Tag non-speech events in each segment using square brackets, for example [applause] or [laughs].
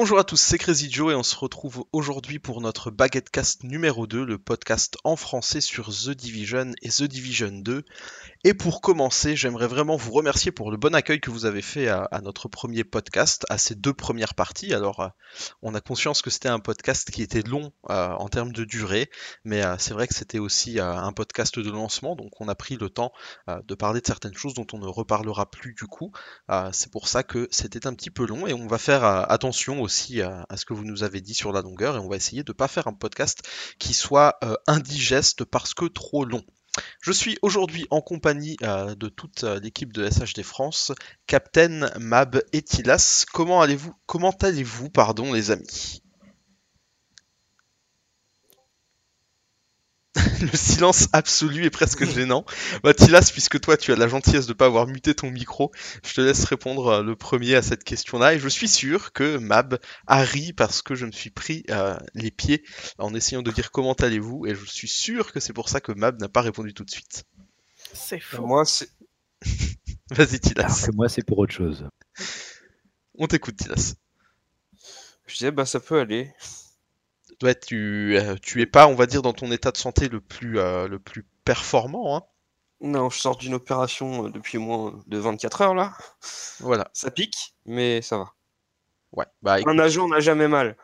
Bonjour à tous, c'est Crazy Joe et on se retrouve aujourd'hui pour notre Baguette Cast numéro 2, le podcast en français sur The Division et The Division 2. Et pour commencer, j'aimerais vraiment vous remercier pour le bon accueil que vous avez fait à, notre premier podcast, à ces deux premières parties. Alors, euh, on a conscience que c'était un podcast qui était long euh, en termes de durée, mais euh, c'est vrai que c'était aussi un podcast de lancement, donc on a pris le temps de parler de certaines choses dont on ne reparlera plus du coup. c'est pour ça que c'était un petit peu long et on va faire attention aussi à, ce que vous nous avez dit sur la longueur et on va essayer de ne pas faire un podcast qui soit indigeste parce que trop long. Je suis aujourd'hui en compagnie euh, de toute euh, l'équipe de SHD France, Captain, Mab et Tilas. Comment allez-vous Comment allez-vous, pardon, les amis? [laughs] le silence absolu est presque gênant. Mathias, puisque toi tu as la gentillesse de ne pas avoir muté ton micro, je te laisse répondre euh, le premier à cette question-là. Et je suis sûr que Mab a ri parce que je me suis pris euh, les pieds en essayant de dire comment allez-vous. Et je suis sûr que c'est pour ça que Mab n'a pas répondu tout de suite. C'est faux. Moi, c'est. [laughs] Vas-y, Tilas. que moi, c'est pour autre chose. On t'écoute, Tilas. Je disais, bah ça peut aller ouais, tu, euh, tu es pas, on va dire, dans ton état de santé le plus, euh, le plus performant. Hein. Non, je sors d'une opération euh, depuis moins de 24 heures là. Voilà. Ça pique, mais ça va. Ouais. Bah, Un agent n'a jamais mal.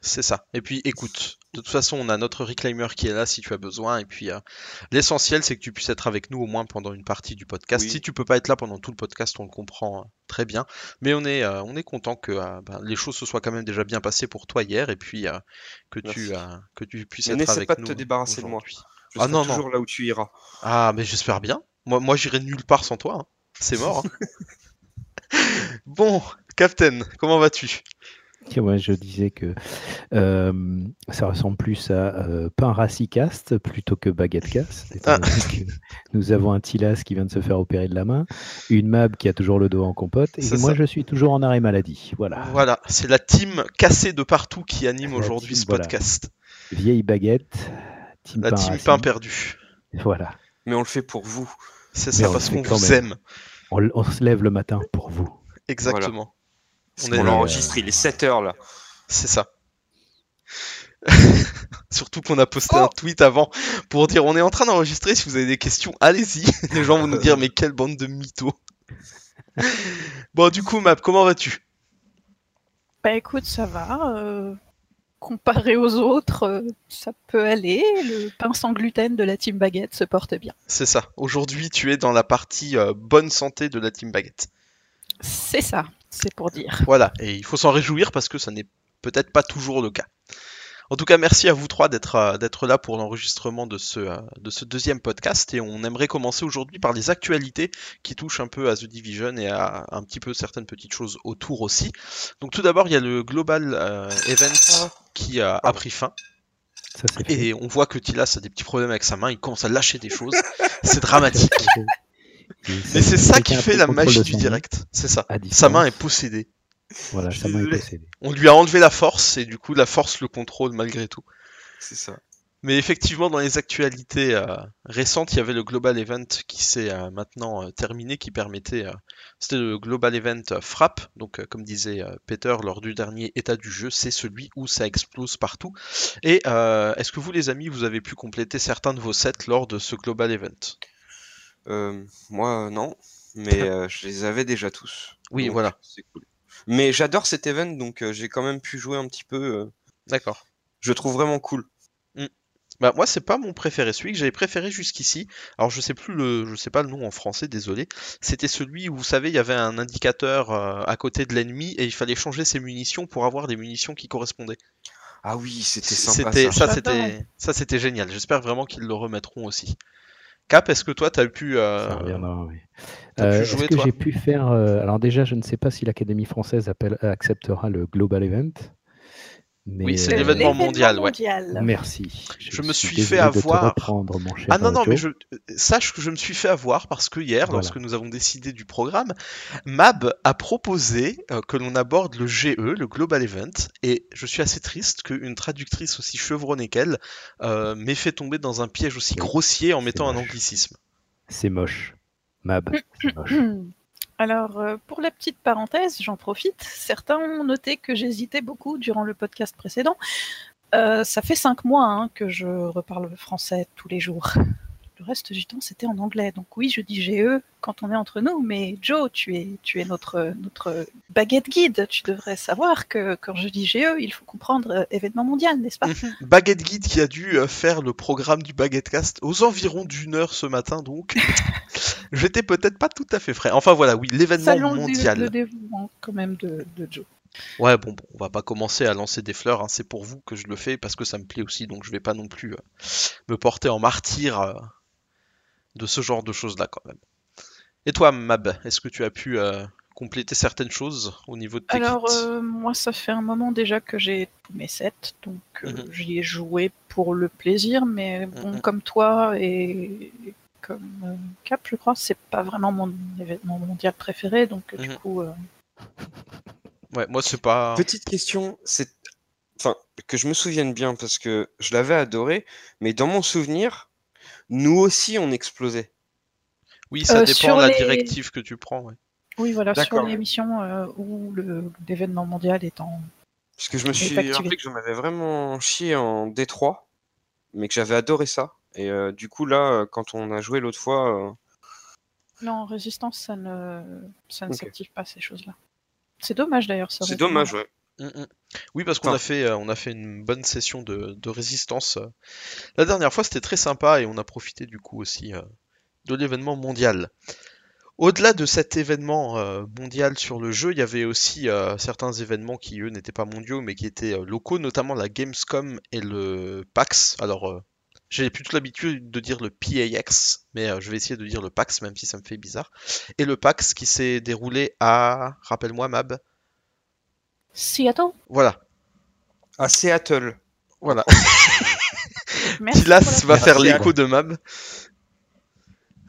C'est ça. Et puis écoute, de toute façon, on a notre reclaimer qui est là si tu as besoin. Et puis euh, l'essentiel, c'est que tu puisses être avec nous au moins pendant une partie du podcast. Si tu peux pas être là pendant tout le podcast, on le comprend hein, très bien. Mais on est, euh, on est content que euh, bah, les choses se soient quand même déjà bien passées pour toi hier et puis que tu, que tu puisses être avec nous. pas de te débarrasser de moi. Je ah non, toujours là où tu iras. Ah, mais j'espère bien. Moi, moi j'irai nulle part sans toi. Hein. C'est mort. Hein. [laughs] bon, Captain, comment vas-tu? Moi, je disais que euh, ça ressemble plus à euh, pain racicast plutôt que baguette casse. [laughs] Ah. Nous avons un Tilas qui vient de se faire opérer de la main, une Mab qui a toujours le dos en compote, et moi je suis toujours en arrêt maladie. Voilà. Voilà, c'est la team cassée de partout qui anime aujourd'hui ce podcast. Vieille baguette, team la team pain perdu. Voilà. Mais on le fait pour vous. C'est ça, parce qu'on vous aime. On, se lève le matin pour vous. Exactement. On, est enregistré, il est 7 heures là. C'est ça. [laughs] Surtout qu'on a posté un oh tweet avant pour dire on est en train d'enregistrer, si vous avez des questions, allez-y. [laughs] Les gens vont nous dire mais quelle bande de mythos. [laughs] bon du coup Map, comment vas-tu? Bah écoute, ça va. Euh, comparé aux autres, euh, ça peut aller. Le pain sans gluten de la Team Baguette se porte bien. C'est ça. Aujourd'hui tu es dans la partie euh, bonne santé de la Team Baguette. C'est ça c'est pour dire. Voilà, et il faut s'en réjouir parce que ça n'est peut-être pas toujours le cas. En tout cas, merci à vous trois d'être euh, d'être là pour l'enregistrement de ce euh, de ce deuxième podcast et on aimerait commencer aujourd'hui par les actualités qui touchent un peu à The Division et à un petit peu certaines petites choses autour aussi. Donc tout d'abord, il y a le Global euh, Event qui a, pris fin. et on voit que Tilas a des petits problèmes avec sa main, il commence à lâcher des choses. C'est dramatique. [laughs] Mais c'est ça qui fait la magie du direct. C'est ça. Sa main est possédée. Voilà, sa main est possédée. On lui a enlevé la force et du coup la force le contrôle malgré tout. C'est ça. Mais effectivement, dans les actualités euh, récentes, il y avait le Global Event qui s'est euh, maintenant euh, terminé, qui permettait. C'était le Global Event Frappe, donc comme disait Peter lors du dernier état du jeu, c'est celui où ça explose partout. Et est-ce que vous, les amis, vous avez pu compléter certains de vos sets lors de ce Global Event? Euh, moi, non, mais euh, je les avais déjà tous. Oui, voilà. C'est cool. Mais j'adore cet event, donc euh, j'ai quand même pu jouer un petit peu. D'accord. Je trouve vraiment cool. Mmh. Bah moi c'est pas mon préféré, celui que j'avais préféré jusqu'ici. Alors je sais plus le, je sais pas le nom en français, désolé. C'était celui où vous savez il y avait un indicateur à côté de l'ennemi et il fallait changer ses munitions pour avoir des munitions qui correspondaient. Ah oui, c'était sympa. C'était ça, c'était ça c'était génial. J'espère vraiment qu'ils le remettront aussi. Cap, est-ce que toi, tu as pu. Euh... oui. Euh, est-ce que j'ai pu faire. Euh, alors, déjà, je ne sais pas si l'Académie française acceptera le Global Event oui, c'est l'événement mondial, ouais. Merci. Je, me suis fait avoir. Mon cher ah non, non, mais je... sache que je me suis fait avoir parce que hier, lorsque nous avons décidé du programme, Mab a proposé euh, que l'on aborde le GE, le Global Event, et je suis assez triste qu'une traductrice aussi chevronnée qu'elle euh, m'ait fait tomber dans un piège aussi grossier en mettant un anglicisme. C'est moche. Mab, c'est moche. [clears throat] Alors, euh, pour la petite parenthèse, j'en profite. Certains ont noté que j'hésitais beaucoup durant le podcast précédent. Euh, ça fait cinq mois hein, que je reparle français tous les jours. Le reste du temps, c'était en anglais. Donc oui, je dis GE quand on est entre nous, mais Joe, tu es, tu es notre, notre baguette guide. Tu devrais savoir que quand je dis GE, il faut comprendre euh, événement mondial, n'est-ce pas? Mhm. Baguette Guide qui a dû euh, faire le programme du Baguette Cast aux environs d'une heure ce matin, donc [laughs] j'étais peut-être pas tout à fait frais. Enfin voilà, oui, l'événement Salon du- mondial. le dévouement quand même de, de Joe. Ouais, bon, bon, on va pas commencer à lancer des fleurs, hein, c'est pour vous que je le fais parce que ça me plaît aussi, donc je vais pas non plus euh, me porter en martyr euh, de ce genre de choses-là quand même. Et toi, Mab, est-ce que tu as pu euh, compléter certaines choses au niveau de tes Alors, kits? euh, moi, ça fait un moment déjà que j'ai tous mes sets, donc euh, Mhm. j'y ai joué pour le plaisir, mais bon, Mhm. comme toi et comme euh, Cap, je crois, c'est pas vraiment mon événement mondial préféré, donc du Mhm. coup, euh, Ouais, moi c'est pas. Petite question, c'est enfin que je me souvienne bien parce que je l'avais adoré, mais dans mon souvenir, nous aussi on explosait. Oui, ça Euh, dépend de la les- directive que tu prends. ouais. oui, voilà, sur l'émission euh, où l'événement mondial est en. Parce que je me suis activé. rappelé que j'en avais vraiment chié en D3, mais que j'avais adoré ça. Et euh, du coup là, euh, quand on a joué l'autre fois, euh, Non, en résistance, ça ne, ça ne s'active pas ces choses-là. C'est dommage d'ailleurs. ça c'est dommage, ouais. Mm, mm. Oui, parce qu'on Enfin. a fait, euh, on a fait une bonne session de, de résistance. euh. La dernière fois, c'était très sympa et on a profité du coup aussi euh, de l'événement mondial. Au-delà de cet événement euh, mondial sur le jeu, il y avait aussi euh, certains événements qui, eux, n'étaient pas mondiaux, mais qui étaient euh, locaux, notamment la Gamescom et le PAX. Alors, j'ai plutôt l'habitude de dire le PAX, mais je vais essayer de dire le PAX, même si ça me fait bizarre. Et le PAX qui s'est déroulé à, rappelle-moi, Mab. Seattle Voilà, À Seattle. voilà. [laughs] Merci. Tilas va faire l'écho de Mab.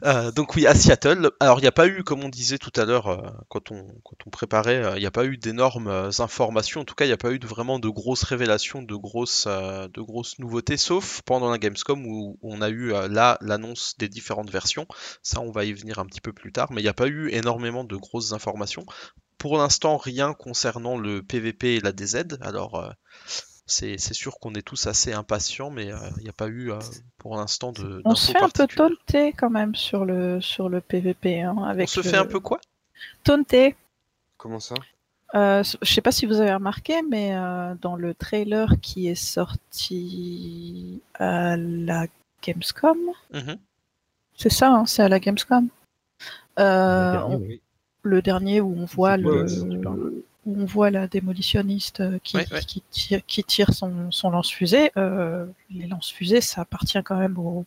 Euh, donc oui, à Seattle. Alors il n'y a pas eu, comme on disait tout à l'heure, euh, quand, on, quand on préparait, euh, il n'y a pas eu d'énormes euh, informations. En tout cas, il n'y a pas eu de, vraiment de grosses révélations, de grosses, euh, de grosses nouveautés, sauf pendant la Gamescom où on a eu euh, là l'annonce des différentes versions. Ça, on va y venir un petit peu plus tard, mais il n'y a pas eu énormément de grosses informations. Pour l'instant, rien concernant le PVP et la DZ. Alors euh, c'est sûr qu'on est tous assez impatients, mais euh, il n'y a pas eu euh, pour l'instant de On se fait un peu taunter quand même sur le, sur le PVP. hein, On se le- fait un peu quoi? Taunter. Comment ça? Euh, je sais pas si vous avez remarqué, mais euh, dans le trailer qui est sorti à la Gamescom, Mhm. c'est ça, hein, c'est à la Gamescom. Euh, Le dernier, on- oui. Le dernier où on voit le, où on la démolitionniste euh, qui, Ouais, ouais. qui tire, qui tire son, son lance-fusée. Euh, les lance-fusées, ça appartient quand même au,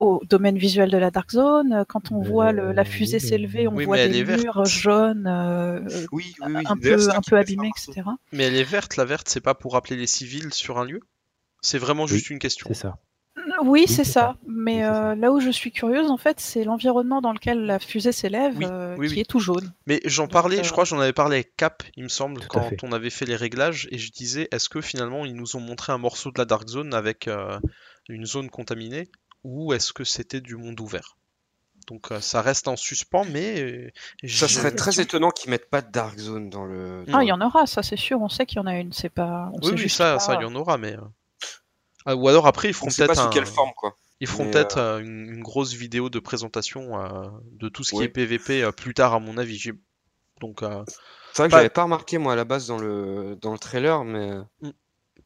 au domaine visuel de la Dark Zone. Quand on Euh, voit le- la fusée s'élever, on Oui, voit des murs jaunes, euh, Oui, oui, oui. un peu, un peu abîmés, etc. Mais elle est verte, la verte, c'est pas pour appeler les civils sur un lieu? C'est vraiment juste une question. C'est ça. Oui, c'est c'est ça. Mais Oui, c'est ça. euh, là où je suis curieuse, en fait, c'est l'environnement dans lequel la fusée s'élève, Oui, euh, oui, qui oui. est tout jaune. Mais j'en parlais, euh, je crois que j'en avais parlé avec Cap, il me semble, Tout quand on avait fait les réglages, et je disais, est-ce que finalement ils nous ont montré un morceau de la Dark Zone avec euh, une zone contaminée, ou est-ce que c'était du monde ouvert? Donc euh, ça reste en suspens, mais euh, Ça serait très étonnant qu'ils mettent pas de Dark Zone dans le. Ah, il y en aura, ça c'est sûr. On sait qu'il y en a une. C'est pas. On Oui, sait oui, juste ça, pas- ça, il y en aura, mais. Euh, ah, ou alors après, ils On feront pas peut-être sous un... quelle forme, quoi. Ils feront peut-être euh, une, une grosse vidéo de présentation euh, de tout ce qui est PVP euh, plus tard, à mon avis. Donc, euh, C'est vrai que Pas- j'avais pas remarqué moi à la base dans le dans le trailer, mais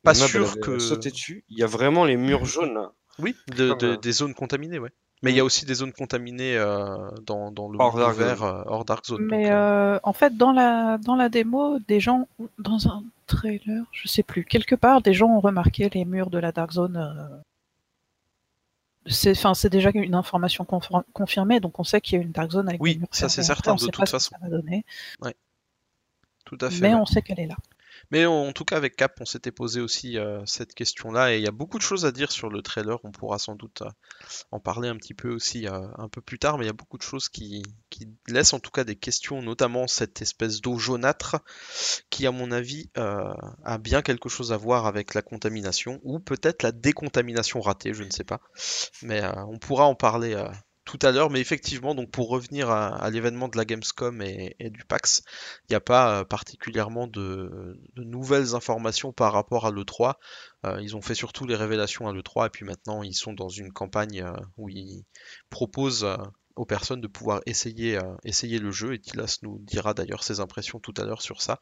pas Mab, elle sûr que. sauté dessus. Il y a vraiment les murs jaunes là. Oui, de- Comme, de- euh, des zones contaminées, ouais. Mais il y a aussi des zones contaminées euh, dans, dans le Hors monde Dark euh, hors Dark Zone. Mais donc, euh, euh, en fait, dans la, dans la démo, des gens, dans un trailer, je sais plus, quelque part, des gens ont remarqué les murs de la Dark Zone. euh, C'est enfin, c'est déjà une information confirmée, donc on sait qu'il y a une Dark Zone avec Oui, des murs ça, c'est certain, de toute façon. donner, tout à fait. mais ouais. on sait qu'elle est là. Mais en tout cas, avec Cap, on s'était posé aussi euh, cette question-là, et il y a beaucoup de choses à dire sur le trailer. On pourra sans doute euh, en parler un petit peu aussi euh, un peu plus tard, mais il y a beaucoup de choses qui, qui laissent en tout cas des questions, notamment cette espèce d'eau jaunâtre qui, à mon avis, a bien quelque chose à voir avec la contamination, ou peut-être la décontamination ratée, je ne sais pas. Mais on pourra en parler tout à l'heure, mais effectivement, donc pour revenir à, l'événement de la Gamescom et, du PAX, il n'y a pas particulièrement de, nouvelles informations par rapport à l'E3. ils ont fait surtout les révélations à l'E3 et puis maintenant ils sont dans une campagne où ils proposent aux personnes de pouvoir essayer, euh, essayer le jeu et Tilas nous dira d'ailleurs ses impressions tout à l'heure sur ça.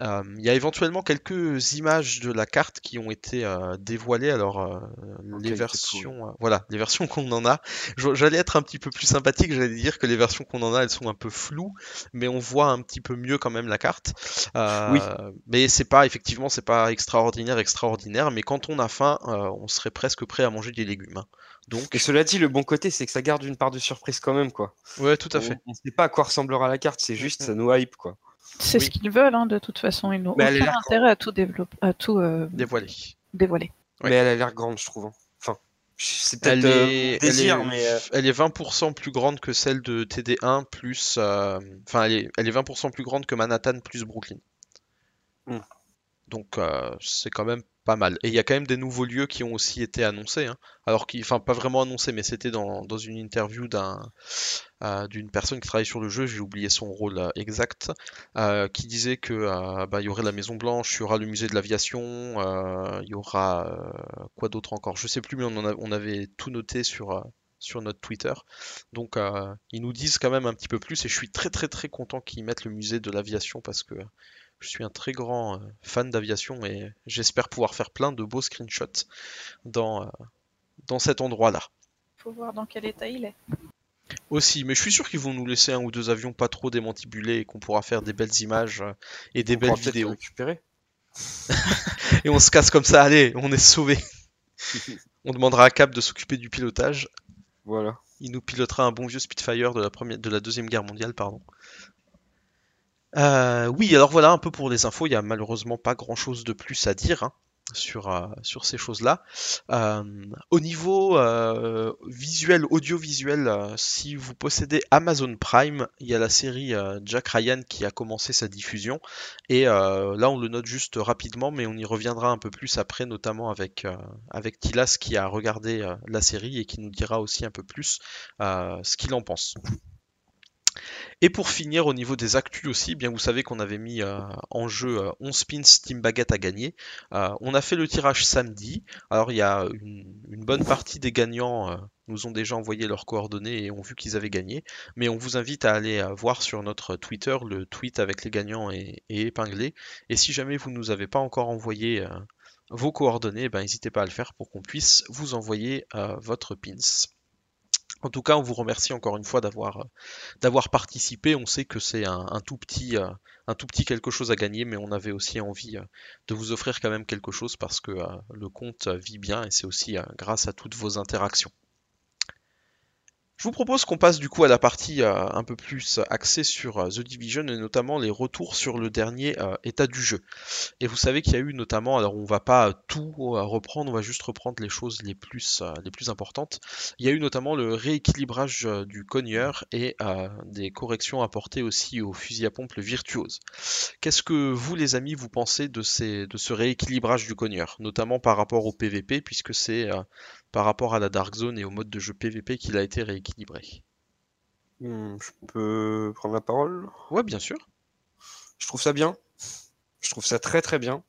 Euh, il y a éventuellement quelques images de la carte qui ont été euh, dévoilées. Alors les versions, voilà, les versions [laughs] qu'on en a. J'allais être un petit peu plus sympathique, j'allais dire que les versions qu'on en a, elles sont un peu floues, mais on voit un petit peu mieux quand même la carte. oui. Mais c'est pas effectivement, c'est pas extraordinaire, extraordinaire. Mais quand on a faim, on serait presque prêt à manger des légumes. Hein. Donc... Et cela dit, le bon côté, c'est que ça garde une part de surprise quand même, quoi. Ouais, tout à fait. On ne sait pas à quoi ressemblera la carte, c'est juste, ça nous hype, quoi. C'est ce qu'ils veulent, hein, de toute façon. Ils n'ont aucun intérêt à tout, développer, à tout euh, dévoiler. dévoiler. Mais elle a l'air grande, je trouve. Hein. Enfin, c'est peut-être euh, désir, mais... Euh, elle est 20% plus grande que celle de TD1, plus... Enfin, elle, est, elle est 20% plus grande que Manhattan, plus Brooklyn. Hmm. Donc, c'est quand même pas mal. Et il y a quand même des nouveaux lieux qui ont aussi été annoncés. Hein. Alors, qui, enfin, pas vraiment annoncés, mais c'était dans, une interview euh, d'une personne qui travaille sur le jeu, j'ai oublié son rôle euh, exact, euh, qui disait que bah, il y aurait la Maison Blanche, il y aura le musée de l'aviation, il y aura quoi d'autre encore? Je sais plus, mais on, on avait tout noté sur sur notre Twitter. Donc ils nous disent quand même un petit peu plus et je suis très très très content qu'ils mettent le musée de l'aviation parce que je suis un très grand euh, fan d'aviation et j'espère pouvoir faire plein de beaux screenshots dans, euh, dans cet endroit-là. Faut voir dans quel état il est. Aussi, mais je suis sûr qu'ils vont nous laisser un ou deux avions pas trop démantibulés et qu'on pourra faire des belles images euh, et des belles vidéos. Récupérer. [laughs] et on se casse comme ça, allez, on est sauvé. [laughs] on demandera à Cap de s'occuper du pilotage. Voilà. Il nous pilotera un bon vieux Spitfire de la, première, de la deuxième guerre mondiale, pardon. Euh, oui, alors voilà un peu pour les infos. Il y a malheureusement pas grand chose de plus à dire hein, sur, euh, sur ces choses-là. Euh, au niveau visuel, audiovisuel, si vous possédez Amazon Prime, il y a la série Jack Ryan qui a commencé sa diffusion. Et là, on le note juste rapidement, mais on y reviendra un peu plus après, notamment avec, avec Tilas qui a regardé la série et qui nous dira aussi un peu plus ce qu'il en pense. Et pour finir, au niveau des actus aussi, bien vous savez qu'on avait mis euh, en jeu 11 euh, spins Team Baguette à gagner. Euh, on a fait le tirage samedi. Alors il y a une, bonne partie des gagnants nous ont déjà envoyé leurs coordonnées et ont vu qu'ils avaient gagné. Mais on vous invite à aller voir sur notre Twitter le tweet avec les gagnants et, épinglé. Et si jamais vous ne nous avez pas encore envoyé vos coordonnées, ben, n'hésitez pas à le faire pour qu'on puisse vous envoyer votre pins. En tout cas, on vous remercie encore une fois d'avoir d'avoir participé. On sait que c'est un, tout petit euh, un tout petit quelque chose à gagner, mais on avait aussi envie euh, de vous offrir quand même quelque chose parce que euh, le compte vit bien et c'est aussi grâce à toutes vos interactions. Je vous propose qu'on passe du coup à la partie euh, un peu plus axée sur euh, The Division et notamment les retours sur le dernier euh, état du jeu. Et vous savez qu'il y a eu notamment, alors on va pas tout reprendre, on va juste reprendre les choses les plus, les plus importantes. Il y a eu notamment le rééquilibrage du cogneur et des corrections apportées aussi au fusil à pompe le virtuose. Qu'est-ce que vous les amis vous pensez de, ces, de ce rééquilibrage du cogneur, notamment par rapport au PVP puisque c'est par rapport à la Dark Zone et au mode de jeu PVP qu'il a été rééquilibré. Hmm, je peux prendre la parole? Ouais, bien sûr. Je trouve ça bien. Je trouve ça très très bien.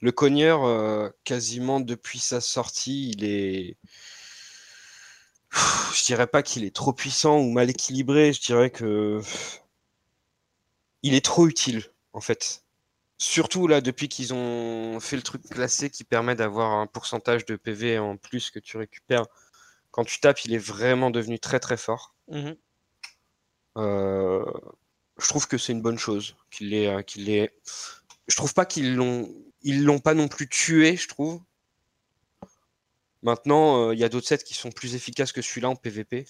Le cogneur, euh, quasiment depuis sa sortie, il est. Je dirais pas qu'il est trop puissant ou mal équilibré, je dirais que. Il est trop utile, en fait. Surtout là, depuis qu'ils ont fait le truc classé qui permet d'avoir un pourcentage de PV en plus que tu récupères quand tu tapes, il est vraiment devenu très très fort. Mhm. Euh, je trouve que c'est une bonne chose qu'il est, euh. Je trouve pas qu'ils l'ont, ils l'ont pas non plus tué, je trouve. Maintenant, euh, il y a d'autres sets qui sont plus efficaces que celui-là en PVP.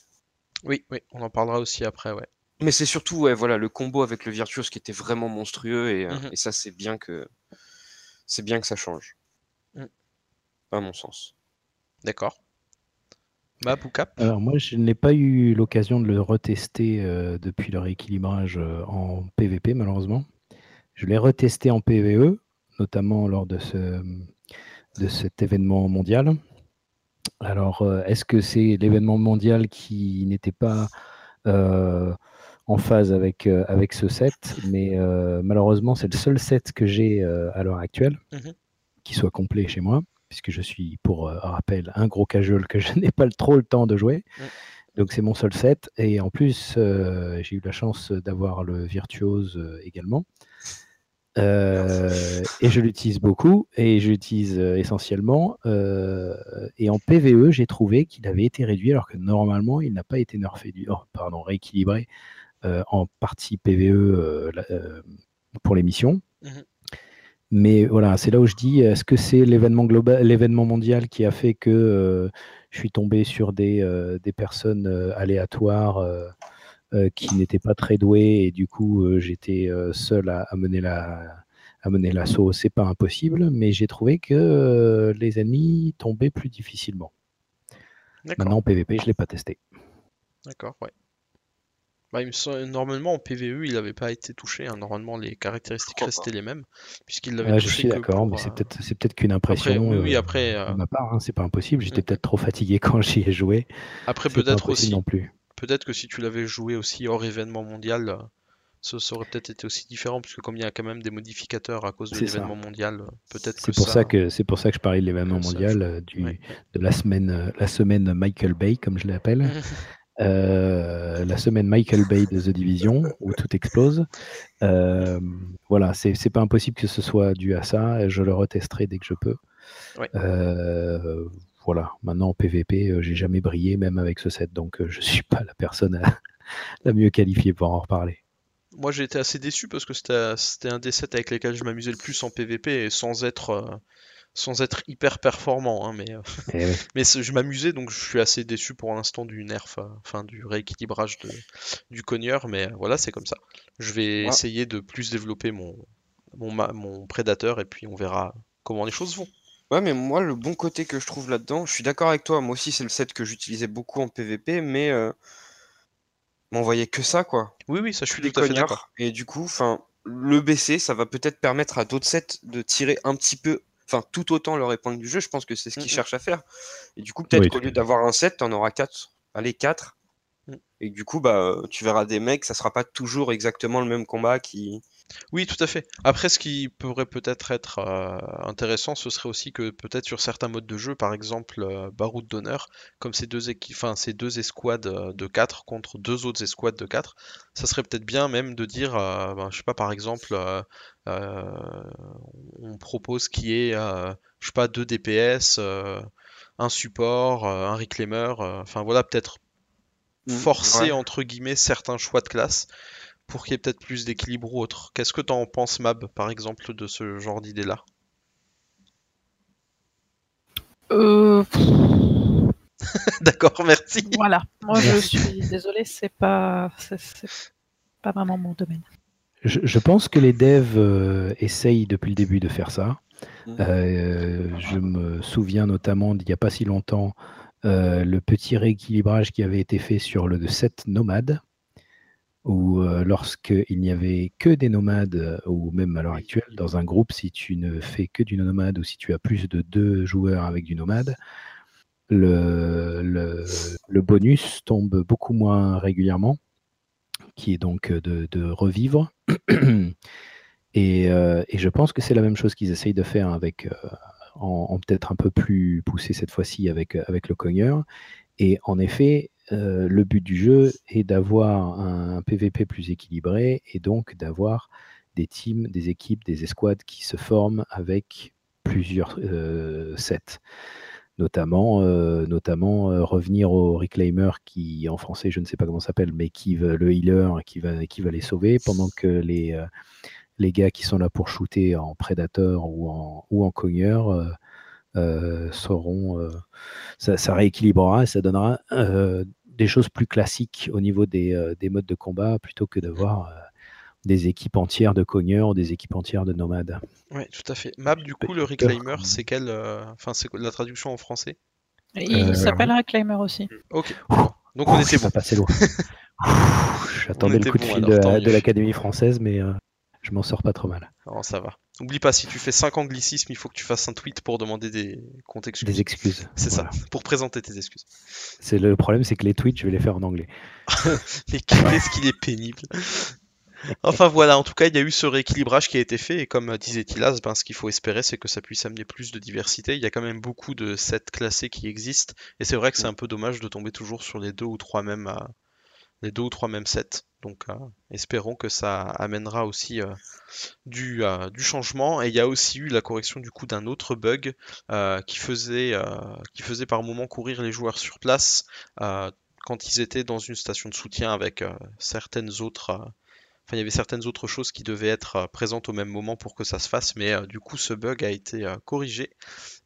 Oui, oui, on en parlera aussi après, ouais. Mais c'est surtout ouais, voilà, le combo avec le Virtuose qui était vraiment monstrueux et, euh, mhm. ça c'est bien que c'est bien que ça change. Mm. À mon sens. D'accord. Bah, Alors moi je n'ai pas eu l'occasion de le retester euh, depuis le rééquilibrage euh, en PVP malheureusement. Je l'ai retesté en PVE, notamment lors de, ce, de cet événement mondial. Alors, est-ce que c'est l'événement mondial qui n'était pas euh, en phase avec, euh, avec ce set Mais malheureusement, c'est le seul set que j'ai à l'heure actuelle Mhm. qui soit complet chez moi, puisque je suis, pour rappel, un gros casual que je [laughs] n'ai pas trop le temps de jouer. Mm. Donc c'est mon seul set. Et en plus, j'ai eu la chance d'avoir le Virtuose également. Euh, et je l'utilise beaucoup et je l'utilise euh, essentiellement. Euh, et en PVE, j'ai trouvé qu'il avait été réduit alors que normalement il n'a pas été nerfé, du, oh, pardon, rééquilibré en partie PVE pour les missions. Mhm. Mais voilà, c'est là où je dis est-ce que c'est l'événement global, l'événement mondial qui a fait que je suis tombé sur des, des personnes aléatoires euh, qui n'était pas très doué et du coup euh, j'étais euh, seul à, mener la à mener l'assaut, c'est pas impossible, mais j'ai trouvé que les ennemis tombaient plus difficilement. Maintenant en PVP, je l'ai pas testé. D'accord, ouais. Bah, Normalement en PVE, il n'avait pas été touché. Hein. Normalement, les caractéristiques restaient les mêmes, puisqu'il l'avait ah, Je suis d'accord, mais c'est peut-être c'est peut-être qu'une impression. oui, après. De ma part, hein, c'est pas impossible. J'étais mm. peut-être trop fatigué [laughs] quand j'y ai joué. Après, peut-être aussi. Non plus peut-être que si tu l'avais joué aussi hors événement mondial, euh, ça, aurait peut-être été aussi différent, puisque comme il y a quand même des modificateurs à cause de l'événement mondial, euh, peut-être que pour ça... que c'est pour ça que je parlais de l'événement mondial, euh, du, de la semaine, la semaine Michael Bay, comme je l'appelle. [laughs] la semaine Michael Bay de The Division où tout explose. voilà, c'est pas impossible que ce soit dû à ça. Et je le retesterai dès que je peux. voilà, maintenant en PVP, j'ai jamais brillé, même avec ce set, donc je suis pas la personne [laughs] la mieux qualifiée pour en reparler. Moi j'ai été assez déçu parce que c'était un des sets avec lesquels je m'amusais le plus en PVP et sans être sans être hyper performant, hein, mais, eh [laughs] mais je m'amusais donc je suis assez déçu pour l'instant du nerf, enfin du rééquilibrage de, du cogneur, mais voilà c'est comme ça. Je vais essayer de plus développer mon, mon, mon prédateur et puis on verra comment les choses vont. Ouais, mais moi, le bon côté que je trouve là-dedans, je suis d'accord avec toi, moi aussi, c'est le set que j'utilisais beaucoup en PVP, mais euh, on voyait que ça, quoi. Oui, oui, ça, je suis tout à fait d'accord. Et du coup, enfin, le BC, ça va peut-être permettre à d'autres sets de tirer un petit peu, enfin tout autant leur épingle du jeu. Je pense que c'est ce mmh, qu'ils mmh. cherchent à faire. Et du coup, peut-être qu'au lieu d'avoir un 7, tu en auras 4. Allez, 4. Et du coup, bah, tu verras des mecs, ça sera pas toujours exactement le même combat qui, oui, tout à fait. Après, ce qui pourrait peut-être être, euh, intéressant, ce serait aussi que peut-être sur certains modes de jeu, par exemple euh, Baroud d'honneur, comme ces deux, enfin, ces deux escouades euh, de 4 contre deux autres escouades de 4, ça serait peut-être bien même de dire, ben, je sais pas, par exemple, on propose qu'il y ait, je sais pas, deux DPS, un support, un reclaimer, enfin voilà, peut-être mmh, forcer entre guillemets certains choix de classe pour qu'il y ait peut-être plus d'équilibre ou autre. Qu'est-ce que tu en penses, Mab, par exemple, de ce genre d'idée-là? Euh... [laughs] D'accord, merci. Voilà, moi je [laughs] suis désolé, c'est pas, c'est pas vraiment mon domaine. Je, pense que les devs euh, essayent depuis le début de faire ça. Mmh. Euh, je me souviens notamment d'il n'y a pas si longtemps euh, le petit rééquilibrage qui avait été fait sur le set nomade ou lorsqu'il n'y avait que des nomades, ou même à l'heure actuelle, dans un groupe, si tu ne fais que du nomade ou si tu as plus de deux joueurs avec du nomade, le, bonus tombe beaucoup moins régulièrement, qui est donc de, revivre. [clears throat] et, je pense que c'est la même chose qu'ils essayent de faire avec, en, peut-être un peu plus poussé cette fois-ci avec, avec le cogneur. Et en effet, euh, le but du jeu est d'avoir un, PVP plus équilibré et donc d'avoir des teams, des équipes, des escouades qui se forment avec plusieurs euh, sets. Notamment, euh, notamment revenir au reclaimer qui, en français, je ne sais pas comment s'appelle, mais qui veut le healer qui va, qui va les sauver pendant que les, les gars qui sont là pour shooter en prédateur ou en, ou en cogneur seront. Ça, ça, rééquilibrera et ça donnera des choses plus classiques au niveau des, euh, des modes de combat plutôt que d'avoir euh, des équipes entières de cogneurs ou des équipes entières de nomades. Oui, tout à fait. Map, du coup, le reclaimer, c'est quelle euh, Enfin, c'est la traduction en français? Il s'appelle reclaimer aussi. Ok. Donc on était bon. Passé loin. [laughs] J'attendais le coup de fil de, l'Académie française, mais je m'en sors pas trop mal. Non, ça va. N'oublie pas, si tu fais 5 anglicismes, il faut que tu fasses un tweet pour demander des comptes excuses. Des excuses. C'est Voilà. ça, pour présenter tes excuses. C'est le problème, c'est que les tweets, je vais les faire en anglais. [laughs] Mais qu'est-ce qu'il est pénible. Enfin voilà, en tout cas, il y a eu ce rééquilibrage qui a été fait, et comme disait Tilas, ben, ce qu'il faut espérer, c'est que ça puisse amener plus de diversité. Il y a quand même beaucoup de sets classés qui existent, et c'est vrai que c'est un peu dommage de tomber toujours sur les deux ou trois mêmes, euh, les deux ou trois mêmes sets. Donc euh, espérons que ça amènera aussi euh, du, euh, du changement. Et il y a aussi eu la correction du coup d'un autre bug qui faisait, qui faisait par moment courir les joueurs sur place quand ils étaient dans une station de soutien avec certaines autres. Enfin, il y avait certaines autres choses qui devaient être présentes au même moment pour que ça se fasse, mais du coup, ce bug a été corrigé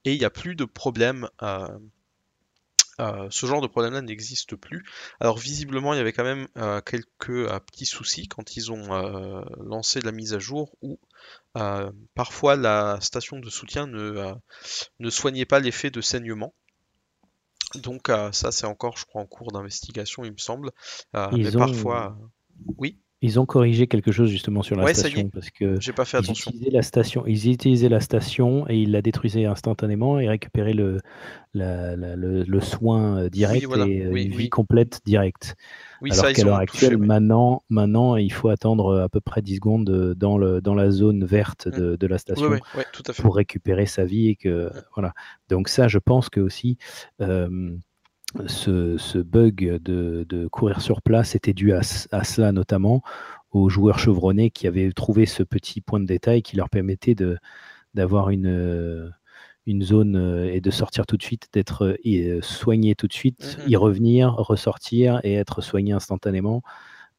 et il n'y a plus de problème. Euh, ce genre de problème-là n'existe plus. Alors visiblement, il y avait quand même euh, quelques euh, petits soucis quand ils ont lancé la mise à jour où parfois la station de soutien ne, ne soignait pas l'effet de saignement. Donc ça, c'est encore, je crois, en cours d'investigation, il me semble. Ils mais ont- parfois, oui, Ils ont corrigé quelque chose justement sur la Ouais, ça y station est. parce que j'ai pas fait ils attention. utilisaient la station, ils utilisaient la station et ils la détruisaient instantanément et récupéraient le, la- la- le, le soin euh, direct voilà. et euh, Oui, une oui. vie complète directe. Alors qu'à ils l'heure touché, actuelle, maintenant, maintenant, il faut attendre euh, à peu près 10 secondes dans, le, dans la zone verte Mm. de, de la station ouais, ouais, tout à fait. pour récupérer sa vie et que Mm. voilà. Donc ça, je pense que aussi euh, ce, ce bug de, de courir sur place était dû à, à cela notamment aux joueurs chevronnés qui avaient trouvé ce petit point de détail qui leur permettait d'avoir une une zone euh, et de sortir tout de suite, d'être euh, euh, soigné tout de suite, Mhm. y revenir, ressortir et être soigné instantanément,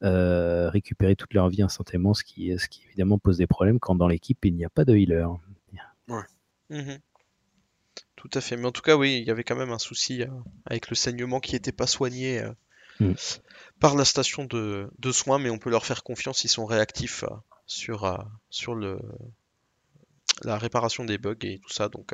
euh, récupérer toute leur vie instantanément, ce qui, ce qui évidemment pose des problèmes quand dans l'équipe il n'y a pas de healer. Mhm. Tout à fait. Mais en tout cas, oui, il y avait quand même un souci euh, avec le saignement qui n'était pas soigné euh, Mm. par la station de, de soins, mais on peut leur faire confiance, ils sont réactifs euh, sur, sur le, la réparation des bugs et tout ça, donc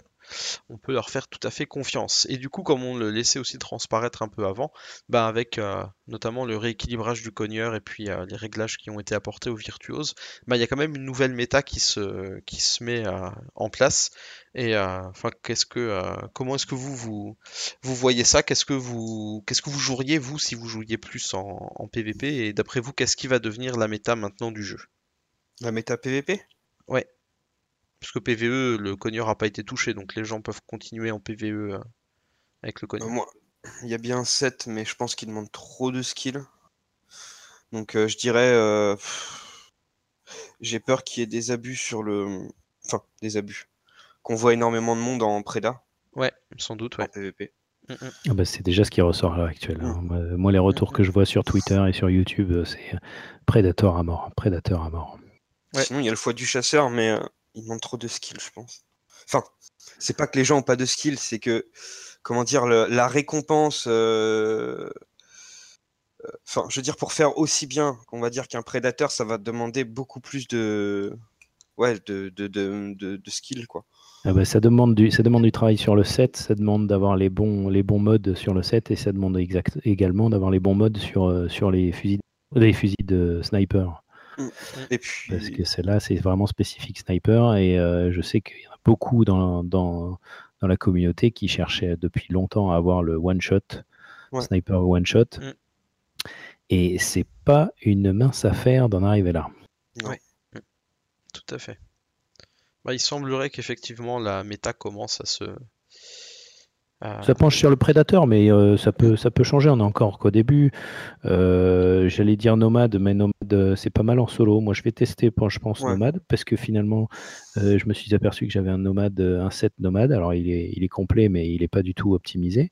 on peut leur faire tout à fait confiance. Et du coup, comme on le laissait aussi transparaître un peu avant, bah avec euh, notamment le rééquilibrage du cogneur et puis euh, les réglages qui ont été apportés aux virtuoses, bah il y a quand même une nouvelle méta qui se, qui se met euh, en place. Et enfin, qu'est-ce que, comment est-ce que vous, vous vous voyez ça? Qu'est-ce que vous qu'est-ce que vous joueriez vous si vous jouiez plus en, en PVP Et d'après vous, qu'est-ce qui va devenir la méta maintenant du jeu? La méta PVP Parce que PVE, le cogneur n'a pas été touché, donc les gens peuvent continuer en PVE euh, avec le Euh, cogneur. Moi, il y a bien 7, mais je pense qu'il demande trop de skills. Donc euh, je dirais. euh, pff, J'ai peur qu'il y ait des abus sur le. Enfin, des abus. Qu'on voit énormément de monde en Preda, Ouais, sans doute, en ouais. PVP. Mm, mm. Ah bah, c'est déjà ce qui ressort à l'heure actuelle. hein. Moi, moi, les retours que je vois sur Twitter et sur YouTube, euh, c'est euh, Predator à mort, Predator à mort. Ouais. Sinon, il y a le foie du chasseur, mais euh, il demande trop de skills, je pense. Enfin, c'est pas que les gens ont pas de skills, c'est que, comment dire, la récompense. euh, euh, Enfin, je veux dire, pour faire aussi bien, va dire qu'un prédateur, ça va demander beaucoup plus de. Ouais, quoi. Ça, demande du, travail sur le set, ça demande d'avoir les bons, modes sur le set et ça demande exact, également d'avoir les bons modes sur, euh, les fusils de sniper. Et puis. Parce que celle-là, c'est vraiment spécifique sniper et euh, je sais qu'il y en a beaucoup dans, dans, dans la communauté qui cherchaient depuis longtemps à avoir le one-shot, Ouais. sniper one-shot. Mm. Et c'est pas une mince affaire d'en arriver là. Tout à fait. Bah, il semblerait qu'effectivement la méta commence à se. À- Ça penche sur le prédateur, mais euh, ça, peut, ça peut changer. On est encore qu'au début. Euh, J'allais dire nomade, mais nomade, euh, c'est pas mal en solo. Moi, je vais tester, je pense, Ouais. nomade, parce que finalement, euh, je me suis aperçu que j'avais un nomade, euh, un set nomade. Alors, il est, il est complet, mais il n'est pas du tout optimisé.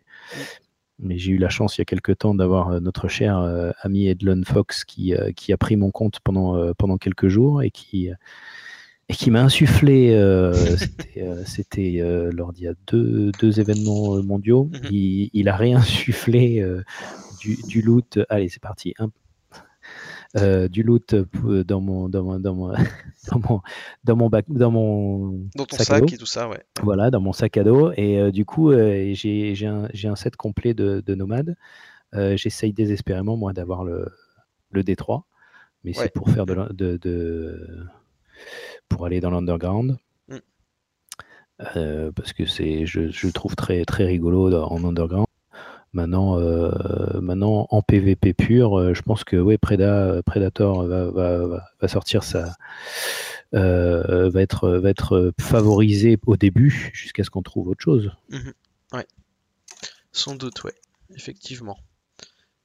Mais j'ai eu la chance il y a quelques temps d'avoir euh, notre cher euh, ami Edlon Fox qui, euh, qui a pris mon compte pendant, euh, pendant quelques jours et qui, euh, et qui m'a insufflé, euh, [laughs] c'était euh, euh, lors d'il y a deux, deux événements mondiaux, Mhm. il, il a réinsufflé euh, du, du loot. Allez, c'est parti. du loot dans mon dans mon dans mon [laughs] dans mon dans mon bac dans mon Dans ton sac à sac dos. et tout ça, ouais. Voilà, dans mon sac à dos. Et du coup, j'ai un, j'ai un set complet de, de nomades. J'essaye désespérément, moi, d'avoir le, le D3. Mais Ouais. c'est pour faire de, de- pour aller dans l'underground. Mm. Euh, parce que c'est, je, je le trouve très, très rigolo en underground. Maintenant, euh, maintenant en PVP pur, euh, je pense que ouais, Preda, Predator va, va, va- va sortir sa, euh, va être, va être favorisé au début jusqu'à ce qu'on trouve autre chose. Sans doute, ouais, effectivement.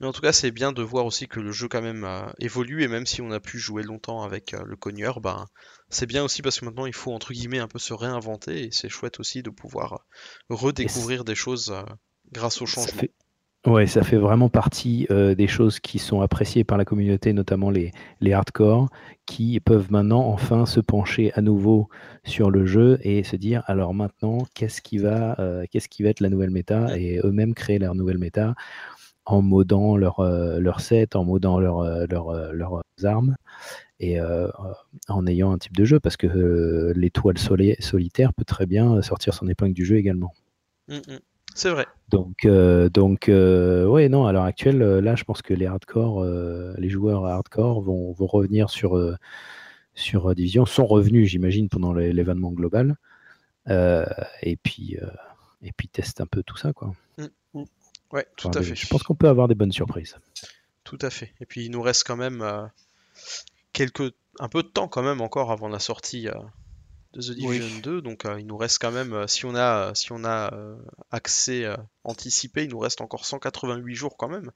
Mais en tout cas, c'est bien de voir aussi que le jeu quand même euh, évolue et même si on a pu jouer longtemps avec euh, le cogneur, ben c'est bien aussi parce que maintenant il faut entre guillemets un peu se réinventer. Et c'est chouette aussi de pouvoir euh, redécouvrir des choses euh, grâce au changement. fait, ouais, ça fait vraiment partie des choses qui sont appréciées par la communauté, notamment les, les hardcore, qui peuvent maintenant enfin se pencher à nouveau sur le jeu et se dire alors maintenant qu'est-ce qui va, qu'est-ce qui va être la nouvelle méta? Et eux-mêmes créer leur nouvelle méta en modant leur, euh, leur set, en modant leur, euh, leur, euh, leurs armes et euh, en ayant un type de jeu parce que euh, l'étoile soli- solitaire peut très bien sortir son épingle du jeu également. Mm, mm. C'est vrai. Donc, euh, donc ouais, non, à l'heure actuelle, là, je pense que les hardcore, les joueurs hardcore vont, vont revenir sur, sur Division, sont revenus, j'imagine, pendant l'é- l'événement global, et puis, et puis testent un peu tout ça, quoi. Ouais, tout Enfin, à fait. Je pense qu'on peut avoir des bonnes surprises. Tout à fait. Et puis il nous reste quand même euh, quelques un peu de temps quand même encore avant la sortie euh, de The Division Oui. 2. Donc euh, il nous reste quand même euh, si on a euh, si on a euh, accès euh, anticipé, il nous reste encore 188 jours quand même.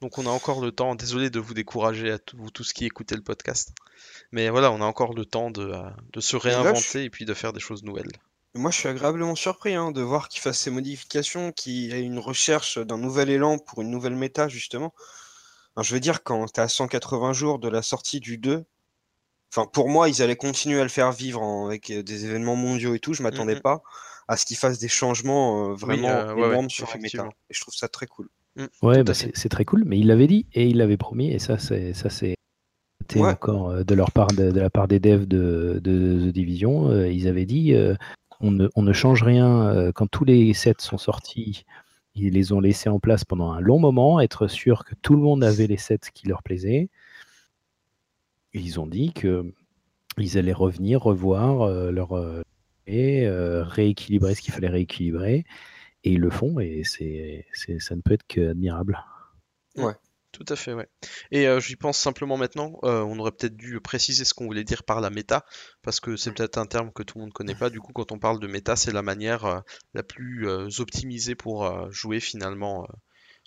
Donc on a encore le temps. Désolé de vous décourager à tous vous tous qui écoutez le podcast. Mais voilà, on a encore le temps de, euh, de se réinventer et puis de faire des choses nouvelles. Moi, je suis agréablement surpris hein, de voir qu'il fasse ces modifications, qu'il y ait une recherche d'un nouvel élan pour une nouvelle méta, justement. Enfin, je veux dire, quand tu à 180 jours de la sortie du 2, enfin, pour moi, ils allaient continuer à le faire vivre en- avec euh, des événements mondiaux et tout. Je m'attendais Mhm. pas à ce qu'ils fassent des changements euh, vraiment euh, ouais, ouais, énormes sur la méta. Et je trouve ça très cool. Mm, Ouais, bah, c'est très cool, mais il l'avait dit et il l'avait promis, et ça, c'est ça, c'est été Ouais. encore de leur part, de, de la part des devs de, de The Division. euh, ils avaient dit, euh, on, ne, change rien euh, quand tous les sets sont sortis. Ils les ont laissés en place pendant un long moment, être sûr que tout le monde avait les sets qui leur plaisaient. Ils ont dit que ils allaient revenir, revoir euh, leur euh, et rééquilibrer ce qu'il fallait rééquilibrer. Et ils le font, et c'est, ça ne peut être qu'admirable. Tout à fait, ouais. Et euh, j'y pense simplement maintenant, euh, on aurait peut-être dû préciser ce qu'on voulait dire par la méta, parce que c'est peut-être un terme que tout le monde connaît pas. Du coup, quand on parle de méta, c'est la manière euh, la plus euh, optimisée pour euh, jouer finalement euh,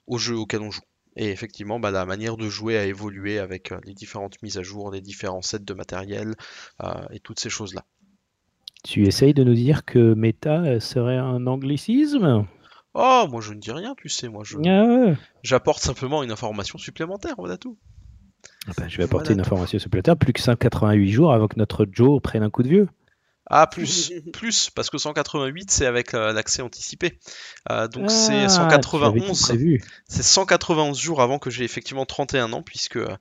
au jeu auquel on joue. Et effectivement, bah, la manière de jouer a évolué avec euh, les différentes mises à jour, les différents sets de matériel euh, et toutes ces choses-là. Tu essayes de nous dire que méta serait un anglicisme? Oh, moi je ne dis rien, tu sais, moi je Ah ouais. j'apporte simplement une information supplémentaire, voilà tout. Ah bah, je vais apporter Voilà une tout. information supplémentaire. Plus que 188 jours avant que notre Joe prenne un coup de vieux. Ah, plus, plus, parce que 188 c'est avec euh, l'accès anticipé. Euh, donc c'est Ah, tu avais tout 191. prévu. C'est 191 jours avant que j'ai effectivement 31 ans, puisque euh,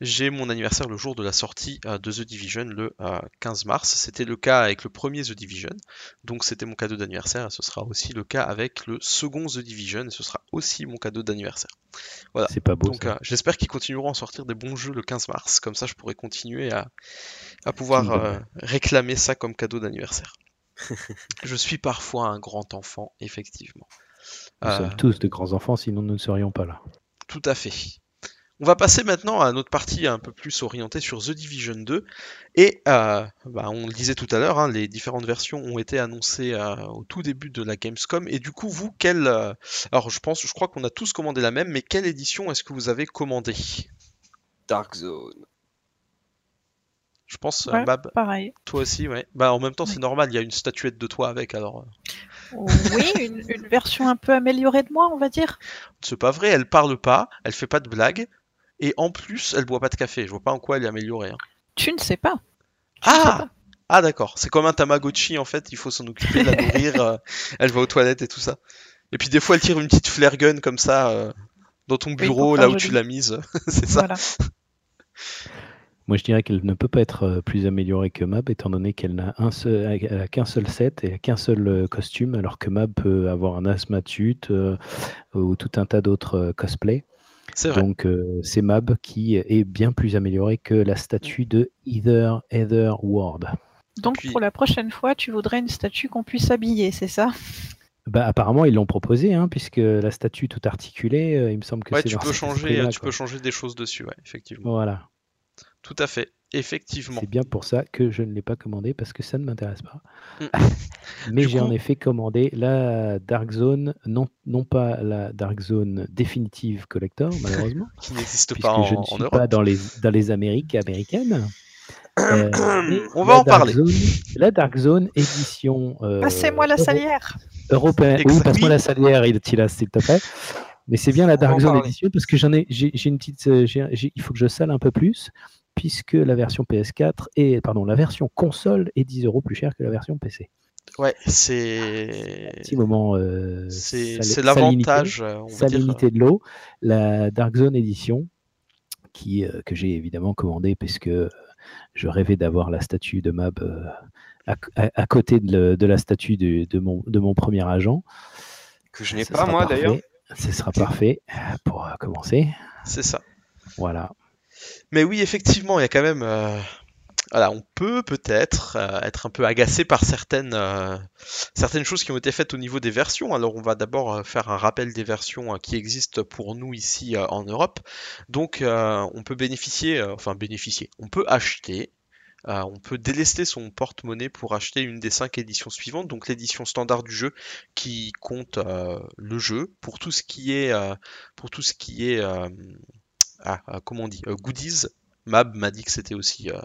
j'ai mon anniversaire le jour de la sortie de The Division le euh, 15 mars. C'était le cas avec le premier The Division, donc c'était mon cadeau d'anniversaire, et ce sera aussi le cas avec le second The Division, et ce sera aussi mon cadeau d'anniversaire. Voilà. C'est pas beau. Donc euh, j'espère qu'ils continueront à sortir des bons jeux le 15 mars, comme ça je pourrai continuer à, à pouvoir euh, réclamer ça comme cadeau d'anniversaire. [laughs] je suis parfois un grand enfant, effectivement. Nous Euh, sommes tous de grands enfants, sinon nous ne serions pas là. tout à fait. On va passer maintenant à notre partie un peu plus orientée sur The Division 2. Et euh, bah, on le disait tout à l'heure, hein, les différentes versions ont été annoncées euh, au tout début de la Gamescom. Et du coup, vous, quelle... euh, Alors je pense, je crois qu'on a tous commandé la même, mais quelle édition est-ce que vous avez commandé Dark Zone. Je pense, euh, Ouais, Bab, pareil. toi aussi, ouais. Bah en même temps, c'est normal, il y a une statuette de toi avec, alors... euh, Oui, une, une version un peu améliorée de moi, on va dire. C'est pas vrai, elle parle pas, elle fait pas de blagues, et en plus, elle boit pas de café. Je vois pas en quoi elle est améliorée. hein. Tu ne sais pas. Tu ne sais Ah pas. Ah d'accord, c'est comme un Tamagotchi en fait, il faut s'en occuper, la nourrir, [laughs] euh, elle va aux toilettes et tout ça. Et puis des fois elle tire une petite flare gun comme ça euh, dans ton pour bureau, faire là où tu joli. l'as mise, [laughs] c'est ça. Voilà. [laughs] Moi, je dirais qu'elle ne peut pas être euh, plus améliorée que Mab, étant donné qu'elle n'a un seul, elle a qu'un seul set et qu'un seul euh, costume, alors que Mab peut avoir un asthma suit euh, ou tout un tas d'autres euh, cosplays. C'est vrai. Donc euh, c'est Mab qui est bien plus amélioré que la statue de Either Heather Ward. Donc Puis- pour la prochaine fois, tu voudrais une statue qu'on puisse habiller, c'est ça? Bah, apparemment, ils l'ont proposé, hein, puisque la statue tout articulée, euh, il me semble que Ouais, c'est tu peux changer, tu quoi. peux changer des choses dessus, ouais, effectivement. Voilà. Tout à fait, effectivement. C'est bien pour ça que je ne l'ai pas commandé parce que ça ne m'intéresse pas. Mm. [laughs] Mais j'ai en effet commandé la Dark Zone, non, non pas la Dark Zone définitive collector, malheureusement, [laughs] Qui n'existe pas en, je ne en suis Europe. pas dans les, dans les Amériques américaines. Euh, [clears throat] On va en Dark parler. Zone- la Dark Zone édition euh, Passez-moi la salière européenne. Oui, passe-moi la salière, il Tilas, s'il te plaît. Mais c'est bien la Dark Zone édition parce que j'en ai, j'ai j'ai une petite, euh, j'ai- j'ai- il faut que je sale un peu plus puisque la version PS4 et pardon la version console est 10 euros plus chère que la version PC. Ouais, c'est Petit moment. euh, c'est c'est salinité, l'avantage, euh, salinité de l'eau. La Dark Zone édition qui euh, que j'ai évidemment commandé parce que je rêvais d'avoir la statue de Mab euh, à, à- à côté de, le- de la statue de, de mon, de mon premier agent. Que je n'ai pas, moi, d'ailleurs. Ce sera parfait pour euh, commencer. C'est ça. Voilà. Mais oui, effectivement, il y a quand même. euh, Voilà, on peut peut-être euh, être un peu agacé par certaines, euh, certaines choses qui ont été faites au niveau des versions. Alors, on va d'abord faire un rappel des versions qui existent pour nous ici en Europe. Donc, on peut bénéficier, enfin bénéficier, on peut acheter. on peut délester son porte-monnaie pour acheter une des cinq éditions suivantes, donc l'édition standard du jeu qui compte le jeu pour tout ce qui est pour tout ce qui est ah, comment on dit, euh, goodies. Mab m'a dit que c'était aussi euh,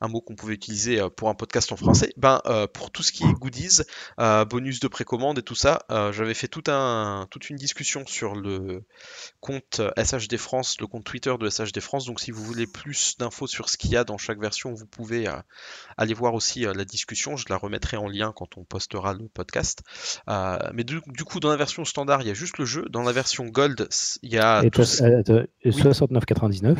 un mot qu'on pouvait utiliser euh, pour un podcast en français. Ben, euh, pour tout ce qui est goodies, euh, bonus de précommande et tout ça, j'avais fait tout un, toute une discussion sur le compte SHD France, le compte Twitter de SHD France. Donc, si vous voulez plus d'infos sur ce qu'il y a dans chaque version, vous pouvez aller voir aussi la discussion. Je la remettrai en lien quand on postera le podcast. Mais du, du coup, dans la version standard, il y a juste le jeu. Dans la version Gold, il y a Et tout, toi, ce- euh, attends, 69,99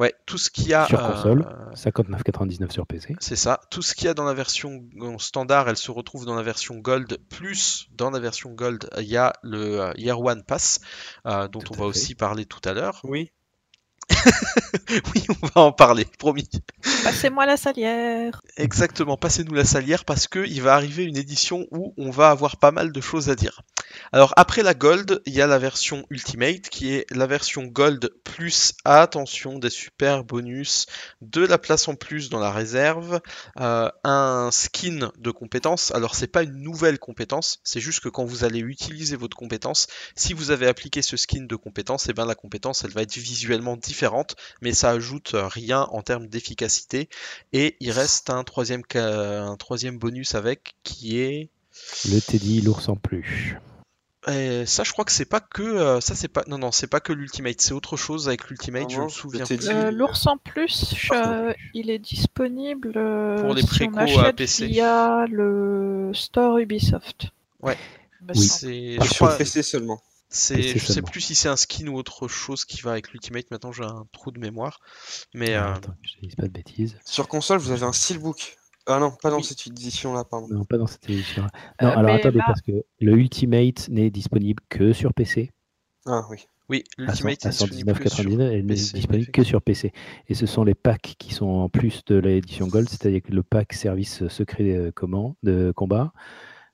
ouais, tout ce qu'il y a sur euh, console, 59,99 sur PC. C'est ça. Tout ce qu'il y a dans la version euh, standard, elle se retrouve dans la version Gold. Plus dans la version Gold, il y a le euh, Year One Pass, euh, dont Tout on va fait. aussi parler tout à l'heure. Oui. [laughs] oui, on va en parler, promis. Passez-moi la salière Exactement, passez-nous la salière parce que il va arriver une édition où on va avoir pas mal de choses à dire. Alors après la Gold, il y a la version Ultimate qui est la version Gold plus attention des super bonus, de la place en plus dans la réserve, euh, un skin de compétence. Alors c'est pas une nouvelle compétence, c'est juste que quand vous allez utiliser votre compétence, si vous avez appliqué ce skin de compétence, et ben la compétence elle va être visuellement différente, mais ça ajoute euh, rien en termes d'efficacité. Et il reste un troisième, ca- un troisième bonus avec qui est. Le Teddy, l'ours en peluche. euh, ça, je crois que c'est pas que. euh, ça, c'est pas. Non, non, c'est pas que l'Ultimate, c'est autre chose avec l'Ultimate, Ah je me souviens Teddy. plus. Euh, L'ours en plus, euh, il est disponible euh, Pour les si on à PC. via le store Ubisoft. Ouais. Oui. C'est. Sur crois. PC seulement. C'est, je sais plus si c'est un skin ou autre chose qui va avec l'Ultimate. Maintenant, j'ai un trou de mémoire. Mais Ah, euh, attends, je te dise pas de bêtises. Sur console, vous avez un steelbook. Ah non, pas dans Oui. cette édition-là, pardon. Non, pas dans cette édition. Non, Euh, alors mais attendez, là- parce que le Ultimate n'est disponible que sur PC. Ah oui. oui, À, cent- l'Ultimate à est disponible que sur 119,99, elle n'est PC, disponible que sur PC. Et ce sont les packs qui sont en plus de l'édition Gold, c'est-à-dire que le pack service secret euh, comment, de combat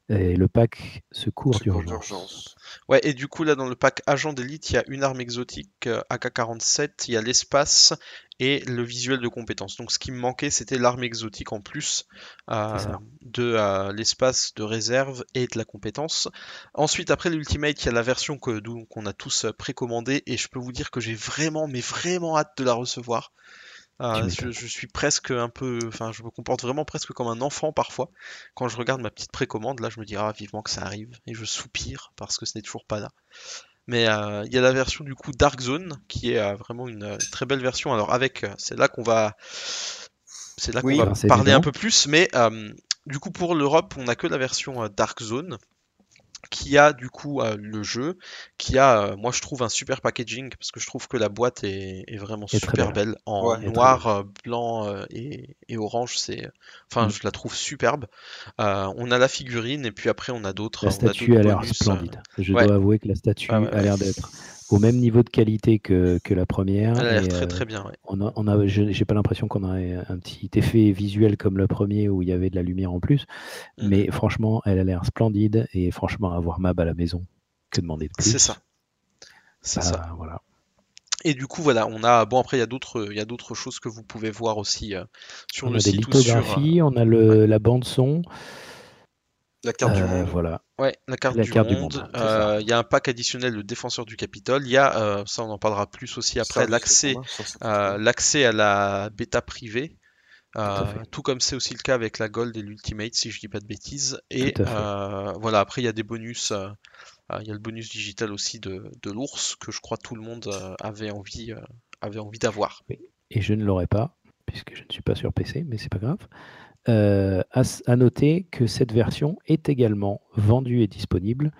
et le pack secours Secours d'urgence. Ouais, et du coup, là, dans le pack Agent d'élite, il y a une arme exotique euh, AK-47, il y a l'espace et le visuel de compétence. Donc, ce qui me manquait, c'était l'arme exotique en plus euh, de euh, l'espace de réserve et de la compétence. Ensuite, après l'Ultimate, il y a la version qu'on a tous précommandée et je peux vous dire que j'ai vraiment, mais vraiment hâte de la recevoir. Euh, Tu je, suis presque un peu, enfin, je me comporte vraiment presque comme un enfant parfois. Quand je regarde ma petite précommande, là, je me dis ah vivement que ça arrive et je soupire parce que ce n'est toujours pas là. Mais euh, il y a la version du coup Dark Zone qui est euh, vraiment une, euh, très belle version. Alors avec, c'est là qu'on va, c'est là qu'on Oui. va c'est parler un peu plus. Mais euh, du coup pour l'Europe, on n'a que la version euh, Dark Zone qui a du coup euh, le jeu, qui a, euh, moi je trouve un super packaging parce que je trouve que la boîte est, est vraiment super belle. belle en Ouais, noir, euh, blanc euh, et, et orange. C'est, enfin Mm. je la trouve superbe. Euh, on a la figurine et puis après on a d'autres. La a statue a l'air splendide. Je ouais. dois avouer que la statue ouais, a l'air d'être au même niveau de qualité que, que la première. Elle a l'air très euh, très bien. ouais. on a, on a- j'ai pas l'impression qu'on a un petit effet visuel comme le premier où il y avait de la lumière en plus, Mhm. mais franchement, elle a l'air splendide et franchement, avoir Mab à la maison, que demander de plus? C'est ça. C'est Bah, ça. Voilà. Et du coup, voilà, on a. Bon, après, il y a d'autres, il y a d'autres choses que vous pouvez voir aussi euh, sur On le a des site ou sur. euh, lithographies, on a le, la bande son, La carte du euh, monde. voilà. Ouais, la carte, La du, carte du monde. Euh, Il y a un pack additionnel, le défenseur du Capitole. Il y a, euh, ça on en parlera plus aussi après, de l'accès, euh, l'accès à la bêta privée. Euh, tout comme c'est aussi le cas avec la Gold et l'Ultimate, si je dis pas de bêtises. Et euh, voilà, après il y a des bonus. euh, euh, Il y a le bonus digital aussi de, de l'ours que je crois tout le monde euh, avait envie, euh, avait envie d'avoir. et je ne l'aurai pas, puisque je ne suis pas sur PC, mais c'est pas grave. Euh, à, noter que cette version est également vendue et disponible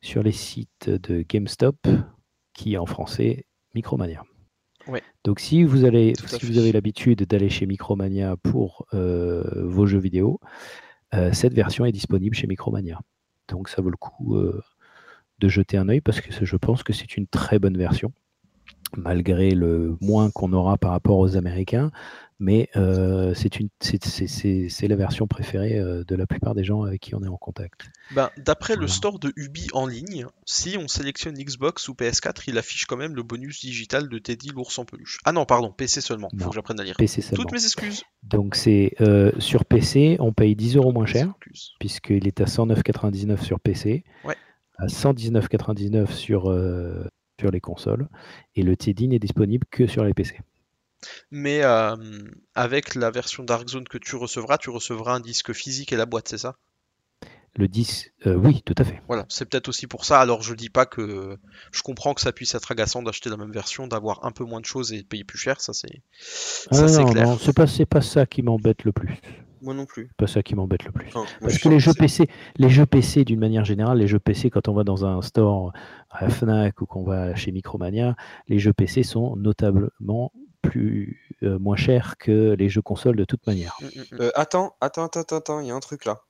sur les sites de GameStop, qui est en français Micromania. Ouais. Donc si vous, allez, si vous avez l'habitude d'aller chez Micromania pour euh, vos jeux vidéo, euh, cette version est disponible chez Micromania. Donc ça vaut le coup de jeter un œil parce que je pense que c'est une très bonne version malgré le moins qu'on aura par rapport aux Américains, mais euh, c'est la version préférée euh, de la plupart des gens avec qui on est en contact. Ben, D'après le store de Ubi en ligne, si on sélectionne Xbox ou PS4, il affiche quand même le bonus digital de Teddy l'ours en peluche. Ah non, pardon, PC seulement. Faut Non. que j'apprenne à lire. PC seulement. Toutes mes excuses. Donc c'est euh, sur PC, on paye 10 euros moins cher, puisqu'il est à 109,99 sur PC, Ouais. à 119,99 sur, euh, sur les consoles, et le Teddy n'est disponible que sur les PC. Mais euh, avec la version Dark Zone que tu recevras, tu recevras un disque physique et la boîte, c'est ça? Le 10, euh, oui, tout à fait. Voilà, c'est peut-être aussi pour ça. Alors je dis pas que je comprends que ça puisse être agaçant d'acheter la même version, d'avoir un peu moins de choses et de payer plus cher, ça c'est Ah ça c'est non, clair. non, c'est pas, c'est pas ça qui m'embête le plus. Moi non plus. Pas ça qui m'embête le plus. Enfin, moi, Parce je que les jeux PC, les jeux PC d'une manière générale, les jeux PC quand on va dans un store à Fnac ou qu'on va chez Micromania, les jeux PC sont notablement plus euh, moins chers que les jeux consoles de toute manière. Mm, mm, mm. Euh, attends, attends, attends, attends, il y a un truc là.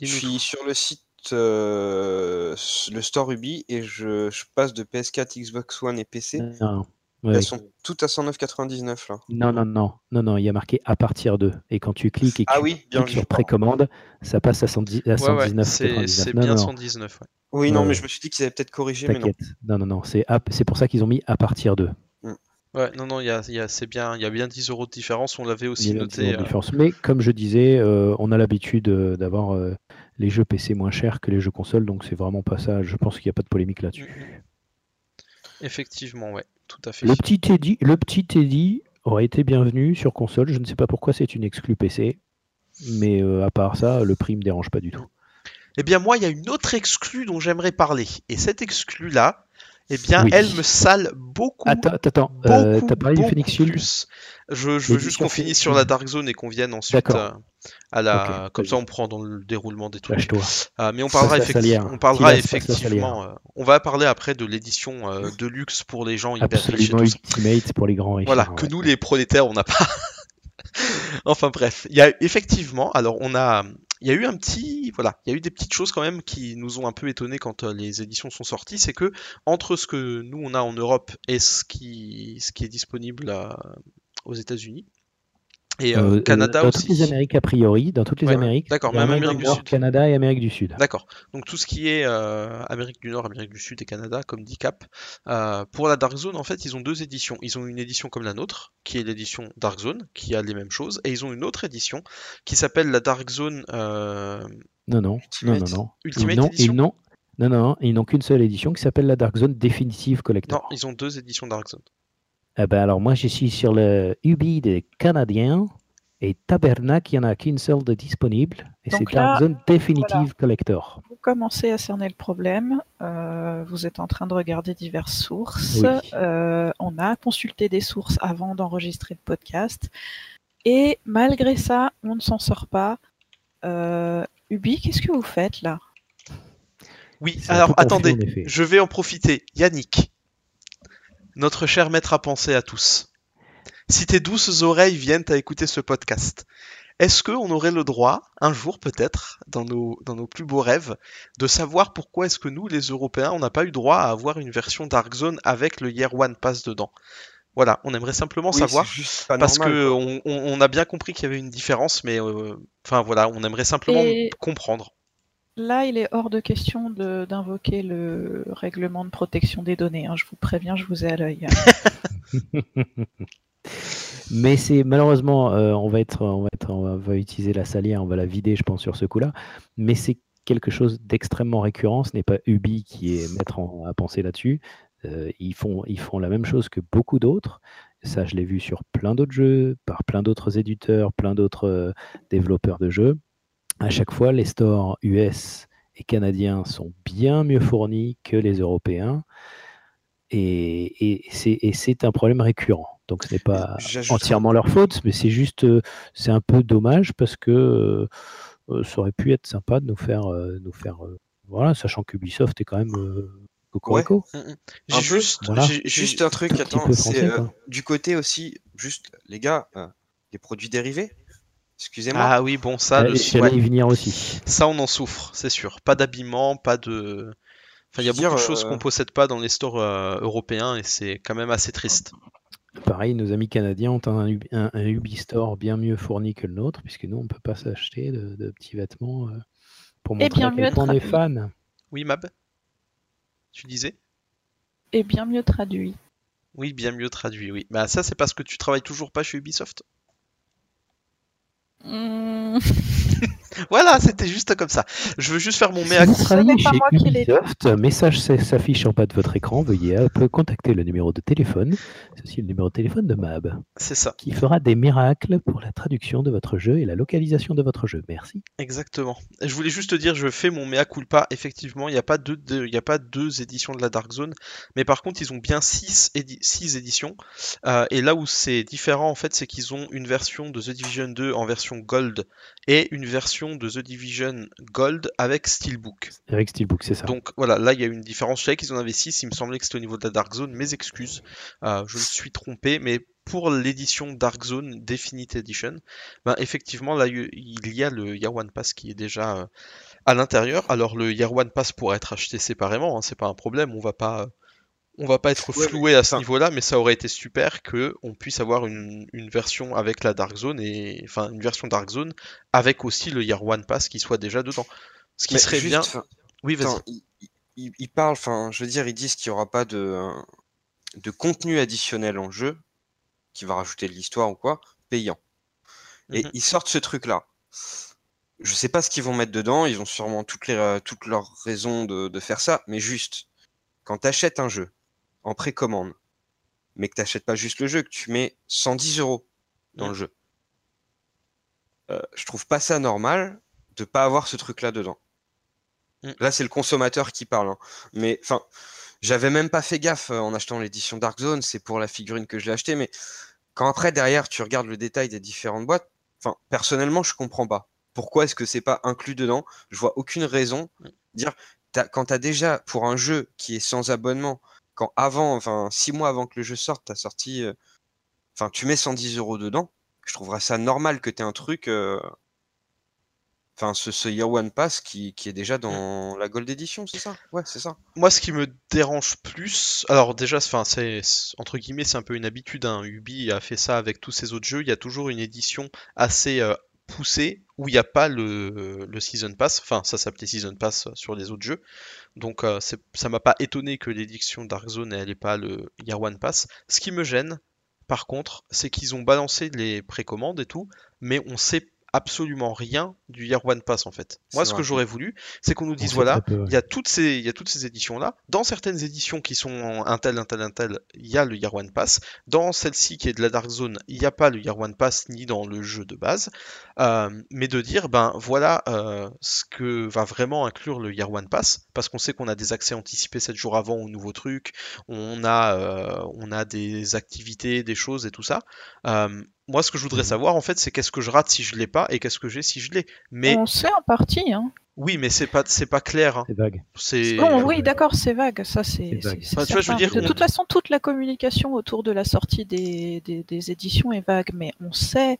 Je suis sur le site, euh, le store Ubi, et je, je passe de PS4, Xbox One et PC. Non, ouais. Elles sont toutes à 109,99 là. non, non, non, non, non, il y a marqué à partir de. Et quand tu cliques et que Ah tu oui, cliques sur précommande, ça passe à 110 à Ouais, ouais, 119,99. c'est bien non, non, 119. ouais. Oui, non, Ouais, mais ouais. je me suis dit qu'ils avaient peut-être corrigé, mais non. t'inquiète. Non, non, non, c'est pour ça qu'ils ont mis à partir de. Ouais, non, non, il y a, il y a- c'est bien, il y a bien 10 euros de différence. On l'avait aussi noté. euh, différence. Mais comme je disais, euh, on a l'habitude euh, d'avoir euh, les jeux PC moins chers que les jeux consoles, donc c'est vraiment pas ça. Je pense qu'il n'y a pas de polémique là-dessus. mm, Effectivement, ouais, tout à fait. Le petit Teddy, le petit Teddy aurait été bienvenu sur console. Je ne sais pas pourquoi c'est une exclue PC, mais euh, à part ça, le prix me dérange pas du tout. Eh bien, moi, il y a une autre exclue dont j'aimerais parler. Et cette exclue-là, eh bien, Oui. elle me sale beaucoup. Attends, attends, euh, t'as parlé du Phoenix Shield plus. Je, je veux juste qu'on finisse sur la Shield. Dark Zone et qu'on vienne ensuite euh, à la. Comme ça, on prend dans le déroulement des trucs. Lâche-toi. Euh, mais on parlera, effecti- salière. on parlera effectivement. euh, on va parler après de l'édition euh, de luxe pour les gens hyper riches Absolument ça. ultimate pour les grands riches. Voilà, que ouais. nous les prolétaires, on n'a pas. [laughs] enfin bref, il y a effectivement, alors on a, il y a eu un petit, voilà, il y a eu des petites choses quand même qui nous ont un peu étonnés quand euh, les éditions sont sorties, c'est que entre ce que nous on a en Europe et ce qui, est disponible aux États-Unis et euh, Euh, Canada dans aussi. toutes les Amériques, a priori, dans toutes les Ouais. Amériques. D'accord, même Amérique dans du le Nord, Sud. Canada et Amérique du Sud. D'accord. Donc tout ce qui est euh, Amérique du Nord, Amérique du Sud et Canada, comme dit Cap, euh, pour la Dark Zone, en fait, ils ont deux éditions. Ils ont une édition comme la nôtre, qui est l'édition Dark Zone, qui a les mêmes choses, et ils ont une autre édition qui s'appelle la Dark Zone euh, Non, non, non, non, Ultimate. non. Ultimate non, Edition. ils n'ont, non, non, non, ils n'ont qu'une seule édition qui s'appelle la Dark Zone Definitive Non, Collector. ils ont deux éditions Dark Zone. Eh ben alors moi je suis sur le Ubi des Canadiens et Tabernacle, il n'y en a qu'une seule de disponible et c'est Dark Zone Definitive Collector. Vous commencez à cerner le problème. euh, vous êtes en train de regarder diverses sources. Oui. Euh, on a consulté des sources avant d'enregistrer le podcast. Et malgré ça, on ne s'en sort pas. Euh, Ubi, qu'est-ce que vous faites là? Oui, alors attendez, je vais en profiter. Yannick, notre cher maître à penser à tous. Si tes douces oreilles viennent à écouter ce podcast, Est-ce qu'on aurait le droit, un jour peut-être, dans nos, dans nos plus beaux rêves, de savoir pourquoi est-ce que nous, les Européens, on n'a pas eu droit à avoir une version Dark Zone avec le Year One Pass dedans? Voilà, on aimerait simplement Oui, savoir. Parce normal, que quoi. on, on- on a bien compris qu'il y avait une différence, mais euh, enfin voilà, on aimerait simplement Et- comprendre. Là, il est hors de question d'invoquer le règlement de protection des données. hein. Je vous préviens, je vous ai à l'œil. [laughs] Mais c'est malheureusement, euh, on va utiliser la salière, on va la vider, je pense, sur ce coup-là. Mais c'est quelque chose d'extrêmement récurrent. Ce n'est pas Ubi qui est maître à penser là-dessus. Euh, ils font, ils font la même chose que beaucoup d'autres. Ça, je l'ai vu sur plein d'autres jeux, par plein d'autres éditeurs, plein d'autres euh, développeurs de jeux. À chaque fois, les stores US et canadiens sont bien mieux fournis que les Européens. Et, et c'est et c'est un problème récurrent. Donc ce n'est pas entièrement leur faute, mais c'est juste, c'est un peu dommage parce que euh, ça aurait pu être sympa de nous faire, euh, nous faire, euh, voilà, sachant qu'Ubisoft est quand même euh, cocorico. Mm, mm. Un J'ai juste, voilà. j'ai- j'ai- Juste un truc, attends, c'est euh, du côté aussi, juste les gars, euh, les produits dérivés. Excusez-moi. Ah oui, bon, ça, le- Euh, ouais. venir aussi. Ça, on en souffre, c'est sûr. Pas d'habillement, pas de. Enfin, il y a beaucoup de choses euh, qu'on possède pas dans les stores euh, européens et c'est quand même assez triste. Pareil, nos amis canadiens ont un, Ubi- un, un Ubistore bien mieux fourni que le nôtre, puisque nous, on ne peut pas s'acheter de, de petits vêtements euh, pour montrer bien à quel mieux point on est traduit. fan. Oui, Mab? Tu disais? Et bien mieux traduit. Oui, bien mieux traduit, oui. Bah, ça, c'est parce que tu travailles toujours pas chez Ubisoft? Hmm, [laughs] Voilà, c'était juste comme ça. Je veux juste faire mon mea Si vous culpa. travaillez n'est pas chez moi qui l'ai dit. Ubisoft, un message s'affiche en bas de votre écran. Veuillez contacter le numéro de téléphone. C'est aussi le numéro de téléphone de Mab, C'est ça, qui fera des miracles pour la traduction de votre jeu et la localisation de votre jeu. Merci. exactement. Je voulais juste te dire, je fais mon mea culpa. Effectivement, il n'y a, pas deux, deux- il y a pas deux éditions de la Dark Zone, mais par contre, ils ont bien six, édi- six éditions. Euh, et là où c'est différent, en fait, c'est qu'ils ont une version de The Division 2 en version Gold et une version de The Division Gold avec Steelbook. Avec Steelbook, c'est ça. Donc voilà, là il y a une différence. Je savais qu'ils en avaient 6, il me semblait que c'était au niveau de la Dark Zone. Mes excuses, Euh, je me suis trompé, mais pour l'édition Dark Zone Definite Edition, ben, effectivement là il y a le One Pass qui est déjà euh, à l'intérieur. Alors le Year One Pass pourrait être acheté séparément, hein, c'est pas un problème, on va pas. On va pas être floué à ce niveau-là, mais ça aurait été super que on puisse avoir une, une version avec la Dark Zone et enfin une version Dark Zone avec aussi le Year One Pass qui soit déjà dedans. Ce qui Mais serait juste, bien. Oui, vas-y. Ils, parlent, enfin, je veux dire, ils disent qu'il n'y aura pas de, de contenu additionnel en jeu, qui va rajouter de l'histoire ou quoi, payant. Et Mhm. ils sortent ce truc-là. Je sais pas ce qu'ils vont mettre dedans, ils ont sûrement toutes, les, toutes leurs raisons de, de faire ça, mais juste, quand tu achètes un jeu en précommande, mais que tu n'achètes pas juste le jeu, que tu mets 110 euros dans le jeu, euh, je trouve pas ça normal de pas avoir ce truc-là dedans. Mm. Là, c'est le consommateur qui parle. hein. Mais enfin, j'avais même pas fait gaffe euh, en achetant l'édition Dark Zone. C'est pour la figurine que je l'ai acheté. Mais quand après, derrière, tu regardes le détail des différentes boîtes, enfin, personnellement, je comprends pas. Pourquoi est-ce que c'est pas inclus dedans? Je vois aucune raison. Mm. Dire, t'as- quand tu as déjà, pour un jeu qui est sans abonnement, quand avant, enfin, six mois avant que le jeu sorte, tu as sorti. euh, Enfin, tu mets 110 euros dedans. Je trouverais ça normal que tu aies un truc. euh, Enfin, ce, ce Year One Pass qui, qui est déjà dans la Gold Edition, c'est ça? Ouais, c'est ça. Moi, ce qui me dérange plus, alors déjà, enfin, c'est c'est- entre guillemets, c'est un peu une habitude. Hein. Ubi a fait ça avec tous ses autres jeux. Il y a toujours une édition assez euh, poussée où il n'y a pas le, le Season Pass. Enfin, ça s'appelait Season Pass sur les autres jeux. Donc, euh, ça m'a pas étonné que l'édition Dark Zone elle ait pas le Year One Pass. Ce qui me gêne, par contre, c'est qu'ils ont balancé les précommandes et tout, mais on sait absolument rien du Year One Pass en fait. Moi, ce vrai. que j'aurais voulu, c'est qu'on nous dise voilà, très peu, ouais. il y a toutes ces, il y a toutes ces éditions-là. Dans certaines éditions qui sont un tel, un tel, un tel, il y a le Year One Pass. Dans celle-ci qui est de la Dark Zone, il n'y a pas le Year One Pass ni dans le jeu de base. Euh, mais de dire, ben voilà euh, ce que va vraiment inclure le Year One Pass, parce qu'on sait qu'on a des accès anticipés 7 jours avant aux nouveaux trucs, on a, euh, on a des activités, des choses et tout ça. Moi, ce que je voudrais Mhm. savoir, en fait, c'est qu'est-ce que je rate si je l'ai pas et qu'est-ce que j'ai si je l'ai. Mais On sait en partie. Hein. Oui, mais c'est pas c'est pas clair. hein. C'est vague. C'est oui, d'accord, c'est vague. Ça, c'est. C'est vague. c'est- c'est Enfin, tu vois, je veux certain. dire, de on- toute façon, toute la communication autour de la sortie des, des, des éditions est vague, mais on sait,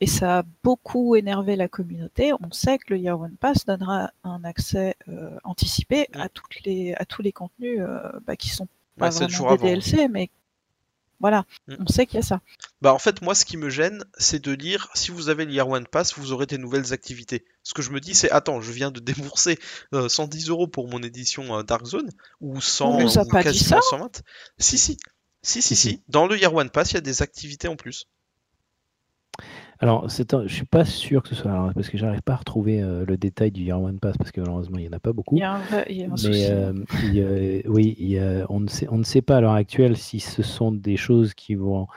et ça a beaucoup énervé la communauté, on sait que le Year One Pass donnera un accès euh, anticipé à, toutes les, à tous les contenus euh, bah, qui sont pas Ouais, sept vraiment des avant. DLC, mais voilà, Mm. on sait qu'il y a ça. Bah en fait moi ce qui me gêne c'est de lire si vous avez le Year One Pass vous aurez des nouvelles activités. Ce que je me dis c'est attends je viens de débourser euh, 110 euros pour mon édition euh, Dark Zone ou 100 On nous a ou pas dit quasiment ça 120. Si si si si Si, si si. dans le Year One Pass il y a des activités en plus. Alors, c'est un- je suis pas sûr que ce soit. alors, parce que j'arrive pas à retrouver euh, le détail du Year One Pass, parce que malheureusement, il n'y en a pas beaucoup. Il y a un, vrai- il y a un Mais euh, il oui, il y a- on, ne sait, on ne sait pas à l'heure actuelle si ce sont des choses qui vont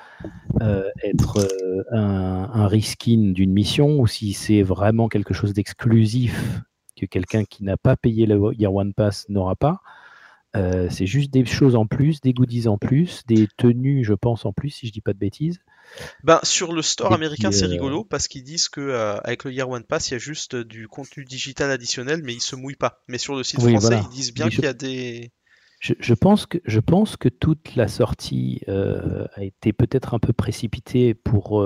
euh, être euh, un, un reskin d'une mission ou si c'est vraiment quelque chose d'exclusif que quelqu'un qui n'a pas payé le Year One Pass n'aura pas. C'est juste des choses en plus, des goodies en plus, des tenues, je pense, en plus, si je dis pas de bêtises. Ben sur le store Et américain c'est euh, rigolo parce qu'ils disent que euh, avec le Year One Pass il y a juste euh, du contenu digital additionnel mais ils se mouillent pas. Mais sur le site Oui, français voilà. ils disent bien je- qu'il y a des Je, je pense que, je pense que toute la sortie euh, a été peut-être un peu précipitée pour,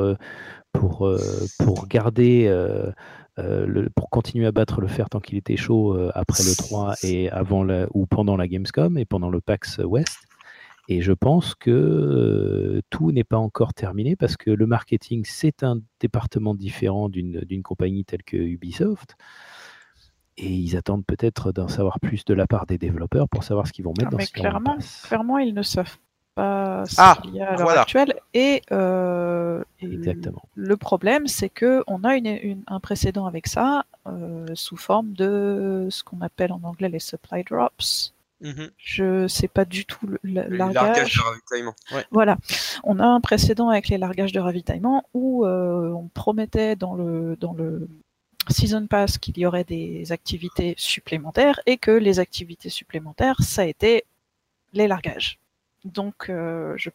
pour, pour garder, euh, le, pour continuer à battre le fer tant qu'il était chaud euh, après le 3 et avant la, ou pendant la Gamescom et pendant le PAX West. Et je pense que euh, tout n'est pas encore terminé parce que le marketing, c'est un département différent d'une d'une compagnie telle que Ubisoft. Et ils attendent peut-être d'en savoir plus de la part des développeurs pour savoir ce qu'ils vont mettre Ah, dans mais ce clairement, clairement, ils ne savent pas ce Ah, qu'il y a à l'heure voilà. actuelle. Et, euh, et Exactement. le problème, c'est que on a une, une- un précédent avec ça euh, sous forme de ce qu'on appelle en anglais les supply drops. Mhm. Je sais pas du tout le, le Le largage. largage de ravitaillement. Voilà, on a un précédent avec les largages de ravitaillement où euh, on promettait dans le dans le season pass qu'il y aurait des activités supplémentaires et que les activités supplémentaires ça a été les largages. Donc euh, je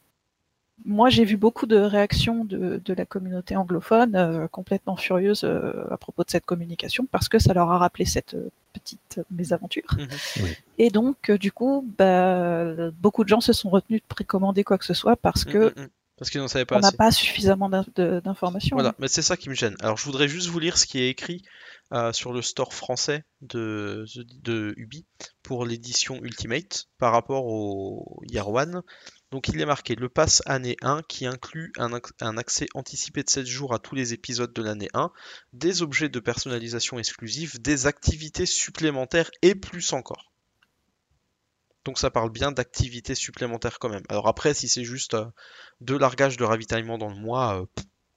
moi, j'ai vu beaucoup de réactions de, de la communauté anglophone euh, complètement furieuses euh, à propos de cette communication parce que ça leur a rappelé cette euh, petite mésaventure. Mhm. Oui. Et donc, euh, du coup, bah, beaucoup de gens se sont retenus de précommander quoi que ce soit parce que Mhm, mhm. Parce qu'ils n'en savaient pas on n'a pas suffisamment d'informations. Voilà, mais c'est ça qui me gêne. Alors je voudrais juste vous lire ce qui est écrit euh, sur le store français de, de Ubi pour l'édition Ultimate par rapport au Year One. Donc il est marqué le pass année 1 qui inclut un, ac- un accès anticipé de 7 jours à tous les épisodes de l'année 1, des objets de personnalisation exclusifs, des activités supplémentaires et plus encore. Donc ça parle bien d'activités supplémentaires quand même. Alors après, si c'est juste euh, deux largages de ravitaillement dans le mois, euh,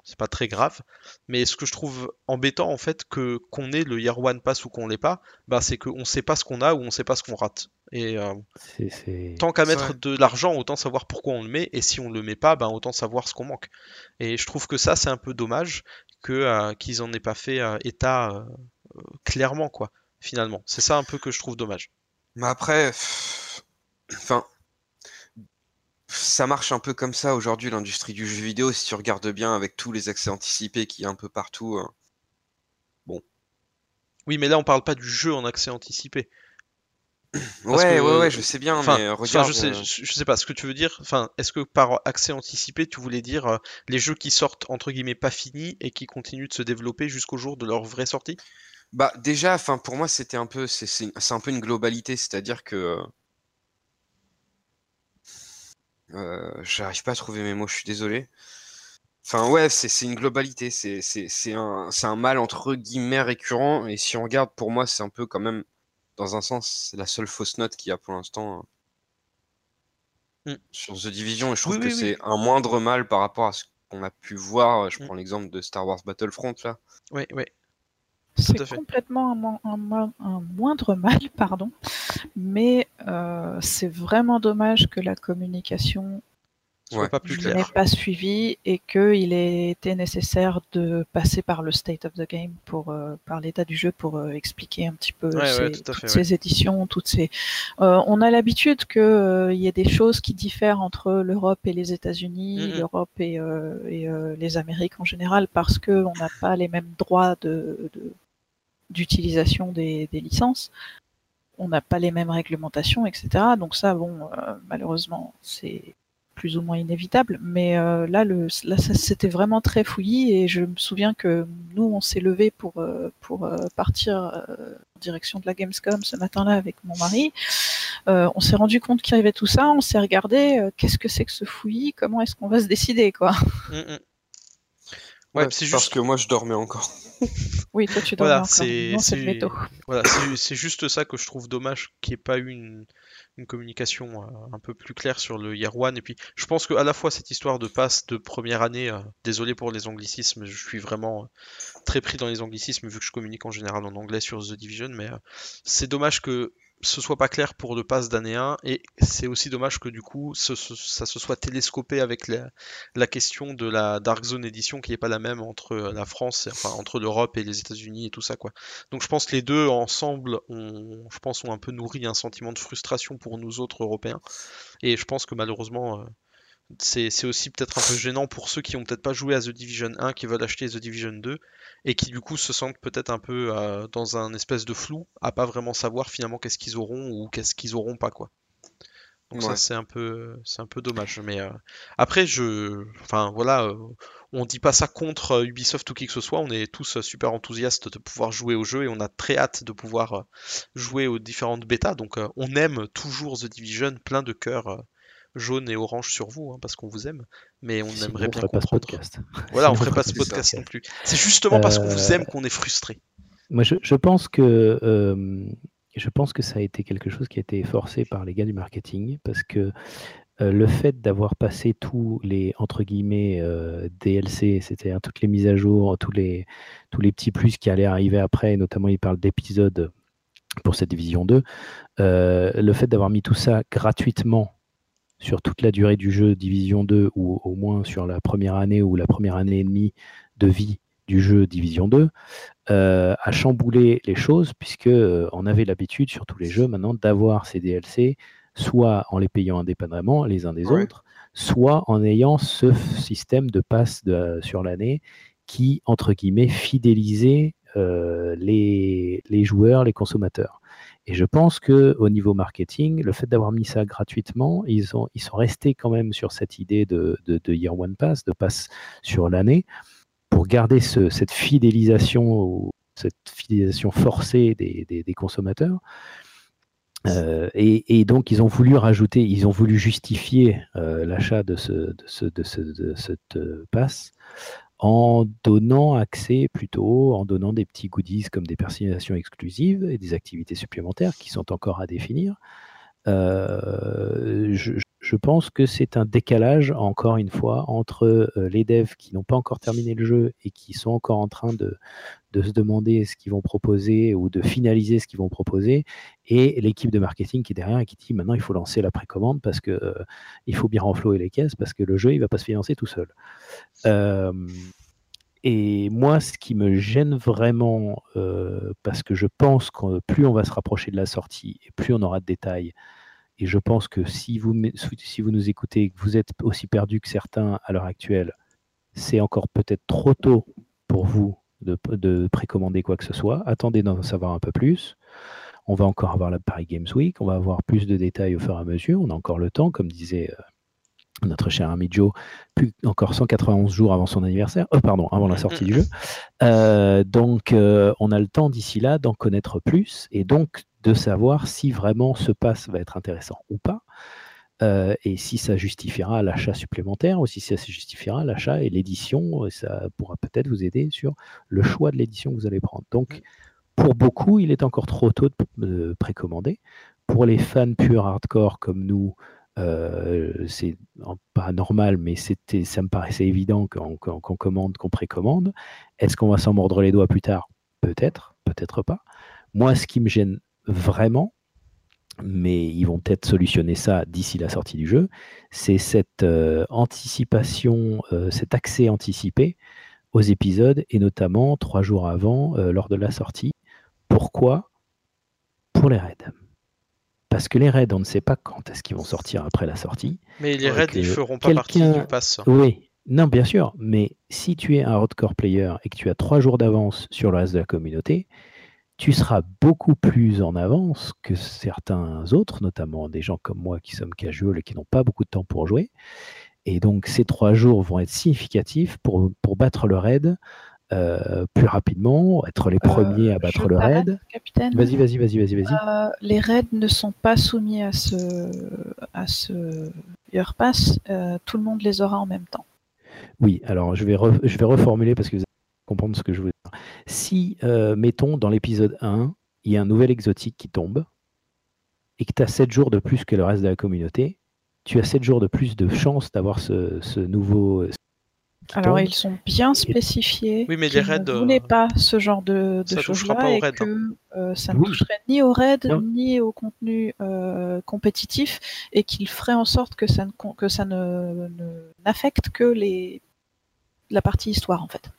c'est pas très grave. Mais ce que je trouve embêtant en fait, que qu'on ait le Year One Pass ou qu'on l'ait pas, bah c'est qu'on sait pas ce qu'on a ou on sait pas ce qu'on rate. Et euh, C'est- c'est- tant qu'à mettre de l'argent, autant savoir pourquoi on le met, et si on le met pas, ben autant savoir ce qu'on manque. Et je trouve que ça c'est un peu dommage que euh, qu'ils en aient pas fait euh, état clairement quoi. Finalement, c'est ça un peu que je trouve dommage. Mais après, pff, enfin, ça marche un peu comme ça aujourd'hui, l'industrie du jeu vidéo, si tu regardes bien avec tous les accès anticipés qu'il y a un peu partout. hein. Oui, mais là on parle pas du jeu en accès anticipé. [clears throat] Parce Ouais, que, ouais, euh, ouais, je sais bien, Enfin, mais regarde. je sais, euh, je, je sais pas ce que tu veux dire. Enfin, est-ce que par accès anticipé, tu voulais dire euh, les jeux qui sortent entre guillemets pas finis et qui continuent de se développer jusqu'au jour de leur vraie sortie? Bah déjà, enfin pour moi c'était un peu, c'est un peu une globalité, c'est-à-dire que euh, euh, j'arrive pas à trouver mes mots, je suis désolé. Enfin ouais, c'est c'est une globalité, c'est c'est c'est un c'est un mal entre guillemets récurrent et si on regarde pour moi c'est un peu quand même dans un sens c'est la seule fausse note qu'il y a pour l'instant euh, Mm. sur The Division et je trouve Oui, que oui, oui. c'est un moindre mal par rapport à ce qu'on a pu voir. Je Mm. prends l'exemple de Star Wars Battlefront là. Oui, oui. C'est complètement un, un un moindre mal, [laughs] pardon. Mais euh, c'est vraiment dommage que la communication Soit Ouais. pas plus n'est clair. pas suivie et qu'il ait été nécessaire de passer par le state of the game pour euh, par l'état du jeu pour euh, expliquer un petit peu Ouais, ces, ouais, tout à toutes ces éditions, toutes ces. On a l'habitude que il y ait des choses qui diffèrent entre l'Europe et les États-Unis, Mhm. l'Europe et, et les Amériques en général parce que on n'a pas les mêmes droits de, de d'utilisation des, des licences. On n'a pas les mêmes réglementations, etc. Donc ça, bon, euh, malheureusement, c'est plus ou moins inévitable. Mais euh, là, le, là, c'était vraiment très fouillis et je me souviens que nous, on s'est levé pour euh, pour euh, partir euh, en direction de la Gamescom ce matin-là avec mon mari. Euh, on s'est rendu compte qu'il y avait tout ça. On s'est regardé. Qu'est-ce que c'est que ce fouillis Comment est-ce qu'on va se décider, quoi? Mm, mm. Ouais, Ouais, c'est Parce juste. que moi, je dormais encore. [laughs] Oui, toi, tu Voilà, dormais encore. c'est- Non, c'est le. Voilà, c'est- c'est juste ça que je trouve dommage qu'il n'y ait pas eu une, une communication euh, un peu plus claire sur le Year One. Et puis, je pense qu'à la fois cette histoire de passe de première année, euh, désolé pour les anglicismes, je suis vraiment euh, très pris dans les anglicismes vu que je communique en général en anglais sur The Division, mais euh, c'est dommage que ce soit pas clair pour le pass d'année 1 et c'est aussi dommage que du coup ça se soit télescopé avec la, question de la Dark Zone édition qui n'est pas la même entre la France, enfin entre l'Europe et les États-Unis et tout ça quoi. Donc je pense que les deux ensemble ont, je pense, ont un peu nourri un sentiment de frustration pour nous autres Européens. Et je pense que malheureusement, euh, c'est c'est aussi peut-être un peu gênant pour ceux qui ont peut-être pas joué à The Division 1, qui veulent acheter The Division 2, et qui du coup se sentent peut-être un peu euh, dans un espèce de flou, à pas vraiment savoir finalement qu'est-ce qu'ils auront ou qu'est-ce qu'ils auront pas quoi. Donc ça c'est un peu c'est un peu dommage. Mais euh, après je, enfin voilà, euh, on dit pas ça contre Ubisoft ou qui que ce soit. On est tous super enthousiastes de pouvoir jouer au jeu et on a très hâte de pouvoir jouer aux différentes bêtas. Donc on aime toujours The Division, plein de cœurs jaunes et orange sur vous, hein, parce qu'on vous aime. Mais on Sinon, aimerait on bien ferait pas ce comprendre. podcast. Voilà, [laughs] on Sinon, ferait pas ce podcast non plus. C'est justement parce qu'on vous Euh, aime qu'on est frustré. Moi, je, je pense que euh, je pense que ça a été quelque chose qui a été forcé par les gars du marketing parce que euh, le fait d'avoir passé tous les entre guillemets euh, DLC, c'est-à-dire toutes les mises à jour, tous les tous les petits plus qui allaient arriver après, notamment ils parlent d'épisodes pour cette division 2, euh, le fait d'avoir mis tout ça gratuitement sur toute la durée du jeu Division 2 ou au moins sur la première année ou la première année et demie de vie du jeu Division 2 euh, a chamboulé les choses puisque euh, on avait l'habitude sur tous les jeux maintenant d'avoir ces DLC soit en les payant indépendamment les uns des Ouais. autres, soit en ayant ce système de passe de- sur l'année qui entre guillemets fidélisait euh, les, les joueurs, les consommateurs. Et je pense que au niveau marketing, le fait d'avoir mis ça gratuitement, ils, ont, ils sont restés quand même sur cette idée de, de, Year One Pass, de passe sur l'année, pour garder ce- cette fidélisation, cette fidélisation forcée des, des- des consommateurs. Euh, et, et donc, ils ont voulu rajouter, ils ont voulu justifier euh, l'achat de ce, de, ce, de, ce, de cette euh, passe en donnant accès plutôt, en donnant des petits goodies comme des personnalisations exclusives et des activités supplémentaires qui sont encore à définir. Euh, je, pense que c'est un décalage, encore une fois, entre euh, les devs qui n'ont pas encore terminé le jeu et qui sont encore en train de, se demander ce qu'ils vont proposer ou de finaliser ce qu'ils vont proposer, et l'équipe de marketing qui est derrière et qui dit maintenant il faut lancer la précommande parce que euh, il faut bien renflouer les caisses parce que le jeu il va pas se financer tout seul. Euh, et moi, ce qui me gêne vraiment, parce que je pense que plus on va se rapprocher de la sortie et plus on aura de détails, et je pense que si vous, si vous nous écoutez que vous êtes aussi perdu que certains à l'heure actuelle, c'est encore peut-être trop tôt pour vous de, de précommander quoi que ce soit. Attendez d'en savoir un peu plus. On va encore avoir la Paris Games Week, on va avoir plus de détails au fur et à mesure. On a encore le temps, comme disait euh, notre cher ami Joe, plus encore 191 jours avant son anniversaire, euh, pardon, avant la sortie du jeu. Euh, donc, euh, on a le temps d'ici là d'en connaître plus et donc de savoir si vraiment ce pass va être intéressant ou pas. Euh, et si ça justifiera l'achat supplémentaire ou si ça justifiera l'achat et l'édition, euh, ça pourra peut-être vous aider sur le choix de l'édition que vous allez prendre. Donc, pour beaucoup, il est encore trop tôt de, de précommander. Pour les fans purs hardcore comme nous, euh, c'est pas normal, mais c'était, ça me paraissait évident qu'on commande, qu'on précommande. Est-ce qu'on va s'en mordre les doigts plus tard? Peut-être, peut-être pas. Moi, ce qui me gêne vraiment, mais ils vont peut-être solutionner ça d'ici la sortie du jeu, c'est cette euh, anticipation, euh, cet accès anticipé aux épisodes, et notamment trois jours avant, euh, lors de la sortie. Pourquoi Pour les raids? Parce que les raids, on ne sait pas quand est-ce qu'ils vont sortir après la sortie. Mais les raids, ils feront pas partie du pass. Oui, non, bien sûr, mais si tu es un hardcore player et que tu as trois jours d'avance sur le reste de la communauté, tu seras beaucoup plus en avance que certains autres, notamment des gens comme moi qui sommes casual et qui n'ont pas beaucoup de temps pour jouer. Et donc ces trois jours vont être significatifs pour, pour battre le raid euh, plus rapidement, être les premiers Euh, à battre le raid. Capitaine. Vas-y, vas-y, vas-y, vas-y, vas-y. Euh, les raids ne sont pas soumis à ce, à ce Pass. Tout le monde les aura en même temps. Oui, alors je vais, re- je vais reformuler parce que vous comprendre ce que je veux dire. Si, euh, mettons, dans l'épisode 1, il y a un nouvel exotique qui tombe et que tu as 7 jours de plus que le reste de la communauté, tu as 7 jours de plus de chances d'avoir ce, ce nouveau. euh, Alors, tombe. ils sont bien spécifiés. Oui, mais les raids, ne euh, voulaient pas ce genre de, de choses-là pas aux et raids, hein. que euh, ça ne Oui. toucherait ni aux raids Non. ni au contenu euh, compétitif et qu'ils feraient en sorte que ça ne con- que ça ne ne- n'affecte que les la partie histoire en fait.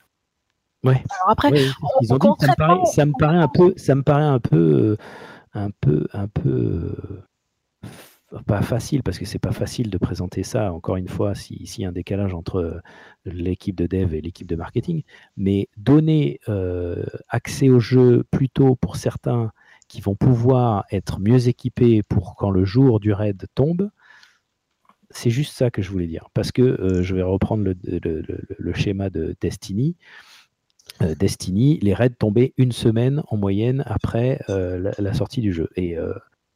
Ouais. Alors après, Ouais, ils ont dit que ça me paraît, ça me paraît un peu, ça me paraît un peu, euh, un peu, un peu euh, pas facile parce que c'est pas facile de présenter ça. Encore une fois, si- s'il y a un décalage entre euh, l'équipe de dev et l'équipe de marketing, mais donner euh, accès au jeu plus tôt pour certains qui vont pouvoir être mieux équipés pour quand le jour du raid tombe. C'est juste ça que je voulais dire. Parce que euh, je vais reprendre le, le- le- le schéma de Destiny. Euh, Destiny, les raids tombaient une semaine en moyenne après euh, la, sortie du jeu. Et euh,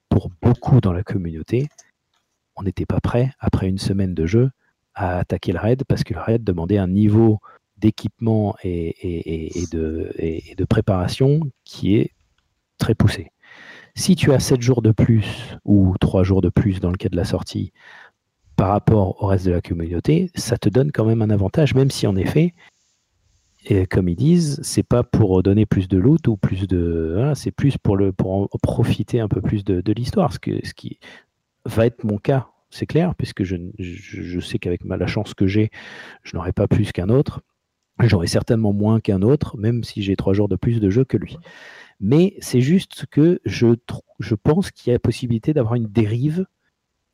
pour beaucoup dans la communauté, on n'était pas prêt, après une semaine de jeu, à attaquer le raid parce que le raid demandait un niveau d'équipement et de préparation qui est très poussé. Si tu as 7 jours de plus ou 3 jours de plus dans le cas de la sortie par rapport au reste de la communauté, ça te donne quand même un avantage, même si en effet, et comme ils disent, c'est pas pour donner plus de loot ou plus de. voilà, c'est plus pour, le, pour en profiter un peu plus de, l'histoire, ce, qui va être mon cas, c'est clair, puisque je, je, sais qu'avec la chance que j'ai, je n'aurai pas plus qu'un autre. J'aurai certainement moins qu'un autre, même si j'ai trois jours de plus de jeu que lui. Mais c'est juste que je, je pense qu'il y a possibilité d'avoir une dérive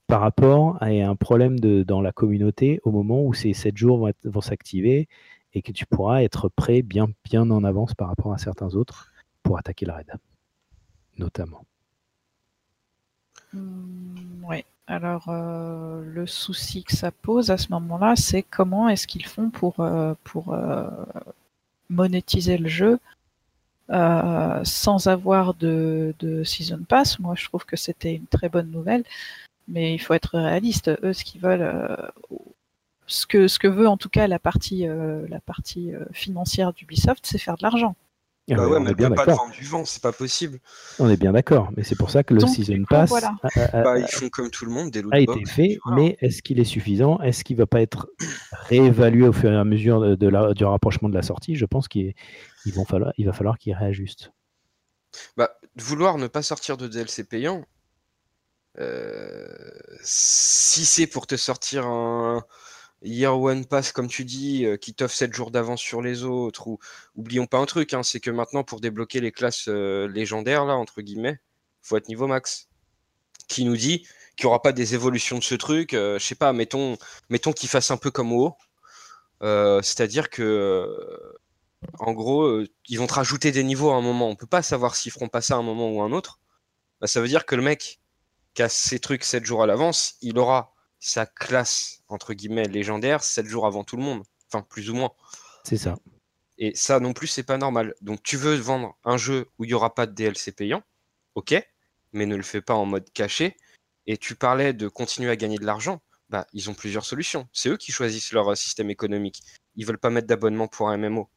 par rapport à un problème de, dans la communauté au moment où ces 7 jours vont, vont s'activer et que tu pourras être prêt bien, bien en avance par rapport à certains autres pour attaquer le raid, notamment. Hmm, ouais. Alors euh, le souci que ça pose à ce moment-là, c'est comment est-ce qu'ils font pour euh, pour euh, monétiser le jeu sans avoir de, de season pass. Moi, je trouve que c'était une très bonne nouvelle, mais il faut être réaliste. Eux, ce qu'ils veulent, ce que ce que veut en tout cas la partie euh, la partie euh, financière d'Ubisoft, c'est faire de l'argent. Ah Bah ouais, on mais est bien pas vendre du vent, c'est pas possible. On est bien d'accord, mais c'est pour ça que le Donc, season pass voilà. a, a- Bah, ils font comme tout le monde, des a été fait, mais est-ce qu'il est suffisant? Est-ce qu'il ne va pas être réévalué au fur et à mesure de, de la- du rapprochement de la sortie? Je pense qu'il il vont falloir, il va falloir qu'il réajuste. Bah, vouloir ne pas sortir de DLC payant, euh, si c'est pour te sortir un Year One Pass, comme tu dis, euh, qui t'offre 7 jours d'avance sur les autres, ou oublions pas un truc, hein, c'est que maintenant pour débloquer les classes euh, légendaires, là, entre guillemets, faut être niveau max. Qui nous dit qu'il n'y aura pas des évolutions de ce truc, euh, je sais pas, mettons, mettons qu'il fasse un peu comme WoW, euh, c'est-à-dire que en gros, ils vont te rajouter des niveaux à un moment. On peut pas savoir s'ils feront pas ça à un moment ou à un autre. Bah, ça veut dire que le mec qui a ses trucs 7 jours à l'avance, il aura sa classe, entre guillemets, légendaire 7 jours avant tout le monde. Enfin, plus ou moins. C'est ça. Et ça non plus, c'est pas normal. Donc tu veux vendre un jeu où il y aura pas de DLC payant, ok, mais ne le fais pas en mode caché. Et tu parlais de continuer à gagner de l'argent. Bah, ils ont plusieurs solutions. C'est eux qui choisissent leur euh, système économique. Ils veulent pas mettre d'abonnement pour un MMO.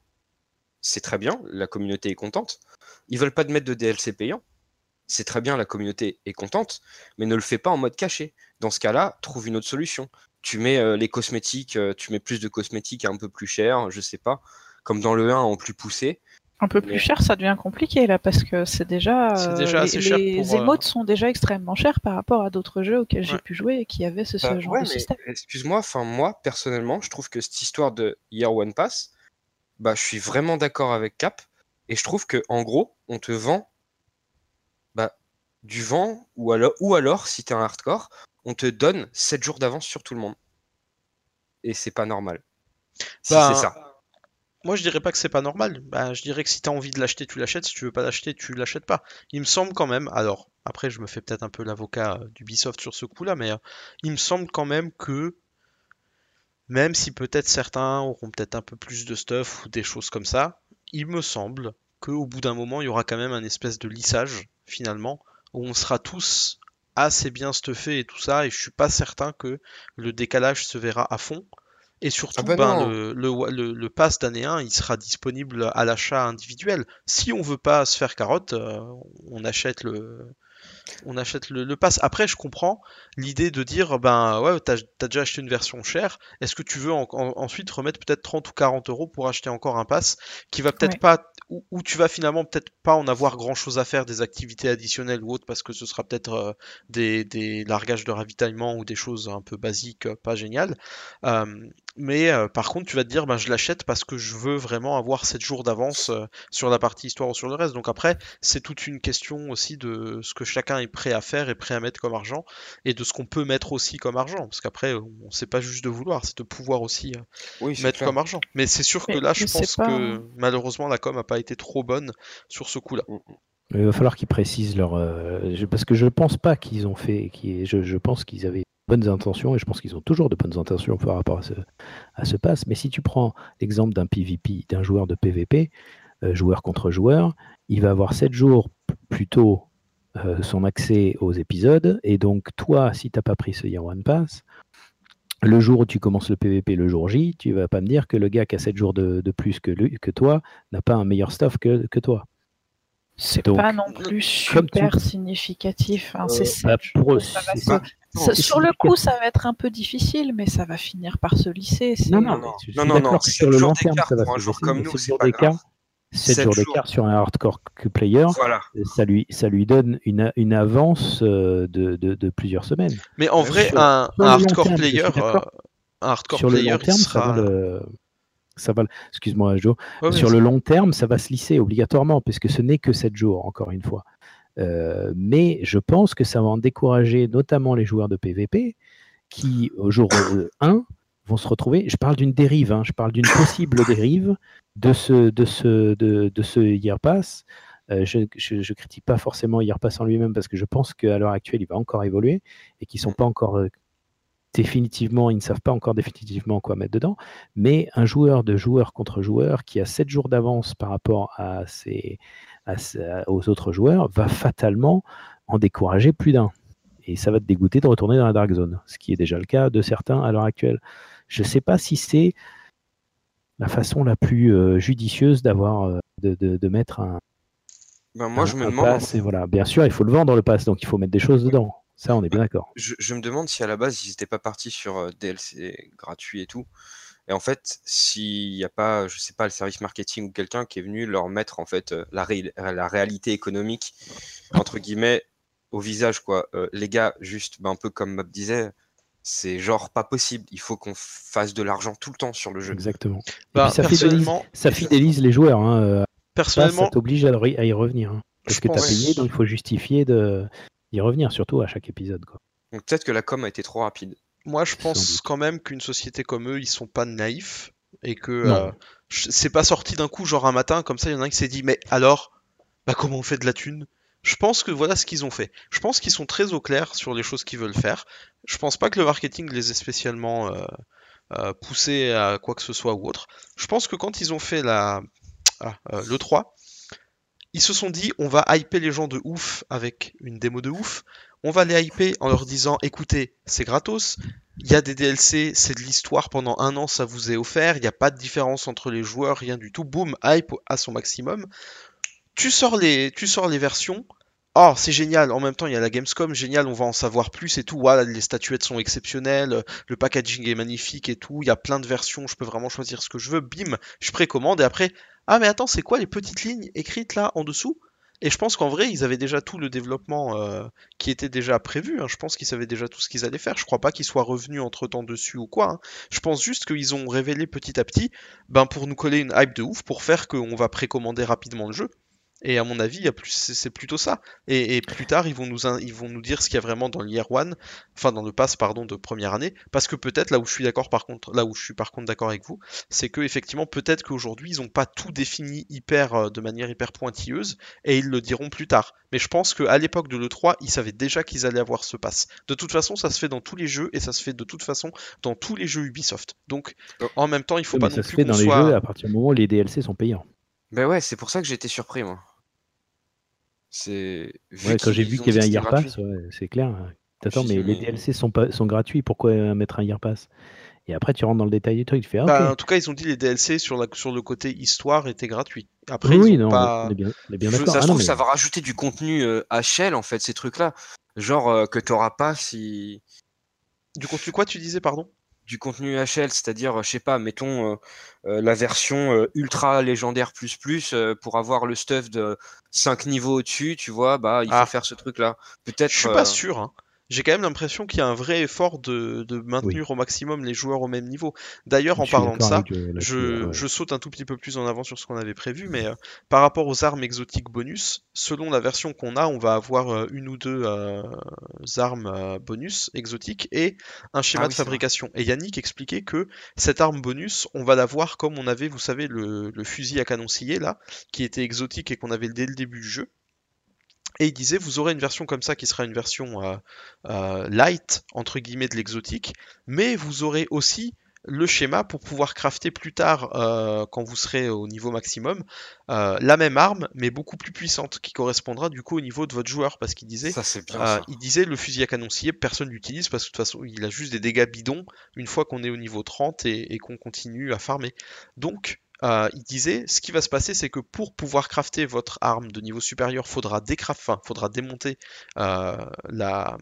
C'est très bien, la communauté est contente. Ils veulent pas te mettre de DLC payant. C'est très bien, la communauté est contente, mais ne le fais pas en mode caché. Dans ce cas-là, trouve une autre solution. Tu mets euh, les cosmétiques, euh, tu mets plus de cosmétiques un peu plus cher, je sais pas, comme dans le 1 en plus poussé. Un peu plus Mais- cher, ça devient compliqué là parce que c'est déjà, euh, déjà les, cher les pour, euh, émotes sont déjà extrêmement chères par rapport à d'autres jeux auxquels j'ai pu jouer et qui avaient ce, ce Bah, genre ouais, de mais système. excuse-moi, enfin moi personnellement, je trouve que cette histoire de Year One Pass, bah je suis vraiment d'accord avec Cap et je trouve que en gros, on te vend du vent ou alors ou alors si t'es un hardcore, on te donne 7 jours d'avance sur tout le monde. Et c'est pas normal. Si Bah, c'est ça. Moi, je dirais pas que c'est pas normal. Bah, je dirais que si t'as envie de l'acheter, tu l'achètes. Si tu veux pas l'acheter, tu l'achètes pas. Il me semble quand même. Alors, après, je me fais peut-être un peu l'avocat d'Ubisoft sur ce coup-là, mais euh, il me semble quand même que même si peut-être certains auront peut-être un peu plus de stuff ou des choses comme ça, il me semble qu'au bout d'un moment, il y aura quand même un espèce de lissage finalement où on sera tous assez bien stuffés et tout ça, et je suis pas certain que le décalage se verra à fond. Et surtout, Ah bah ben, le, le, le- le pass d'année 1, il sera disponible à l'achat individuel. Si on veut pas se faire carotte, euh, on achète le, on achète le, le pass. Après, je comprends l'idée de dire, ben ouais, t'as as déjà acheté une version chère, est-ce que tu veux en- en- ensuite remettre peut-être 30 ou 40 euros pour acheter encore un pass qui va peut-être Ouais. pas, où, où tu vas finalement peut-être pas en avoir grand chose à faire, des activités additionnelles ou autres, parce que ce sera peut-être euh, des, des largages de ravitaillement ou des choses un peu basiques, pas géniales. Euh, mais euh, par contre, tu vas te dire, ben, je l'achète parce que je veux vraiment avoir 7 jours d'avance euh, sur la partie histoire ou sur le reste. Donc après, c'est toute une question aussi de ce que chacun est prêt à faire et prêt à mettre comme argent et de ce qu'on peut mettre aussi comme argent. Parce qu'après, on sait pas juste de vouloir, c'est de pouvoir aussi euh, Oui, mettre clair. comme argent. Mais c'est sûr que là, je pense pas- que malheureusement, la com a pas été trop bonne sur ce coup-là. Mais Il va falloir qu'ils précisent leur. euh, je- parce que je pense pas qu'ils ont fait. qu'ils- je, je pense qu'ils avaient bonnes intentions et je pense qu'ils ont toujours de bonnes intentions par rapport à ce, à ce pass. Mais si tu prends l'exemple d'un PvP, d'un joueur de PvP, euh, joueur contre joueur, il va avoir 7 jours plus tôt euh, son accès aux épisodes. Et donc, toi, si tu n'as pas pris ce Year One Pass, le jour où tu commences le PvP, le jour J, tu vas pas me dire que le gars qui a 7 jours de, de plus que, lui, que toi n'a pas un meilleur stuff que, que toi. C'est pas non plus tu- super significatif. hein, c'est Bah, eux, jours, ça va c'est se- pas- ça- sur le coup, ça va être un peu difficile, mais ça va finir par se lisser. Non, non, Non, je suis non, non, sur le jours long terme, d'écart ça va pour un se baisser, comme nous, sept c'est jours pas d'écart, grave. 7 Sept jours d'écart sur un hardcore player, Voilà. ça lui, ça lui donne une, une avance euh, de, de, de plusieurs semaines. Mais en Ouais, vrai, sur- un, sur un le long hardcore terme, player, euh, un hardcore sur le player, long il terme, ça sera. va le. Ça va le- Excuse-moi, Joe. Ouais, sur le long terme, ça va se lisser obligatoirement, puisque ce n'est que 7 jours, encore une fois. Euh, mais je pense que ça va en décourager notamment les joueurs de PvP qui, au jour 1, vont se retrouver. Je parle d'une dérive, hein, je parle d'une possible dérive de ce, de ce, de, ce Year Pass. Euh, je ne critique pas forcément Year Pass en lui-même parce que je pense qu'à l'heure actuelle, il va encore évoluer et qu'ils sont pas encore euh, définitivement, ils ne savent pas encore définitivement quoi mettre dedans. Mais un joueur de joueur contre joueur qui a 7 jours d'avance par rapport à ses, à aux autres joueurs va fatalement en décourager plus d'un. Et ça va te dégoûter de retourner dans la Dark Zone, ce qui est déjà le cas de certains à l'heure actuelle. Je ne sais pas si c'est la façon la plus euh, judicieuse d'avoir euh, de, de- de mettre un, Ben, moi, un- je me un demande, pass. Et voilà. Bien sûr, il faut le vendre le pass, donc il faut mettre des choses dedans. Ça, on est bien d'accord. je, je me demande si à la base ils n'étaient pas partis sur euh, DLC gratuit et tout. Et en fait, s'il n'y a pas, je sais pas, le service marketing ou quelqu'un qui est venu leur mettre en fait euh, la, ré- la réalité économique entre guillemets au visage quoi. Euh, les gars, juste ben, un peu comme Mab disait, c'est genre pas possible. Il faut qu'on fasse de l'argent tout le temps sur le jeu. Exactement. Bah, puis ça fidélise, personnellement, ça fidélise les joueurs. Hein. euh, pass, ça personnellement, t'oblige à, y revenir. hein. Parce que tu as pense- payé, donc il faut justifier de- d'y revenir, surtout à chaque épisode. Quoi. Donc peut-être que la com a été trop rapide. Moi, je pense quand même qu'une société comme eux, ils sont pas naïfs et que euh, c'est pas sorti d'un coup, genre un matin, comme ça, il y en a un qui s'est dit, mais alors, bah comment on fait de la thune? Je pense que voilà ce qu'ils ont fait. Je pense qu'ils sont très au clair sur les choses qu'ils veulent faire. Je pense pas que le marketing les ait spécialement euh, euh, poussés à quoi que ce soit ou autre. Je pense que quand ils ont fait la ah, euh, le 3, ils se sont dit, on va hyper les gens de ouf avec une démo de ouf. On va les hyper en leur disant, écoutez, c'est gratos, il y a des DLC, c'est de l'histoire pendant un an, ça vous est offert, il n'y a pas de différence entre les joueurs, rien du tout. Boum, hype à son maximum. Tu sors les, tu sors les versions. Oh, c'est génial. En même temps, il y a la Gamescom, génial, on va en savoir plus et tout. Voilà, les statuettes sont exceptionnelles, le packaging est magnifique et tout. Il y a plein de versions, je peux vraiment choisir ce que je veux. Bim, je précommande et après, ah mais attends, c'est quoi les petites lignes écrites là en dessous? Et je pense qu'en vrai, ils avaient déjà tout le développement euh, qui était déjà prévu. hein. Je pense qu'ils savaient déjà tout ce qu'ils allaient faire. Je crois pas qu'ils soient revenus entre temps dessus ou quoi. hein. Je pense juste qu'ils ont révélé petit à petit, ben pour nous coller une hype de ouf, pour faire qu'on va précommander rapidement le jeu. Et à mon avis, c'est plutôt ça. Et, et plus tard, ils vont nous, in- ils vont nous dire ce qu'il y a vraiment dans l'Year One, enfin dans le pass, pardon, de première année. Parce que peut-être là où je suis d'accord, par contre, là où je suis par contre d'accord avec vous, c'est que effectivement, peut-être qu'aujourd'hui, ils n'ont pas tout défini hyper, euh, de manière hyper pointilleuse, et ils le diront plus tard. Mais je pense qu'à l'époque de l'E3, ils savaient déjà qu'ils allaient avoir ce pass. De toute façon, ça se fait dans tous les jeux, et ça se fait de toute façon dans tous les jeux Ubisoft. Donc, Oh. en même temps, il faut Ouais, pas mais non ça se plus fait dans les soit... jeux à partir du moment où les DLC sont payants. Ben ouais, c'est pour ça que j'ai été surpris, moi. C'est. Ouais, quand j'ai vu qu'il y avait un Year Pass, ouais, c'est clair. Attends, Je dis, mais les DLC sont, pas, sont gratuits, pourquoi mettre un Year Pass? Et après, tu rentres dans le détail du truc, tu fais ah, Bah, en tout cas, ils ont dit les DLC sur, la, sur le côté histoire étaient gratuits. Après, oui, ils non, pas... on est bien, on est bien Je- d'accord. ça Ah se non, trouve, mais- ça va rajouter du contenu euh, HL, en fait, ces trucs-là. Genre euh, que t'auras pas si. Du contenu quoi, tu disais, pardon? Du contenu HL, c'est-à-dire, euh, je sais pas, mettons euh, euh, la version ultra légendaire plus plus pour avoir le stuff de 5 niveaux au-dessus, tu vois, bah il faut Ah. faire ce truc-là. Peut-être. Je suis pas sûr. hein. J'ai quand même l'impression qu'il y a un vrai effort de, de maintenir au maximum les joueurs au même niveau. D'ailleurs, en parlant de ça, euh, je, ouais. je saute un tout petit peu plus en avant sur ce qu'on avait prévu, mais euh, par rapport aux armes exotiques bonus, selon la version qu'on a, on va avoir euh, une ou deux euh, armes euh, bonus exotiques et un schéma Ah de oui, fabrication. Et Yannick expliquait que cette arme bonus, on va l'avoir comme on avait, vous savez, le, le fusil à canon scié là, qui était exotique et qu'on avait dès le début du jeu. Et il disait, vous aurez une version comme ça qui sera une version euh, euh, light, entre guillemets, de l'exotique, mais vous aurez aussi le schéma pour pouvoir crafter plus tard, euh, quand vous serez au niveau maximum, la même arme, mais beaucoup plus puissante, qui correspondra du coup au niveau de votre joueur, parce qu'il disait, Ça, c'est bien. ça. il disait le fusil à canon scié, personne l'utilise parce que de toute façon il a juste des dégâts bidons une fois qu'on est au niveau 30 et, et qu'on continue à farmer. Donc euh, il disait ce qui va se passer c'est que pour pouvoir crafter votre arme de niveau supérieur, faudra décraft, faudra démonter euh, la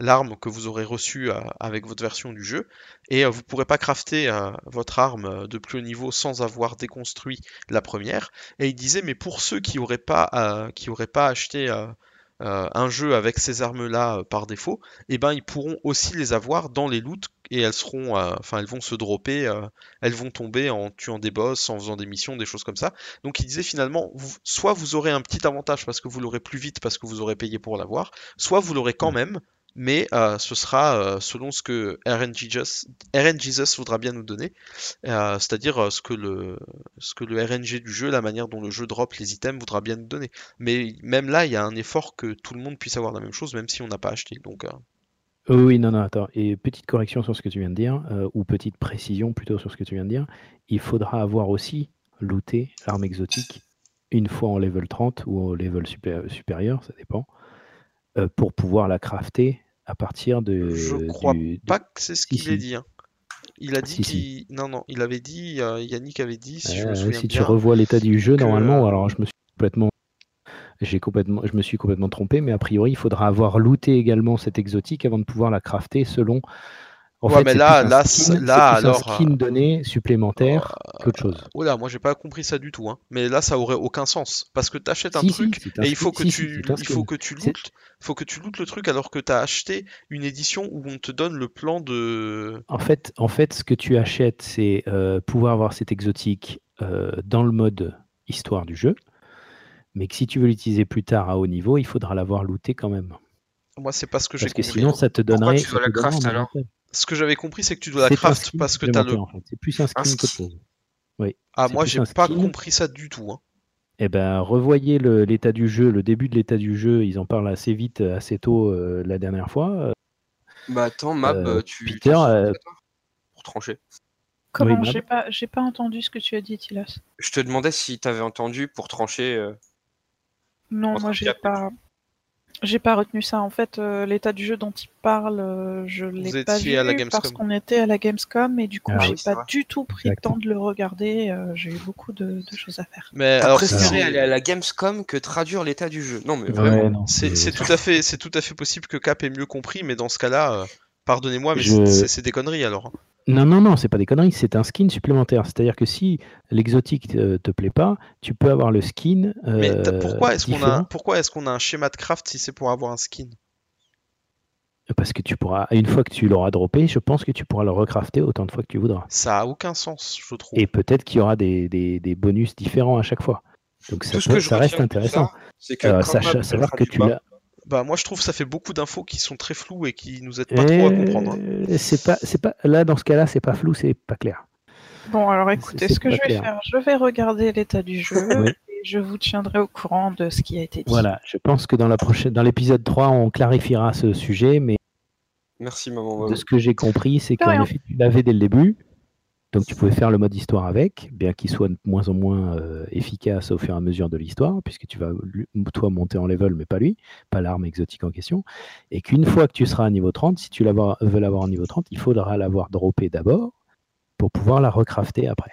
l'arme que vous aurez reçue euh, avec votre version du jeu. Et vous pourrez pas crafter votre arme de plus haut niveau sans avoir déconstruit la première. Et il disait mais pour ceux qui auraient pas pas acheté un jeu avec ces armes-là par défaut, et ben ils pourront aussi les avoir dans les loots et elles seront, euh, enfin elles vont se dropper, euh, elles vont tomber en tuant des boss, en faisant des missions, des choses comme ça. Donc il disait finalement, vous- soit vous aurez un petit avantage parce que vous l'aurez plus vite parce que vous aurez payé pour l'avoir, soit vous l'aurez quand même, mais euh, ce sera euh, selon ce que RNG Jesus, voudra bien nous donner, euh, c'est-à-dire ce que le ce que le RNG du jeu, la manière dont le jeu drop les items voudra bien nous donner. Mais même là, il y a un effort que tout le monde puisse avoir la même chose, même si on n'a pas acheté. Donc, Oh oui, non, non, attends. Et petite correction sur ce que tu viens de dire, euh, ou petite précision plutôt sur ce que tu viens de dire, il faudra avoir aussi looté l'arme exotique une fois en level 30 ou au level supé- supérieur, ça dépend, euh, pour pouvoir la crafter à partir de. je crois du- pas que c'est ce qu'il si. dit. hein. Il a dit Si, qu'il. Non, non, il avait dit, euh, Yannick avait dit, si je me souviens si tu revois l'état du jeu, que, normalement, alors je me suis complètement, j'ai complètement, je me suis complètement trompé, mais a priori, il faudra avoir looté également cette exotique avant de pouvoir la crafter selon. En Ouais, fait, mais là- là, skin- là, plus un alors, skin euh, donné supplémentaire qu'autre chose. Oh là, moi j'ai pas compris ça du tout. Hein. Mais là, ça aurait aucun sens. Parce que tu achètes un Si, truc un et il faut que si, tu, il faut que tu lootes, faut que tu lootes le truc alors que tu as acheté une édition où on te donne le plan de. En fait, en fait, ce que tu achètes, c'est euh, pouvoir avoir cette exotique euh, dans le mode histoire du jeu, mais que si tu veux l'utiliser plus tard à haut niveau, il faudra l'avoir looté quand même. Moi, c'est pas ce que j'ai Parce que compris. sinon, ça te donnerait. tu dois la craft alors. Ce que j'avais compris, c'est que tu dois la craft parce que tu as le. supplémentaire, en fait. C'est plus un skin Un. Oui. Ah, moi j'ai pas skin. compris ça du tout. Hein. Eh ben, revoyez l'état du jeu, le début de l'état du jeu. Ils en parlent assez vite, assez tôt euh, la dernière fois. Euh, Bah attends, Mab, Euh, euh, tu. Peter, tu- euh, Pour trancher. Comment. J'ai pas, j'ai pas entendu ce que tu as dit, Tilas. Je te demandais si t'avais entendu pour trancher. Non, moi j'ai pas, j'ai pas retenu ça. En fait, euh, l'état du jeu dont il parle, euh, je l'ai pas vu à la parce qu'on était à la Gamescom et du coup Ah j'ai oui, pas du tout pris le temps de le regarder. euh, j'ai eu beaucoup de, de choses à faire. Mais alors, préféré aller à la Gamescom que traduire l'état du jeu. Non, mais ouais, vraiment. non, c'est tout à fait, c'est tout à fait possible que Cap ait mieux compris, mais dans ce cas-là, euh, pardonnez-moi, mais Je- c'est- c'est des conneries alors. Non, non, non, c'est pas des conneries, c'est un skin supplémentaire. C'est-à-dire que si l'exotique te, te plaît pas, tu peux avoir le skin. Mais euh, pourquoi est-ce qu'on a, pourquoi est-ce qu'on a un schéma de craft si c'est pour avoir un skin? Parce que tu pourras, une fois que tu l'auras droppé, je pense que tu pourras le recrafter autant de fois que tu voudras. Ça a aucun sens, je trouve. Et peut-être qu'il y aura des, des- des bonus différents à chaque fois. Donc ça, Tout ce peut- que je ça reste intéressant. c'est que Euh, savoir que tu l'as. Bah moi je trouve que ça fait beaucoup d'infos qui sont très floues et qui nous aident pas trop à comprendre. hein. C'est pas, c'est pas. Là, dans ce cas-là, c'est pas flou, c'est pas clair. Bon, alors écoutez, c'est ce que je vais clair. faire, je vais regarder l'état du jeu [laughs] Oui. et je vous tiendrai au courant de ce qui a été dit. Voilà. Je pense que dans la prochaine, dans l'épisode 3, on clarifiera ce sujet, mais Merci, maman. de ce que j'ai compris, c'est qu'en effet, tu l'avais dès le début. Donc tu pouvais faire le mode histoire avec, bien qu'il soit de moins en moins euh, efficace au fur et à mesure de l'histoire, puisque tu vas toi monter en level, mais pas lui, pas l'arme exotique en question. Et qu'une fois que tu seras à niveau 30, si tu veux l'avoir au niveau 30, il faudra l'avoir droppé d'abord pour pouvoir la recrafter après.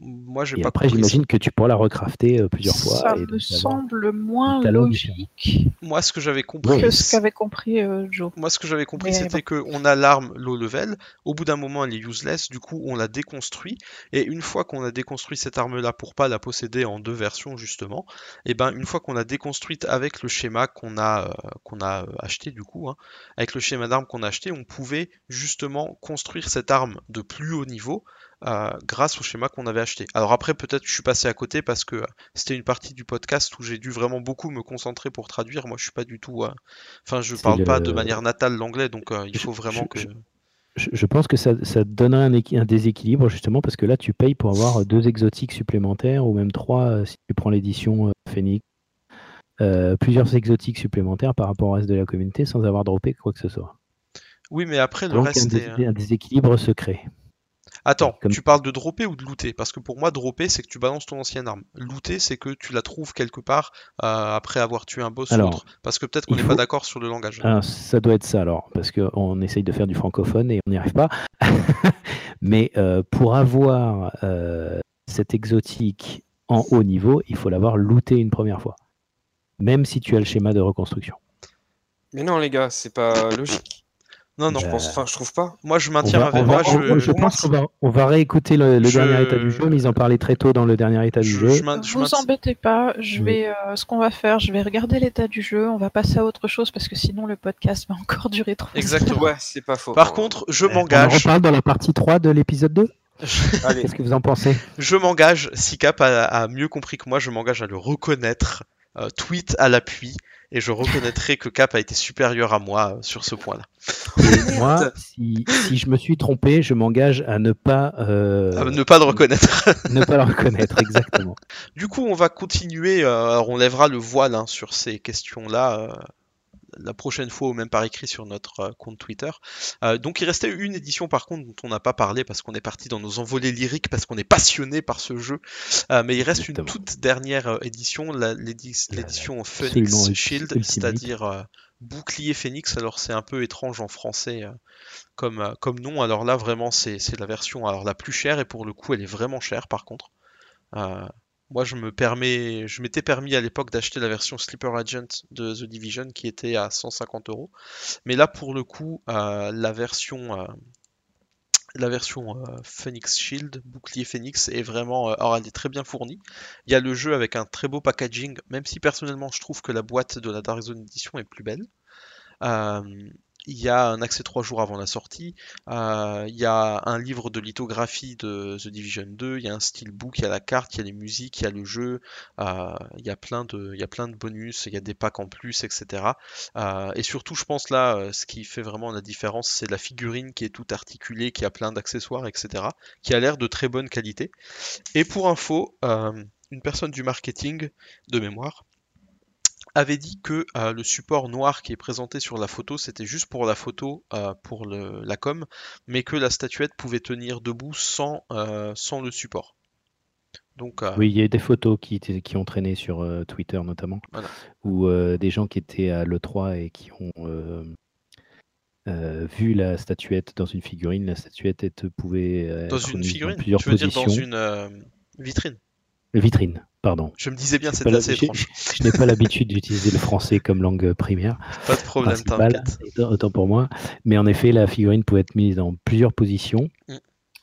Moi j'ai Et pas après, j'imagine que tu pourras la recrafter euh, plusieurs fois. Ça et me semble moins logique Moi ce que j'avais compris, que ce qu'avait compris euh, Joe. Moi, ce que j'avais compris, Mais c'était que on a l'arme low level. Au bout d'un moment, elle est useless. Du coup, on la déconstruit. Et une fois qu'on a déconstruit cette arme-là pour pas la posséder en deux versions justement, et ben une fois qu'on l'a déconstruite avec le schéma qu'on a euh, qu'on a acheté du coup, hein, avec le schéma d'arme qu'on a acheté, on pouvait justement construire cette arme de plus haut niveau. Euh, grâce au schéma qu'on avait acheté. Alors après, peut-être que je suis passé à côté parce que euh, c'était une partie du podcast où j'ai dû vraiment beaucoup me concentrer pour traduire. Moi, je suis pas du tout. euh, Enfin, je parle pas de manière natale l'anglais, donc euh, il faut vraiment que. je, je pense que ça, ça donnerait un, équi- un déséquilibre justement parce que là tu payes pour avoir deux exotiques supplémentaires ou même trois si tu prends l'édition Phoenix. Euh, plusieurs exotiques supplémentaires par rapport au reste de la communauté sans avoir droppé quoi que ce soit. Oui, mais après le Donc un, reste dés- est. un déséquilibre se crée. Attends, comme- tu parles de dropper ou de looter? Parce que pour moi, dropper, c'est que tu balances ton ancienne arme. Looter, c'est que tu la trouves quelque part euh, après avoir tué un boss ou Alors, autre. Parce que peut-être qu'on n'est faut- pas d'accord sur le langage. Ah, ça doit être ça alors, parce qu'on essaye de faire du francophone et on n'y arrive pas. [laughs] Mais euh, pour avoir euh, cet exotique en haut niveau, il faut l'avoir looté une première fois. Même si tu as le schéma de reconstruction. Mais non, les gars, c'est pas logique. Non, non. Je pense, enfin, je trouve pas. Moi, je On maintiens on Moi, je, on- je pense qu'on va, on va réécouter le, le Je- dernier état du jeu, mais ils en parlaient très tôt dans le dernier état du je- jeu. je Vous embêtez pas, je Oui. vais, euh, ce qu'on va faire, je vais regarder l'état du jeu, on va passer à autre chose parce que sinon le podcast va [laughs] encore durer trop. Exactement. Ouais, c'est pas faux. Par contre, je On en m'engage. reparle dans la partie 3 de l'épisode 2 allez, Qu'est-ce que vous en pensez? Je m'engage, si Cap a, a mieux compris que moi, je m'engage à le reconnaître, euh, tweet à l'appui, et je reconnaîtrai que Cap a été supérieur à moi euh, sur ce point-là. Et moi, si, si je me suis trompé, je m'engage à ne pas, euh, À ne pas le reconnaître. [laughs] ne pas le reconnaître, exactement. Du coup, on va continuer, euh, alors on lèvera le voile hein, sur ces questions-là euh, la prochaine fois ou même par écrit sur notre euh, compte Twitter. Euh, donc il restait une édition par contre dont on n'a pas parlé parce qu'on est parti dans nos envolées lyriques, parce qu'on est passionné par ce jeu. Euh, mais il reste Exactement. une toute dernière édition, l'édition Phoenix Shield, c'est-à-dire euh, bouclier Phoenix. Alors c'est un peu étrange en français comme, comme nom. Alors là vraiment c'est c'est la version alors, la plus chère et pour le coup elle est vraiment chère par contre. Moi, je me permets, je m'étais permis à l'époque d'acheter la version Sleeper Agent de The Division qui était à 150 euros. Mais là, pour le coup, euh, la version, euh, la version euh, Phoenix Shield, bouclier Phoenix, est vraiment, alors elle est très bien fournie. Il y a le jeu avec un très beau packaging, même si personnellement je trouve que la boîte de la Dark Zone Edition est plus belle. Il y a un accès 3 jours avant la sortie. Euh, il y a un livre de lithographie de The Division 2. Il y a un steelbook. Il y a la carte. Il y a les musiques. Il y a le jeu. euh, il y a plein de, bonus. Il y a des packs en plus, etc. Euh, et surtout, je pense là, ce qui fait vraiment la différence, c'est la figurine qui est toute articulée, qui a plein d'accessoires, etc. Qui a l'air de très bonne qualité. Et pour info, une personne du marketing de mémoire avait dit que euh, le support noir qui est présenté sur la photo, c'était juste pour la photo, euh, pour le- la com, mais que la statuette pouvait tenir debout sans, euh, sans le support. Donc, Oui, il y a des photos qui, qui ont traîné sur Twitter notamment, Voilà. où des gens qui étaient à l'E3 et qui ont vu la statuette dans une figurine. La statuette pouvait dans être une figurine, tu veux dire positions. dans une vitrine? Vitrine, pardon. Je me disais bien, c'est pas assez étrange. [laughs] Je n'ai pas l'habitude d'utiliser le français comme langue euh, primaire. Pas de problème, t'inquiète. autant- pour moi. Mais en effet, la figurine pouvait être mise dans plusieurs positions. Mm.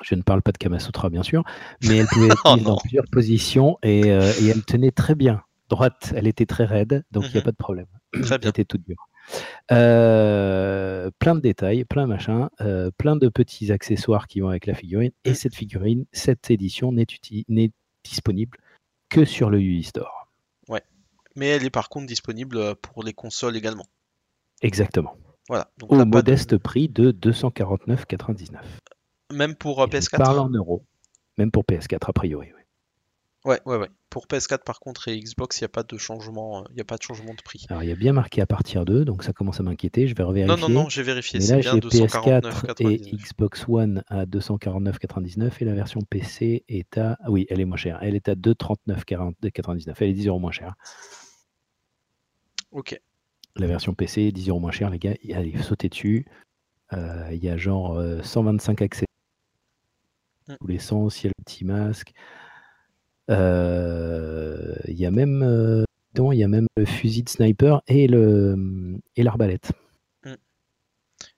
Je ne parle pas de Kamasutra, bien sûr, mais elle pouvait [laughs] être Oh mise dans plusieurs positions et, euh, et elle tenait très bien. Droite, elle était très raide, donc il n'y a Mhm. pas de problème. Très Elle bien. était toute dure. Euh, plein de détails, plein de machins, euh, plein de petits accessoires qui vont avec la figurine. Et Mm. cette figurine, cette édition n'est disponible que sur le UI Store. mais elle est par contre disponible euh, pour les consoles également. Exactement. Voilà. Donc, Au de- modeste prix de 249,99. Même pour euh, Je PS4 parle en euros. Même pour PS4, a priori. oui. Ouais, ouais, ouais. Pour PS4 par contre et Xbox, il n'y a pas de changement, euh, il y a pas de changement de prix. Alors, il y a bien marqué à partir de, donc ça commence à m'inquiéter. Je vais revérifier. Non, non, non, j'ai vérifié. Mais C'est là, bien j'ai PS4 et 249,99. Xbox One à 249,99 et la version PC est à. ah Oui, elle est moins chère. Elle est à 239,99. Elle est 10 euros moins chère. Ok. La version PC est 10 euros moins chère, les gars. Allez, sautez dessus. Euh, Il y a genre euh, 125 accès. Mm. Tous les sens, il y a le petit masque. Euh, Il y a même. euh, il y a même le fusil de sniper et le et l'arbalète.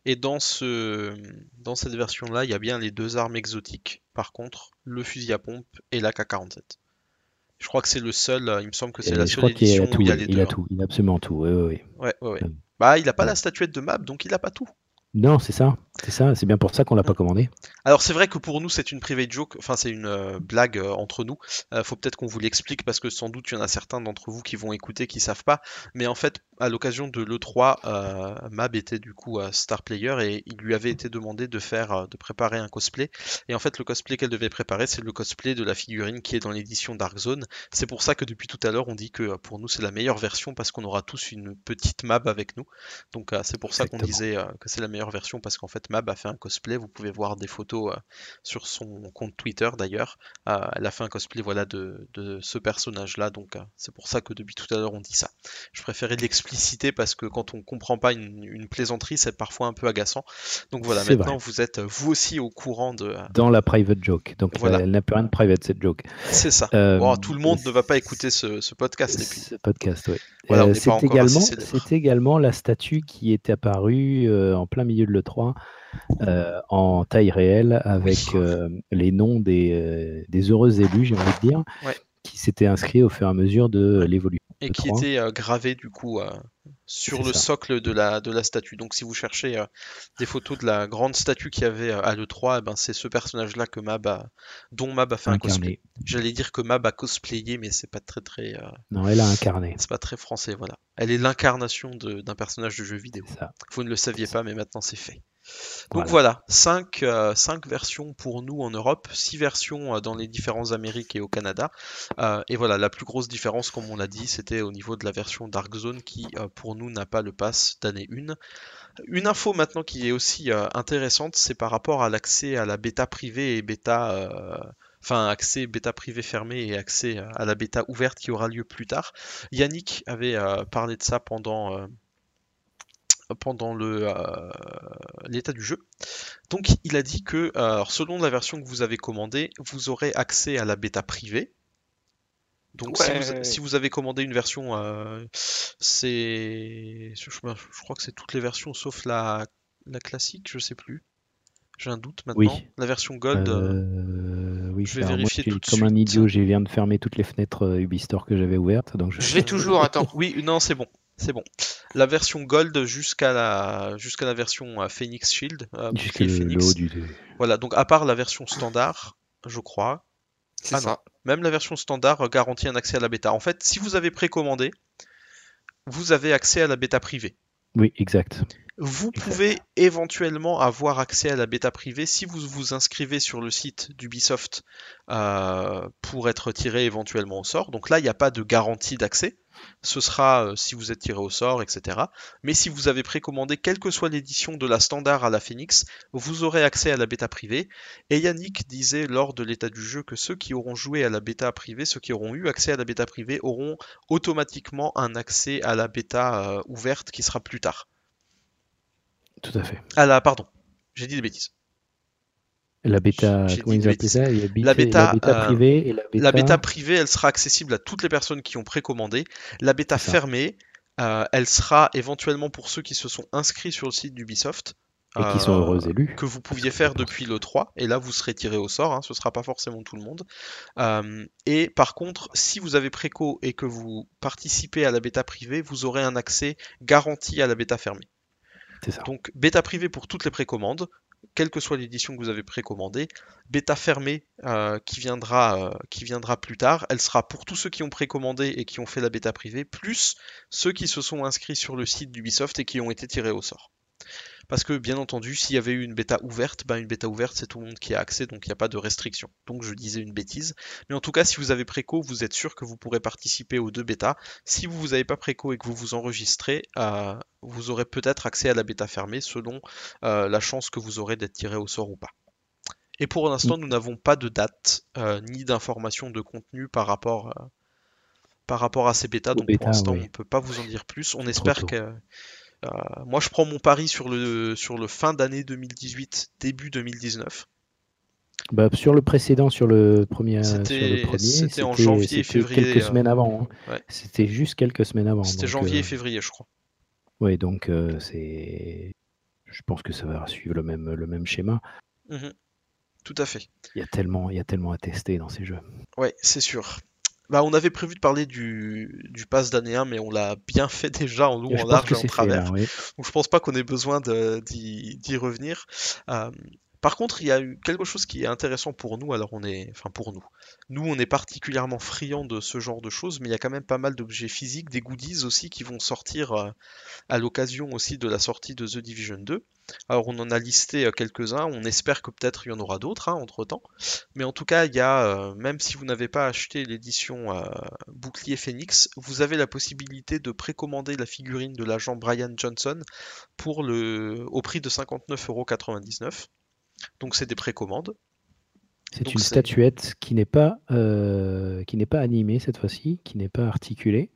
Et dans ce, dans cette version-là, il y a bien les deux armes exotiques. Par contre, le fusil à pompe et l'AK-47. Je crois que c'est le seul. euh, Il me semble que c'est la seule édition a tout. où il y a les il deux. a hein. tout. Il a absolument tout. Ouais, ouais, ouais. Ouais. Bah, il a pas Ouais. la statuette de map, donc il a pas tout. Non, c'est ça. C'est ça. C'est bien pour ça qu'on l'a pas Mm. commandé. Alors c'est vrai que pour nous c'est une private joke, enfin c'est une euh, blague euh, entre nous. Euh, faut peut-être qu'on vous l'explique parce que sans doute il y en a certains d'entre vous qui vont écouter qui savent pas. Mais en fait à l'occasion de l'E3, euh, Mab était du coup euh, star player et il lui avait été demandé de faire, euh, de préparer un cosplay. Et en fait le cosplay qu'elle devait préparer c'est le cosplay de la figurine qui est dans l'édition Dark Zone. C'est pour ça que depuis tout à l'heure on dit que pour nous c'est la meilleure version parce qu'on aura tous une petite Mab avec nous. Donc euh, c'est pour ça qu'on disait euh, que c'est la meilleure version parce qu'en fait Mab a fait un cosplay. Vous pouvez voir des photos sur son compte Twitter d'ailleurs. Elle a fait un cosplay voilà de, de ce personnage-là. Donc c'est pour ça que depuis tout à l'heure on dit ça. Je préférais parce que quand on comprend pas une, une plaisanterie, c'est parfois un peu agaçant. Donc voilà, maintenant vrai. vous êtes euh, vous aussi au courant de. euh, Dans la private joke. Donc Voilà. là, elle n'a plus rien de private cette joke. c'est ça. Euh, Bon, tout le monde ne va pas écouter ce, ce podcast et puis. Ce podcast, oui. Voilà, pas c'est également, la statue qui est apparue euh, en plein milieu de l'E3 euh, en taille réelle avec euh, les noms des, euh, des heureux élus, j'ai envie de dire, Ouais. Qui s'étaient inscrits au fur et à mesure de l'évolution. et qui était euh, gravé du coup euh, sur le ça. socle de la, de la statue. Donc si vous cherchez euh, des photos de la grande statue qu'il y avait à l'E3, eh ben, c'est ce personnage-là que Mab a, dont Mab a fait un cosplay. J'allais dire que Mab a cosplayé, mais c'est pas très très, Non, elle a incarné. c'est pas très français, voilà. Elle est l'incarnation d'un personnage de jeu vidéo. Ça. Vous ne le saviez pas, mais maintenant c'est fait. Donc Voilà. voilà, 5, euh, cinq versions pour nous en Europe, 6 versions euh, dans les différentes Amériques et au Canada. Euh, et voilà, la plus grosse différence, comme on l'a dit, c'était au niveau de la version Dark Zone qui, euh, pour nous, n'a pas le pass d'année 1. Une info maintenant qui est aussi intéressante, c'est par rapport à l'accès à la bêta privée et bêta... Enfin, accès bêta privé fermé et accès à la bêta ouverte qui aura lieu plus tard. Yannick avait euh, parlé de ça pendant, euh, pendant le, euh, l'état du jeu. Donc il a dit que euh, alors, selon la version que vous avez commandée, vous aurez accès à la bêta privée. Donc si, vous, Ouais. si vous avez commandé une version, euh, c'est, je, crois que c'est toutes les versions sauf la, la classique, je sais plus. J'ai un doute maintenant. Oui. La version Gold. euh, Euh, oui, je vais moi, vérifier j'ai- tout de comme un idiot, j'ai viens de fermer toutes les fenêtres euh, Ubistore que j'avais ouvertes. Donc je... Je l'ai [laughs] toujours, attends. Oui, non, c'est bon. C'est bon. La version Gold jusqu'à la, jusqu'à la version euh, Phoenix Shield. euh, Jusqu'à Phoenix. haut du. Voilà, donc à part la version standard, je crois, C'est Ah non. ça. même la version standard euh, garantit un accès à la bêta. En fait, si vous avez précommandé, vous avez accès à la bêta privée. Oui, exact. Vous pouvez éventuellement avoir accès à la bêta privée si vous vous inscrivez sur le site d'Ubisoft euh, pour être tiré éventuellement au sort. Donc là, il n'y a pas de garantie d'accès. Ce sera euh, si vous êtes tiré au sort, etc. Mais si vous avez précommandé, quelle que soit l'édition de la standard à la Phoenix, vous aurez accès à la bêta privée. Et Yannick disait lors de l'état du jeu que ceux qui auront joué à la bêta privée, ceux qui auront eu accès à la bêta privée, auront automatiquement un accès à la bêta euh, ouverte qui sera plus tard. Tout à fait. Ah là, pardon, j'ai dit des bêtises. La bêta, comment ils appellent ça? Bêta- La bêta, la bêta euh, privée et la bêta. La bêta privée, elle sera accessible à toutes les personnes qui ont précommandé. La bêta fermée, euh, elle sera éventuellement pour ceux qui se sont inscrits sur le site d'Ubisoft. Et qui sont euh, heureux élus. que vous pouviez faire depuis le 3, et là vous serez tiré au sort, hein, ce sera pas forcément tout le monde. Et par contre, si vous avez préco et que vous participez à la bêta privée, vous aurez un accès garanti à la bêta fermée. Donc bêta privée pour toutes les précommandes, quelle que soit l'édition que vous avez précommandée. Bêta fermée euh, qui, viendra, euh, qui viendra plus tard, elle sera pour tous ceux qui ont précommandé et qui ont fait la bêta privée, plus ceux qui se sont inscrits sur le site d'Ubisoft et qui ont été tirés au sort. Parce que bien entendu, s'il y avait eu une bêta ouverte, ben une bêta ouverte c'est tout le monde qui a accès, donc il n'y a pas de restriction. Donc je disais une bêtise. Mais en tout cas, si vous avez préco, vous êtes sûr que vous pourrez participer aux deux bêtas. Si vous n'avez pas préco et que vous vous enregistrez, euh, vous aurez peut-être accès à la bêta fermée selon euh, la chance que vous aurez d'être tiré au sort ou pas. Et pour l'instant, nous n'avons pas de date euh, ni d'informations de contenu par rapport, par rapport à ces bêtas. Donc pour l'instant, on ne peut pas vous en dire plus. On espère que euh, moi, je prends mon pari sur le, sur le fin d'année 2018, début 2019. Bah, sur le précédent, sur le premier, c'était en janvier et février. Quelques euh, semaines avant. Hein. C'était juste quelques semaines avant. C'était janvier et euh, février, je crois. Oui, donc c'est. Je pense que ça va suivre le même, le même schéma. Mmh Tout à fait. Il y a tellement, il y a tellement à tester dans ces jeux. Ouais, c'est sûr. Bah, on avait prévu de parler du, du pass d'année 1, mais on l'a bien [laughs] fait déjà en long, en large et en travers. Donc je pense pas qu'on ait besoin d'y revenir. Euh, par contre, il y a eu quelque chose qui est intéressant pour nous. Alors, on est, enfin pour nous, nous, on est particulièrement friands de ce genre de choses, mais il y a quand même pas mal d'objets physiques, des goodies aussi qui vont sortir euh, à l'occasion aussi de la sortie de The Division 2. Alors, on en a listé euh, quelques-uns. On espère que peut-être il y en aura d'autres hein, entre temps. Mais en tout cas, il y a, euh, même si vous n'avez pas acheté l'édition Bouclier Phoenix, vous avez la possibilité de précommander la figurine de l'agent Brian Johnson au prix de 59,99€. Donc c'est des précommandes. C'est une statuette qui n'est pas, euh, qui n'est pas animée cette fois-ci, qui n'est pas articulée.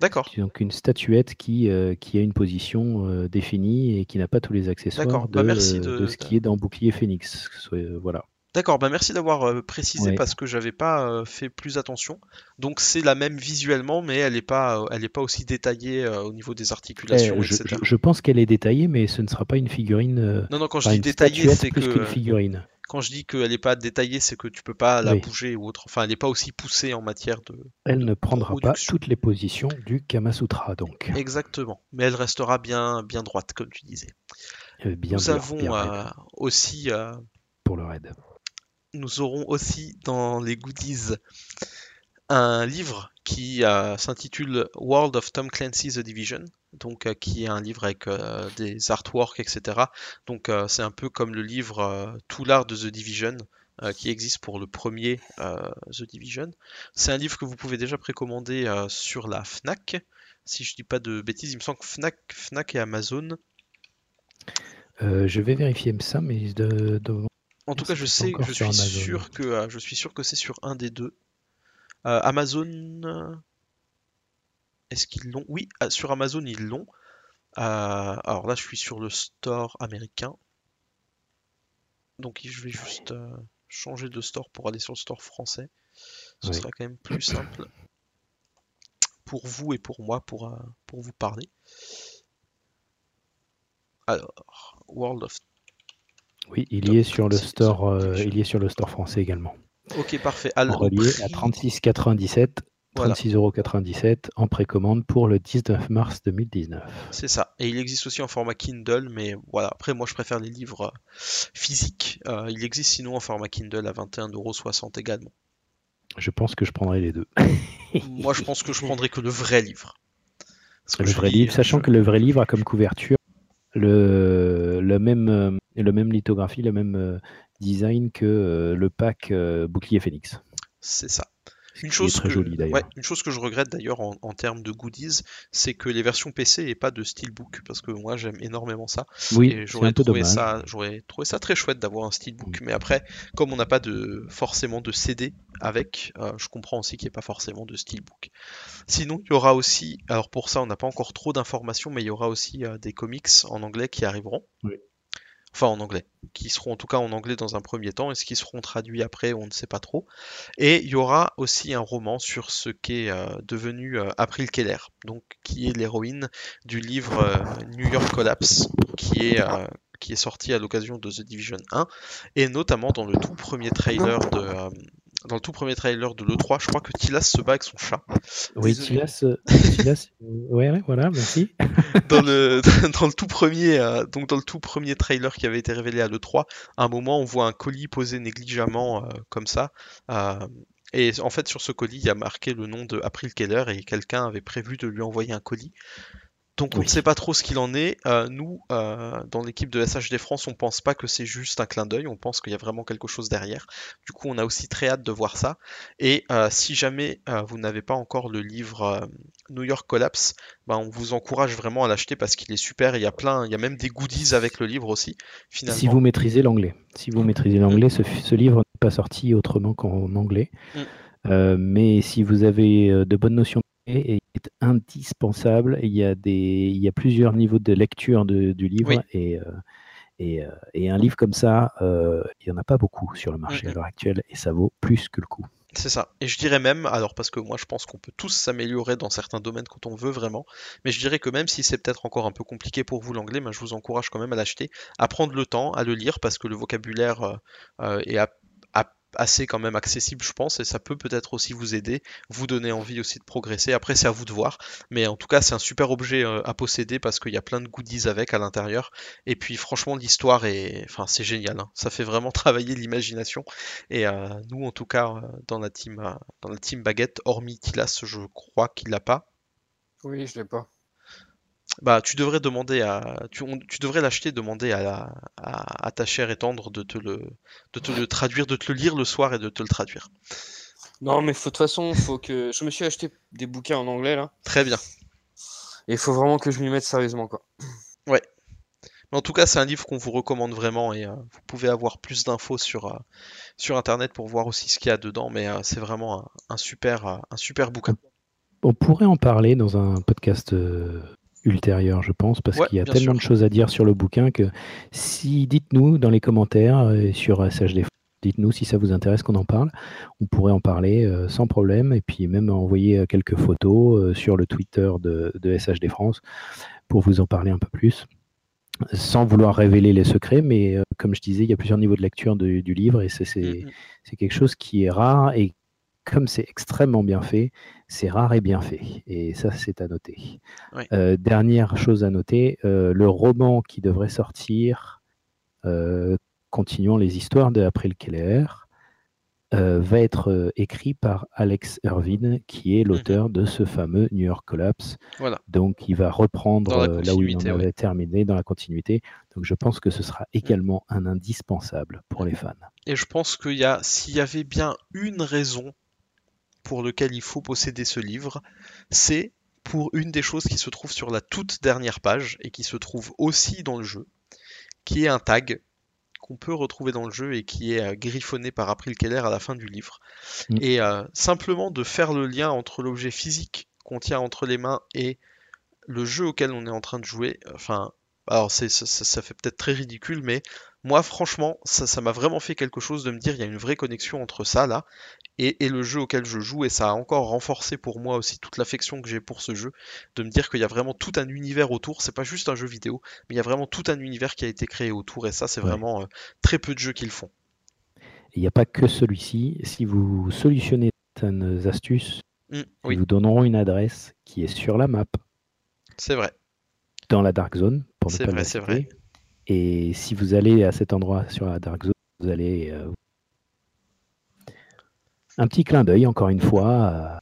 D'accord. Donc une statuette qui, euh, qui a une position euh, définie et qui n'a pas tous les accessoires bah, de, de, ce qui est dans Bouclier Phoenix. voilà. D'accord, bah merci d'avoir euh, précisé parce que j'avais pas euh, fait plus attention. Donc c'est la même visuellement, mais elle n'est pas, euh, elle est pas aussi détaillée au niveau des articulations, eh, je, etc. Je, pense qu'elle est détaillée, mais ce ne sera pas une figurine. non, non, quand je dis détaillée, c'est que. figurine. Quand je dis qu'elle n'est pas détaillée, c'est que tu peux pas la bouger ou autre. Enfin, elle n'est pas aussi poussée en matière de. Elle ne prendra pas toutes les positions du Kamasutra, donc. Exactement, mais elle restera bien, bien droite, comme tu disais. bien Nous avons aussi. Pour le raid nous aurons aussi dans les goodies un livre qui euh, s'intitule World of Tom Clancy The Division, donc euh, qui est un livre avec euh, des artworks, etc. Donc c'est un peu comme le livre Tout l'art de The Division qui existe pour le premier The Division. C'est un livre que vous pouvez déjà précommander sur la Fnac. Si je dis pas de bêtises, il me semble que Fnac, et Amazon. je vais vérifier ça, mais en tout cas, je sais, je suis sûr que euh, je suis sûr que c'est sur un des deux. Euh, Amazon, euh, est-ce qu'ils l'ont? Oui, sur Amazon ils l'ont. alors là, je suis sur le store américain. Donc je vais juste changer de store pour aller sur le store français. Ce sera quand même plus simple pour vous et pour moi pour, pour vous parler. Alors, World of oui, il y est sur le store, euh, il y est sur le store français également. Ok, parfait. Alors, relié à 36,97 36,97€ en précommande pour le 19 mars 2019. C'est ça. Et il existe aussi en format Kindle, mais voilà. Après, moi, je préfère les livres euh, physiques. Euh, il existe sinon en format Kindle à 21,60€ également. Je pense que je prendrai les deux. [laughs] moi, je pense que je prendrai que le vrai livre. Le vrai livre, sachant que le vrai livre a comme couverture le, le même le même lithographie, le même euh, design que euh, le pack euh, bouclier Phoenix. C'est ça. Une chose, que, une chose que je regrette d'ailleurs en, termes de goodies, c'est que les versions PC n'aient pas de steelbook, parce que moi j'aime énormément ça. Oui, j'aurais trouvé ça, trouvé ça très chouette d'avoir un steelbook. Mais après, comme on n'a pas de forcément de CD avec, je comprends aussi qu'il n'y ait pas forcément de steelbook. Sinon, il y aura aussi, alors pour ça on n'a pas encore trop d'informations, mais il y aura aussi des comics en anglais qui arriveront. Oui enfin en anglais, qui seront en tout cas en anglais dans un premier temps, et ce qui seront traduits après, on ne sait pas trop. Et il y aura aussi un roman sur ce qu'est euh, devenu euh, April Keller, donc qui est l'héroïne du livre euh, New York Collapse, qui est qui est sorti à l'occasion de The Division 1, et notamment dans le tout premier trailer de, dans le tout premier trailer de l'E3, je crois que Tilas se bat avec son chat. Oui. Tilas, euh, [laughs] Tilas, euh, ouais, ouais, voilà, merci. [laughs] dans le [laughs] dans le tout premier euh, donc dans le tout premier trailer qui avait été révélé à l'E3, à un moment on voit un colis posé négligemment euh, comme ça. et en fait sur ce colis il y a marqué le nom de April Keller et quelqu'un avait prévu de lui envoyer un colis. Donc on Oui. ne sait pas trop ce qu'il en est. Euh, nous, euh, dans l'équipe de SHD France, on pense pas que c'est juste un clin d'œil, on pense qu'il y a vraiment quelque chose derrière. Du coup, on a aussi très hâte de voir ça. Et euh, si jamais vous n'avez pas encore le livre New York Collapse, ben, on vous encourage vraiment à l'acheter parce qu'il est super. Il y a plein, il y a même des goodies avec le livre aussi, finalement. Si vous maîtrisez l'anglais. Si vous maîtrisez l'anglais, ce, ce livre n'est pas sorti autrement qu'en anglais. Mm. Mais si vous avez de bonnes notions il est indispensable. Il y a, des, il y a plusieurs niveaux de lecture de- du livre. Oui. Et, euh, et, euh, et un livre comme ça, euh, il n'y en a pas beaucoup sur le marché Mm, à l'heure actuelle. Et ça vaut plus que le coup. C'est ça. Et je dirais même, alors parce que moi je pense qu'on peut tous s'améliorer dans certains domaines quand on veut vraiment, mais je dirais que même si c'est peut-être encore un peu compliqué pour vous l'anglais, ben, je vous encourage quand même à l'acheter, à prendre le temps, à le lire parce que le vocabulaire euh, est a- assez quand même accessible, je pense, et ça peut peut-être aussi vous aider, vous donner envie aussi de progresser. Après, c'est à vous de voir, mais en tout cas, c'est un super objet euh, à posséder parce qu'il y a plein de goodies avec à l'intérieur. Et puis, franchement, l'histoire est, enfin, c'est génial. hein. Ça fait vraiment [laughs] travailler l'imagination. Et euh, nous, en tout cas, euh, dans la team, dans la team baguette, hormis Tilas, je crois qu'il l'a pas. Oui, je l'ai pas. Bah, tu devrais demander à, tu, on- tu devrais l'acheter, demander à, la- à, à ta chère et tendre de te le, de te le traduire, de te le lire le soir et de te le traduire. Non, mais faut- de toute façon, faut que. Je me suis acheté des bouquins en anglais là. Très bien. Et il faut vraiment que je m'y mette sérieusement quoi. Mais en tout cas, c'est un livre qu'on vous recommande vraiment et euh, vous pouvez avoir plus d'infos sur, euh, sur internet pour voir aussi ce qu'il y a dedans. Mais euh, c'est vraiment un, un super, un super bouquin. On pourrait en parler dans un podcast euh, ultérieur, je pense, parce Ouais, qu'il y a tellement sûr. de choses à dire sur le bouquin que si dites-nous dans les commentaires euh, sur SHD, dites-nous si ça vous intéresse qu'on en parle. On pourrait en parler euh, sans problème et puis même envoyer euh, quelques photos euh, sur le Twitter de, de SHD France pour vous en parler un peu plus. Sans vouloir révéler les secrets, mais euh, comme je disais, il y a plusieurs niveaux de lecture de- du livre et c'est c'est- Mhm. c'est quelque chose qui est rare et comme c'est extrêmement bien fait, c'est rare et bien fait. Et ça, c'est à noter. Euh, dernière chose à noter, euh, le roman qui devrait sortir, euh, continuant les histoires de April Keller, va être écrit par Alex Irvine, qui est l'auteur de ce fameux New York Collapse. Voilà. Donc, il va reprendre là où il en avait terminé dans la continuité. Donc, je pense que ce sera également un indispensable pour les fans. Et je pense qu'il y a, s'il y avait bien une raison pour laquelle il faut posséder ce livre, c'est pour une des choses qui se trouve sur la toute dernière page et qui se trouve aussi dans le jeu, qui est un tag qu'on peut retrouver dans le jeu et qui est euh, griffonné par April Keller à la fin du livre. Mm. Et euh, simplement de faire le lien entre l'objet physique qu'on tient entre les mains et le jeu auquel on est en train de jouer, enfin, alors c'est, ça, ça- ça fait peut-être très ridicule, mais moi franchement, ça, ça m'a vraiment fait quelque chose de me dire il y a une vraie connexion entre ça là et, et le jeu auquel je joue, et ça a encore renforcé pour moi aussi toute l'affection que j'ai pour ce jeu, de me dire qu'il y a vraiment tout un univers autour, c'est pas juste un jeu vidéo, mais il y a vraiment tout un univers qui a été créé autour, et ça c'est Ouais. vraiment euh, très peu de jeux qui le font. Il n'y a pas que celui-ci. Si vous solutionnez certaines astuces, Mm, ils vous donneront une adresse qui est sur la map, c'est vrai. Dans la Dark Zone, pour ne C'est pas vrai, c'est vrai. Et si vous allez à cet endroit sur la Dark Zone, vous allez... euh, un petit clin d'œil, encore une fois, à,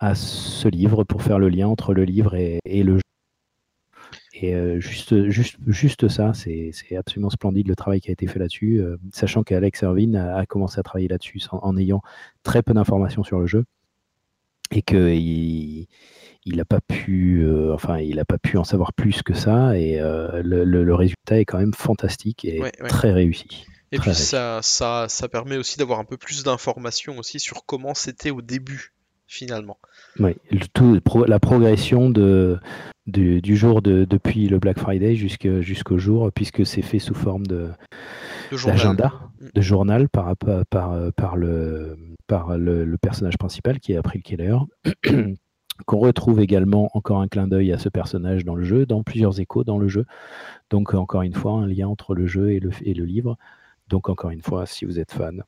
à ce livre pour faire le lien entre le livre et, et le jeu. Et euh, juste, juste, juste ça, c'est c'est absolument splendide le travail qui a été fait là-dessus, euh, sachant qu'Alex Irvine a, a commencé à travailler là-dessus sans- en ayant très peu d'informations sur le jeu et qu'il il n'a pas pu, euh, enfin, il a pas pu en savoir plus que ça. Et euh, le, le- le résultat est quand même fantastique et Ouais, ouais. très réussi. Et Très puis ça, ça, ça permet aussi d'avoir un peu plus d'informations aussi sur comment c'était au début, finalement. Oui, le tout, pro- la progression de, du, du jour de, depuis le Black Friday jusqu'au jour, puisque c'est fait sous forme de d'agenda, Mm. de journal par, par, par, par le, par le, le personnage principal qui est April Keller, [clears throat] qu'on retrouve également encore un clin d'œil à ce personnage dans le jeu, dans plusieurs échos dans le jeu. Donc encore une fois, un lien entre le jeu et le, et le livre. Donc encore une fois, si vous êtes fan,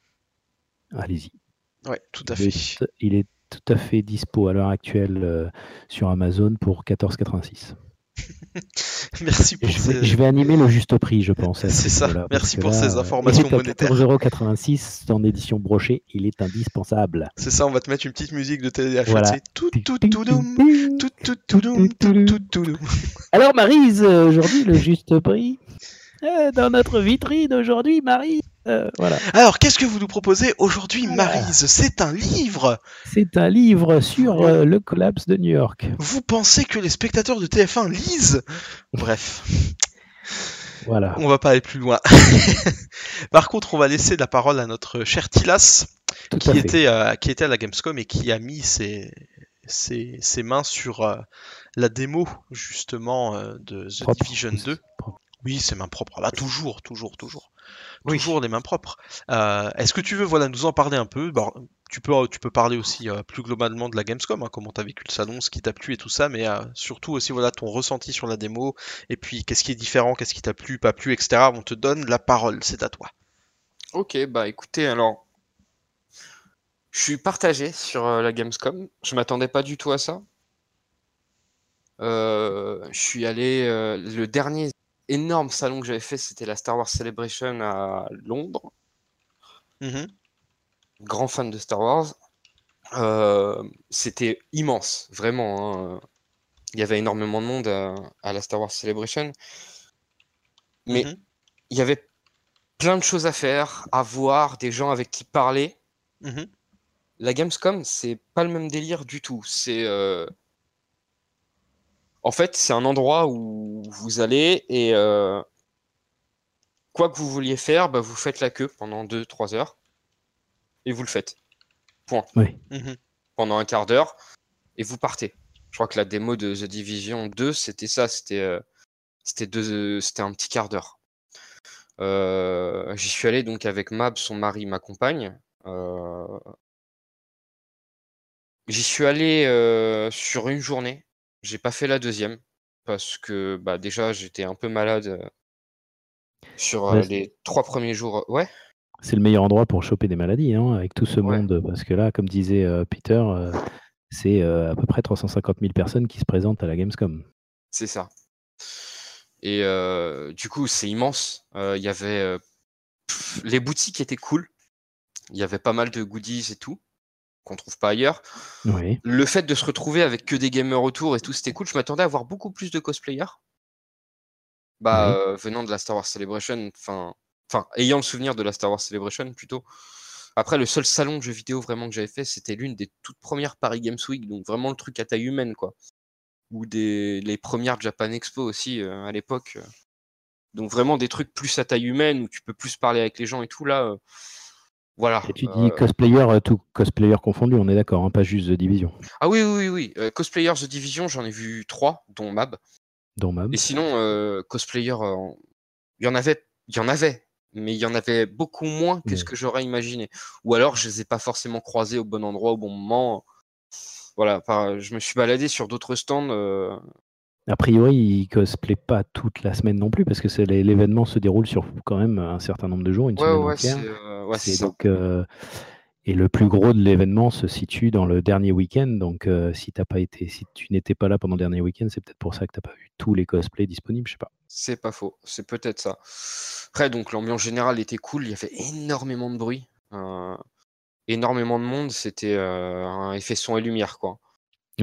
allez-y. Ouais, tout à Il est, fait. il est tout à fait dispo à l'heure actuelle euh, sur Amazon pour 14,86. [laughs] Merci pour Je vais, ces... je vais animer le juste prix, je pense. ce C'est ça. Merci pour là, ces euh, informations il est à monétaires. 14,86€ en édition brochée, il est indispensable. C'est ça, on va te mettre une petite musique de TDH. Voilà. Tout, tout, tout. Tout, tout, tout, tout, tout, tout, doum. Alors Marise, aujourd'hui le juste prix euh, dans notre vitrine aujourd'hui, Marie. euh, voilà, Alors, qu'est-ce que vous nous proposez aujourd'hui. Marise C'est un livre c'est un livre sur euh, le collapse de New York. Vous pensez que les spectateurs de TF1 lisent Bref, Voilà. on va pas aller plus loin. [laughs] Par contre, on va laisser la parole à notre cher Tilas, Tout qui était, euh, qui était à la Gamescom et qui a mis ses, ses, ses mains sur la démo, justement, de The Propre. Division 2. Propre. Oui, c'est mains propres. Bah, toujours, toujours, toujours. Oui. Toujours les mains propres. Euh, Est-ce que tu veux voilà, nous en parler un peu? Tu, peux, tu peux parler aussi euh, plus globalement de la Gamescom, hein, comment tu as vécu le salon, ce qui t'a plu et tout ça, mais euh, surtout aussi voilà, ton ressenti sur la démo, et puis qu'est-ce qui est différent, qu'est-ce qui t'a plu, pas plu, etc. On te donne la parole, c'est à toi. Ok, bah écoutez, alors. Je suis partagé sur la Gamescom. Je m'attendais pas du tout à ça. Je suis allé. le dernier énorme salon que j'avais fait, c'était la Star Wars Celebration à Londres. Mhm. Grand fan de Star Wars. Euh, c'était immense, vraiment. hein. Il y avait énormément de monde à, à la Star Wars Celebration. Mais Mhm. il y avait plein de choses à faire, à voir, des gens avec qui parler. Mhm. La Gamescom, c'est pas le même délire du tout. C'est euh, en fait, c'est un endroit où vous allez et euh, quoi que vous vouliez faire, bah, vous faites la queue pendant 2-3 heures et vous le faites. Point. Oui. Mhm. Pendant un quart d'heure et vous partez. Je crois que la démo de The Division 2, c'était ça. C'était euh, c'était un petit quart d'heure. Euh, J'y suis allé donc avec Mab, son mari, ma compagne. Euh, J'y suis allé euh, sur une journée. J'ai pas fait la deuxième parce que bah, déjà j'étais un peu malade euh, sur euh, Ouais, les trois premiers jours. Ouais, C'est le meilleur endroit pour choper des maladies, hein, avec tout ce Ouais. monde, parce que là, comme disait euh, Peter, euh, c'est euh, à peu près 350 000 personnes qui se présentent à la Gamescom. c'est ça. Et euh, du coup, c'est immense. Euh, Il y avait euh, pff, les boutiques étaient cool. Il y avait pas mal de goodies et tout qu'on trouve pas ailleurs. Oui. Le fait de se retrouver avec que des gamers autour et tout, c'était cool. Je m'attendais à voir beaucoup plus de cosplayers. Bah, Oui. euh, venant de la Star Wars Celebration, enfin, enfin, ayant le souvenir de la Star Wars Celebration plutôt. Après, le seul salon de jeux vidéo vraiment que j'avais fait, c'était l'une des toutes premières Paris Games Week, donc vraiment le truc à taille humaine, quoi. Ou des les premières Japan Expo aussi euh, à l'époque. Donc vraiment des trucs plus à taille humaine où tu peux plus parler avec les gens et tout là. euh, voilà. Et tu euh, dis cosplayer, euh, tout cosplayer confondu, on est d'accord, hein, pas juste The Division, Ah oui, oui, oui, oui. Euh, cosplayers The Division, j'en ai vu trois, dont Mab. dont Mab. Et sinon, euh, cosplayer, euh, il y en avait, il y en avait, mais il y en avait beaucoup moins que ce que j'aurais imaginé. Ou alors, je les ai pas forcément croisés au bon endroit, au bon moment. Voilà, je me suis baladé sur d'autres stands. euh, A priori, ils cosplayent pas toute la semaine non plus, parce que c'est l'événement se déroule sur quand même un certain nombre de jours, une Ouais, semaine ouais, entière. euh, ouais, c'est donc, euh, et le plus gros de l'événement se situe dans le dernier week-end. Donc, euh, si t'as pas été, si tu n'étais pas là pendant le dernier week-end, c'est peut-être pour ça que t'as pas vu tous les cosplays disponibles. Je sais pas. C'est pas faux, c'est peut-être ça. Après, donc l'ambiance générale était cool, il y avait énormément de bruit, énormément de monde, c'était un effet son et lumière, quoi.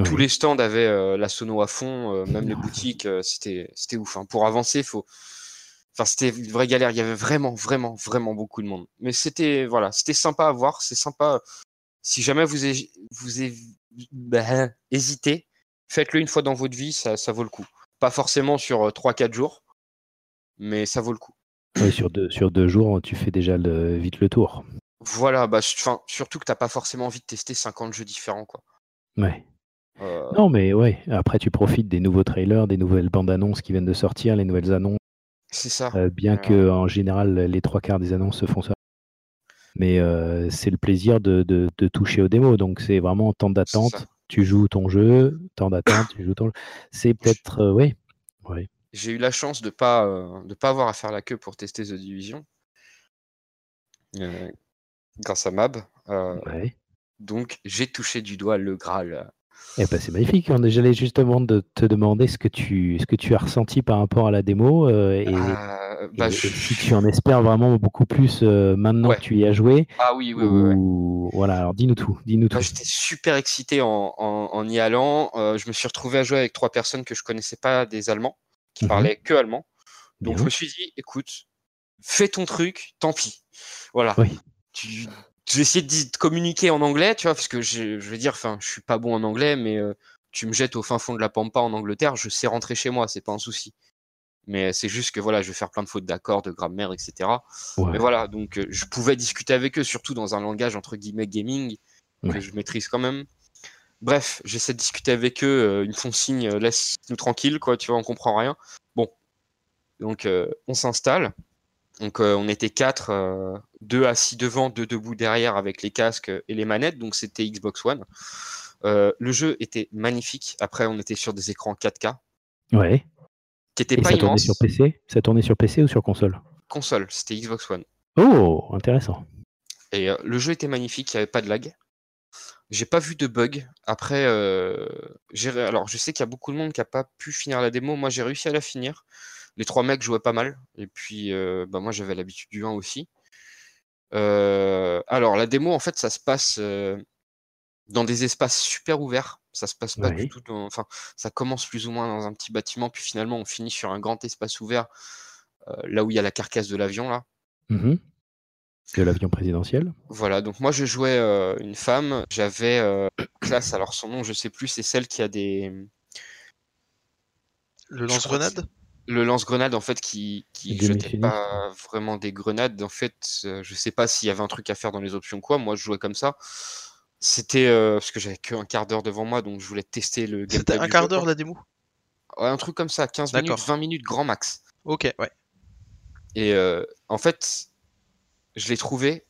Tous les stands avaient euh, la sono à fond, euh, même les boutiques, euh, c'était c'était ouf. hein. Pour avancer, faut. Enfin, c'était une vraie galère. Il y avait vraiment, vraiment, vraiment beaucoup de monde. Mais c'était voilà, c'était sympa à voir. C'est sympa. Si jamais vous hé- vous bah, hésitez, faites-le une fois dans votre vie, ça, ça vaut le coup. Pas forcément sur euh, 3-4 jours, mais ça vaut le coup. Oui, sur deux, sur deux jours, tu fais déjà le- vite le tour. Voilà, bah, surtout que t'as pas forcément envie de tester 50 jeux différents, quoi. Ouais. Euh, Non, mais ouais. Après, tu profites des nouveaux trailers, des nouvelles bandes annonces qui viennent de sortir, les nouvelles annonces. c'est ça. euh, bien que en général, les trois quarts des annonces se font ça. Mais euh, c'est le plaisir de, de- de toucher aux démos. Donc, c'est vraiment temps d'attente. Tu joues ton jeu, temps d'attente, tu joues ton jeu. C'est peut-être. ouais. Ouais. J'ai eu la chance de pas euh, de pas avoir à faire la queue pour tester The Division. Grâce à Mab. Ouais. Donc, j'ai touché du doigt le Graal. Eh ben, c'est magnifique. On- J'allais justement de te demander ce que tu, ce que tu as ressenti par rapport à la démo euh, et, Euh, bah, et- et je- si tu en espères vraiment beaucoup plus euh, maintenant Ouais. que tu y as joué. Ah oui, oui, oui. oui. ou- Voilà, alors dis-nous tout. Bah, tout. J'étais super excité en, en- en y allant. Je me suis retrouvé à jouer avec trois personnes que je connaissais pas des Allemands, qui Mhm. parlaient que allemand. Donc Bien. je me suis dit, écoute, fais ton truc, tant pis. Voilà. Oui. Tu- J'ai essayé de, communiquer en anglais, tu vois, parce que je veux dire, enfin, je suis pas bon en anglais, mais euh, tu me jettes au fin fond de la pampa en Angleterre, je sais rentrer chez moi, c'est pas un souci. Mais c'est juste que voilà, je vais faire plein de fautes d'accords, de grammaire, etc. Ouais. Mais voilà, donc euh, je pouvais discuter avec eux, surtout dans un langage entre guillemets gaming que je maîtrise quand même. Bref, j'essaie de discuter avec eux, euh, ils me font signe, euh, laisse-nous tranquille, quoi, tu vois, on comprend rien. Bon, donc euh, on s'installe. Donc euh, on était quatre, euh, deux assis devant, deux debout derrière avec les casques et les manettes, donc c'était Xbox One. Euh, le jeu était magnifique. Après, on était sur des écrans 4K, Ouais. qui étaient Et pas ça tournait sur PC Ça tournait sur PC ou sur console? Console, c'était Xbox One. Oh, intéressant. Et le jeu était magnifique, il n'y avait pas de lag. J'ai pas vu de bug. Après, alors je sais qu'il y a beaucoup de monde qui a pas pu finir la démo. Moi, j'ai réussi à la finir. Les trois mecs jouaient pas mal. Et puis, euh, bah, moi, j'avais l'habitude du 1 aussi. Euh, alors, la démo, en fait, ça se passe euh, dans des espaces super ouverts. Ça se passe pas du tout dans. Enfin, ça commence plus ou moins dans un petit bâtiment, puis finalement, on finit sur un grand espace ouvert, euh, là où il y a la carcasse de l'avion, là. Mhm. De l'avion présidentiel Voilà, donc moi je jouais euh, une femme, j'avais euh, classe, alors son nom je sais plus, c'est celle qui a des Le lance-grenade? Le lance-grenade en fait qui jetait pas vraiment des grenades. En fait, euh, je sais pas s'il y avait un truc à faire dans les options ou quoi. Moi je jouais comme ça. C'était euh, parce que j'avais que un quart d'heure devant moi, donc je voulais tester le gameplay C'était un quart d'heure la démo? Ouais, un truc comme ça, 15 minutes, D'accord. 20 minutes grand max. Ok, ouais. Et euh, en fait, je l'ai trouvé.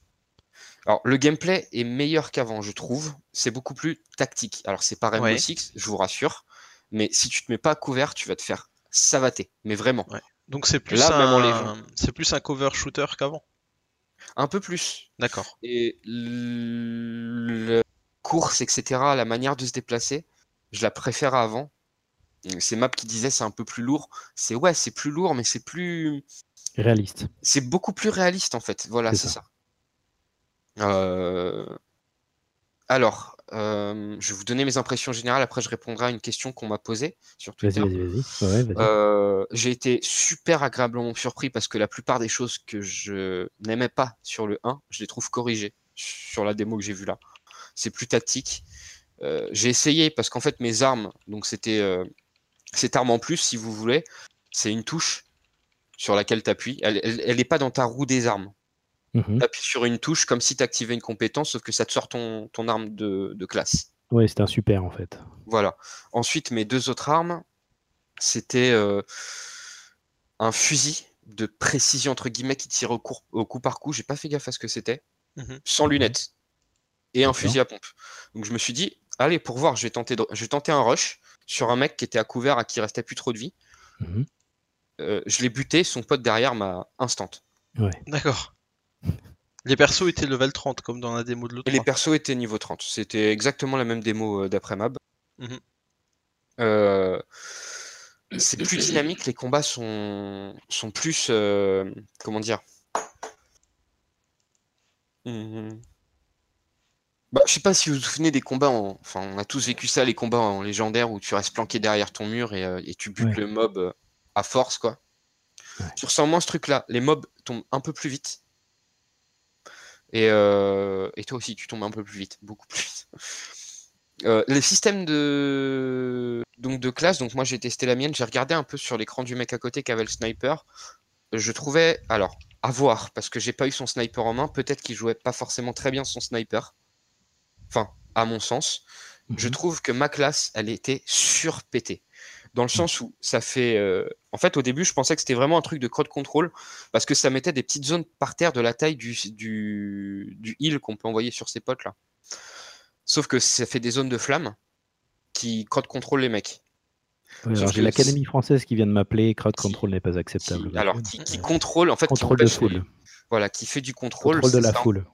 Alors, le gameplay est meilleur qu'avant, je trouve. C'est beaucoup plus tactique. Alors, c'est pas Rainbow Ouais. Six, je vous rassure. Mais si tu te mets pas à couvert, tu vas te faire savater. Mais vraiment. Donc c'est plus, Là, même en un... c'est plus un cover shooter qu'avant. Un peu plus. D'accord. Et le course, etc., la manière de se déplacer, je la préfère à avant. C'est Map qui disait c'est un peu plus lourd. C'est ouais, c'est plus lourd, mais c'est plus. Réaliste. c'est beaucoup plus réaliste en fait. Voilà, C'est c'est ça. Euh, Alors, euh, je vais vous donner mes impressions générales. Après, je répondrai à une question qu'on m'a posée sur Twitter. Ouais. Euh, J'ai été super agréablement surpris parce que la plupart des choses que je n'aimais pas sur le 1, je les trouve corrigées sur la démo que j'ai vue là. C'est plus tactique. Euh, j'ai essayé parce qu'en fait mes armes, donc c'était cette arme en plus, si vous voulez, c'est une touche sur laquelle tu appuies. Elle, elle, elle est pas dans ta roue des armes. Mhm. Tu appuies sur une touche comme si tu activais une compétence, sauf que ça te sort ton, ton arme de, de classe. Ouais, c'est un super en fait. Voilà. Ensuite, mes deux autres armes, c'était euh, un fusil de précision entre guillemets qui tire au, au coup par coup. J'ai pas fait gaffe à ce que c'était, Mhm. sans lunettes et un fusil à pompe. Donc je me suis dit, allez pour voir, je vais tenter, de- je vais tenter un rush sur un mec qui était à couvert à qui restait plus trop de vie. Mhm. Euh, je l'ai buté, son pote derrière m'a instant. D'accord. Les persos étaient level 30 comme dans la démo de l'autre. Et les persos étaient niveau 30. C'était exactement la même démo euh, d'après Mab. Mhm. Euh, c'est plus dynamique, les combats sont, sont plus. euh, comment dire? Bah, je sais pas si vous vous souvenez des combats en. Enfin, on a tous vécu ça, les combats en légendaire où tu restes planqué derrière ton mur et, euh, et tu butes Ouais. le mob à force, quoi. Ouais. Tu ressens moins ce truc-là. Les mobs tombent un peu plus vite. Et, euh, et toi aussi, tu tombes un peu plus vite, beaucoup plus vite. Euh, les systèmes de donc de classe, donc moi j'ai testé la mienne, j'ai regardé un peu sur l'écran du mec à côté qui avait le sniper. Je trouvais, alors, à voir, parce que j'ai pas eu son sniper en main, peut-être qu'il jouait pas forcément très bien son sniper. Enfin, à mon sens. Je Mhm. trouve que ma classe, elle était surpétée. Dans le sens où ça fait. euh, En fait, au début, je pensais que c'était vraiment un truc de crowd control parce que ça mettait des petites zones par terre de la taille du, du, du heal qu'on peut envoyer sur ses potes là. Sauf que ça fait des zones de flammes qui crowd control les mecs. Alors, j'ai l'Académie française qui vient de m'appeler. Crowd control n'est pas Qui- acceptable. alors, qui, contrôle, en fait, Contrôle de empêche foule. voilà, qui fait du contrôle. Contrôle de la ça, foule.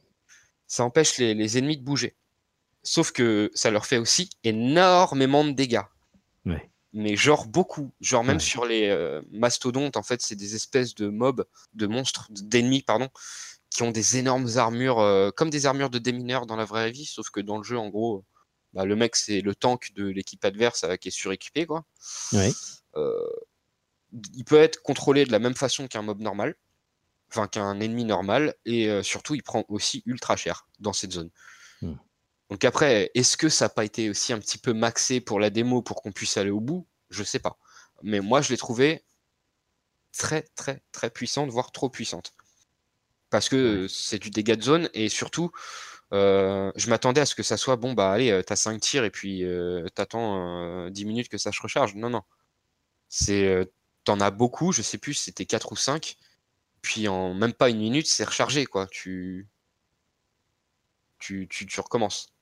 ça empêche les, les ennemis de bouger. Sauf que ça leur fait aussi énormément de dégâts. Ouais. Mais genre beaucoup. Genre même Ouais. sur les euh, mastodontes, en fait, c'est des espèces de mobs, de monstres, d'ennemis, pardon, qui ont des énormes armures, euh, comme des armures de démineurs dans la vraie vie, sauf que dans le jeu, en gros, bah, le mec, c'est le tank de l'équipe adverse euh, qui est suréquipé, quoi. Ouais. Il peut être contrôlé de la même façon qu'un mob normal, enfin qu'un ennemi normal, et surtout il prend aussi ultra cher dans cette zone. Donc après, est-ce que ça n'a pas été aussi un petit peu maxé pour la démo pour qu'on puisse aller au bout? Je sais pas. Mais moi je l'ai trouvé très très très puissante, voire trop puissante. Parce que c'est du dégât de zone et surtout euh, je m'attendais à ce que ça soit bon bah allez, euh, t'as 5 tirs et puis euh, t'attends euh, 10 minutes que ça se recharge. Non, non. C'est t'en as beaucoup, je sais plus si c'était 4 ou 5, puis en même pas une minute, c'est rechargé, quoi. Tu... Tu, tu, tu recommences.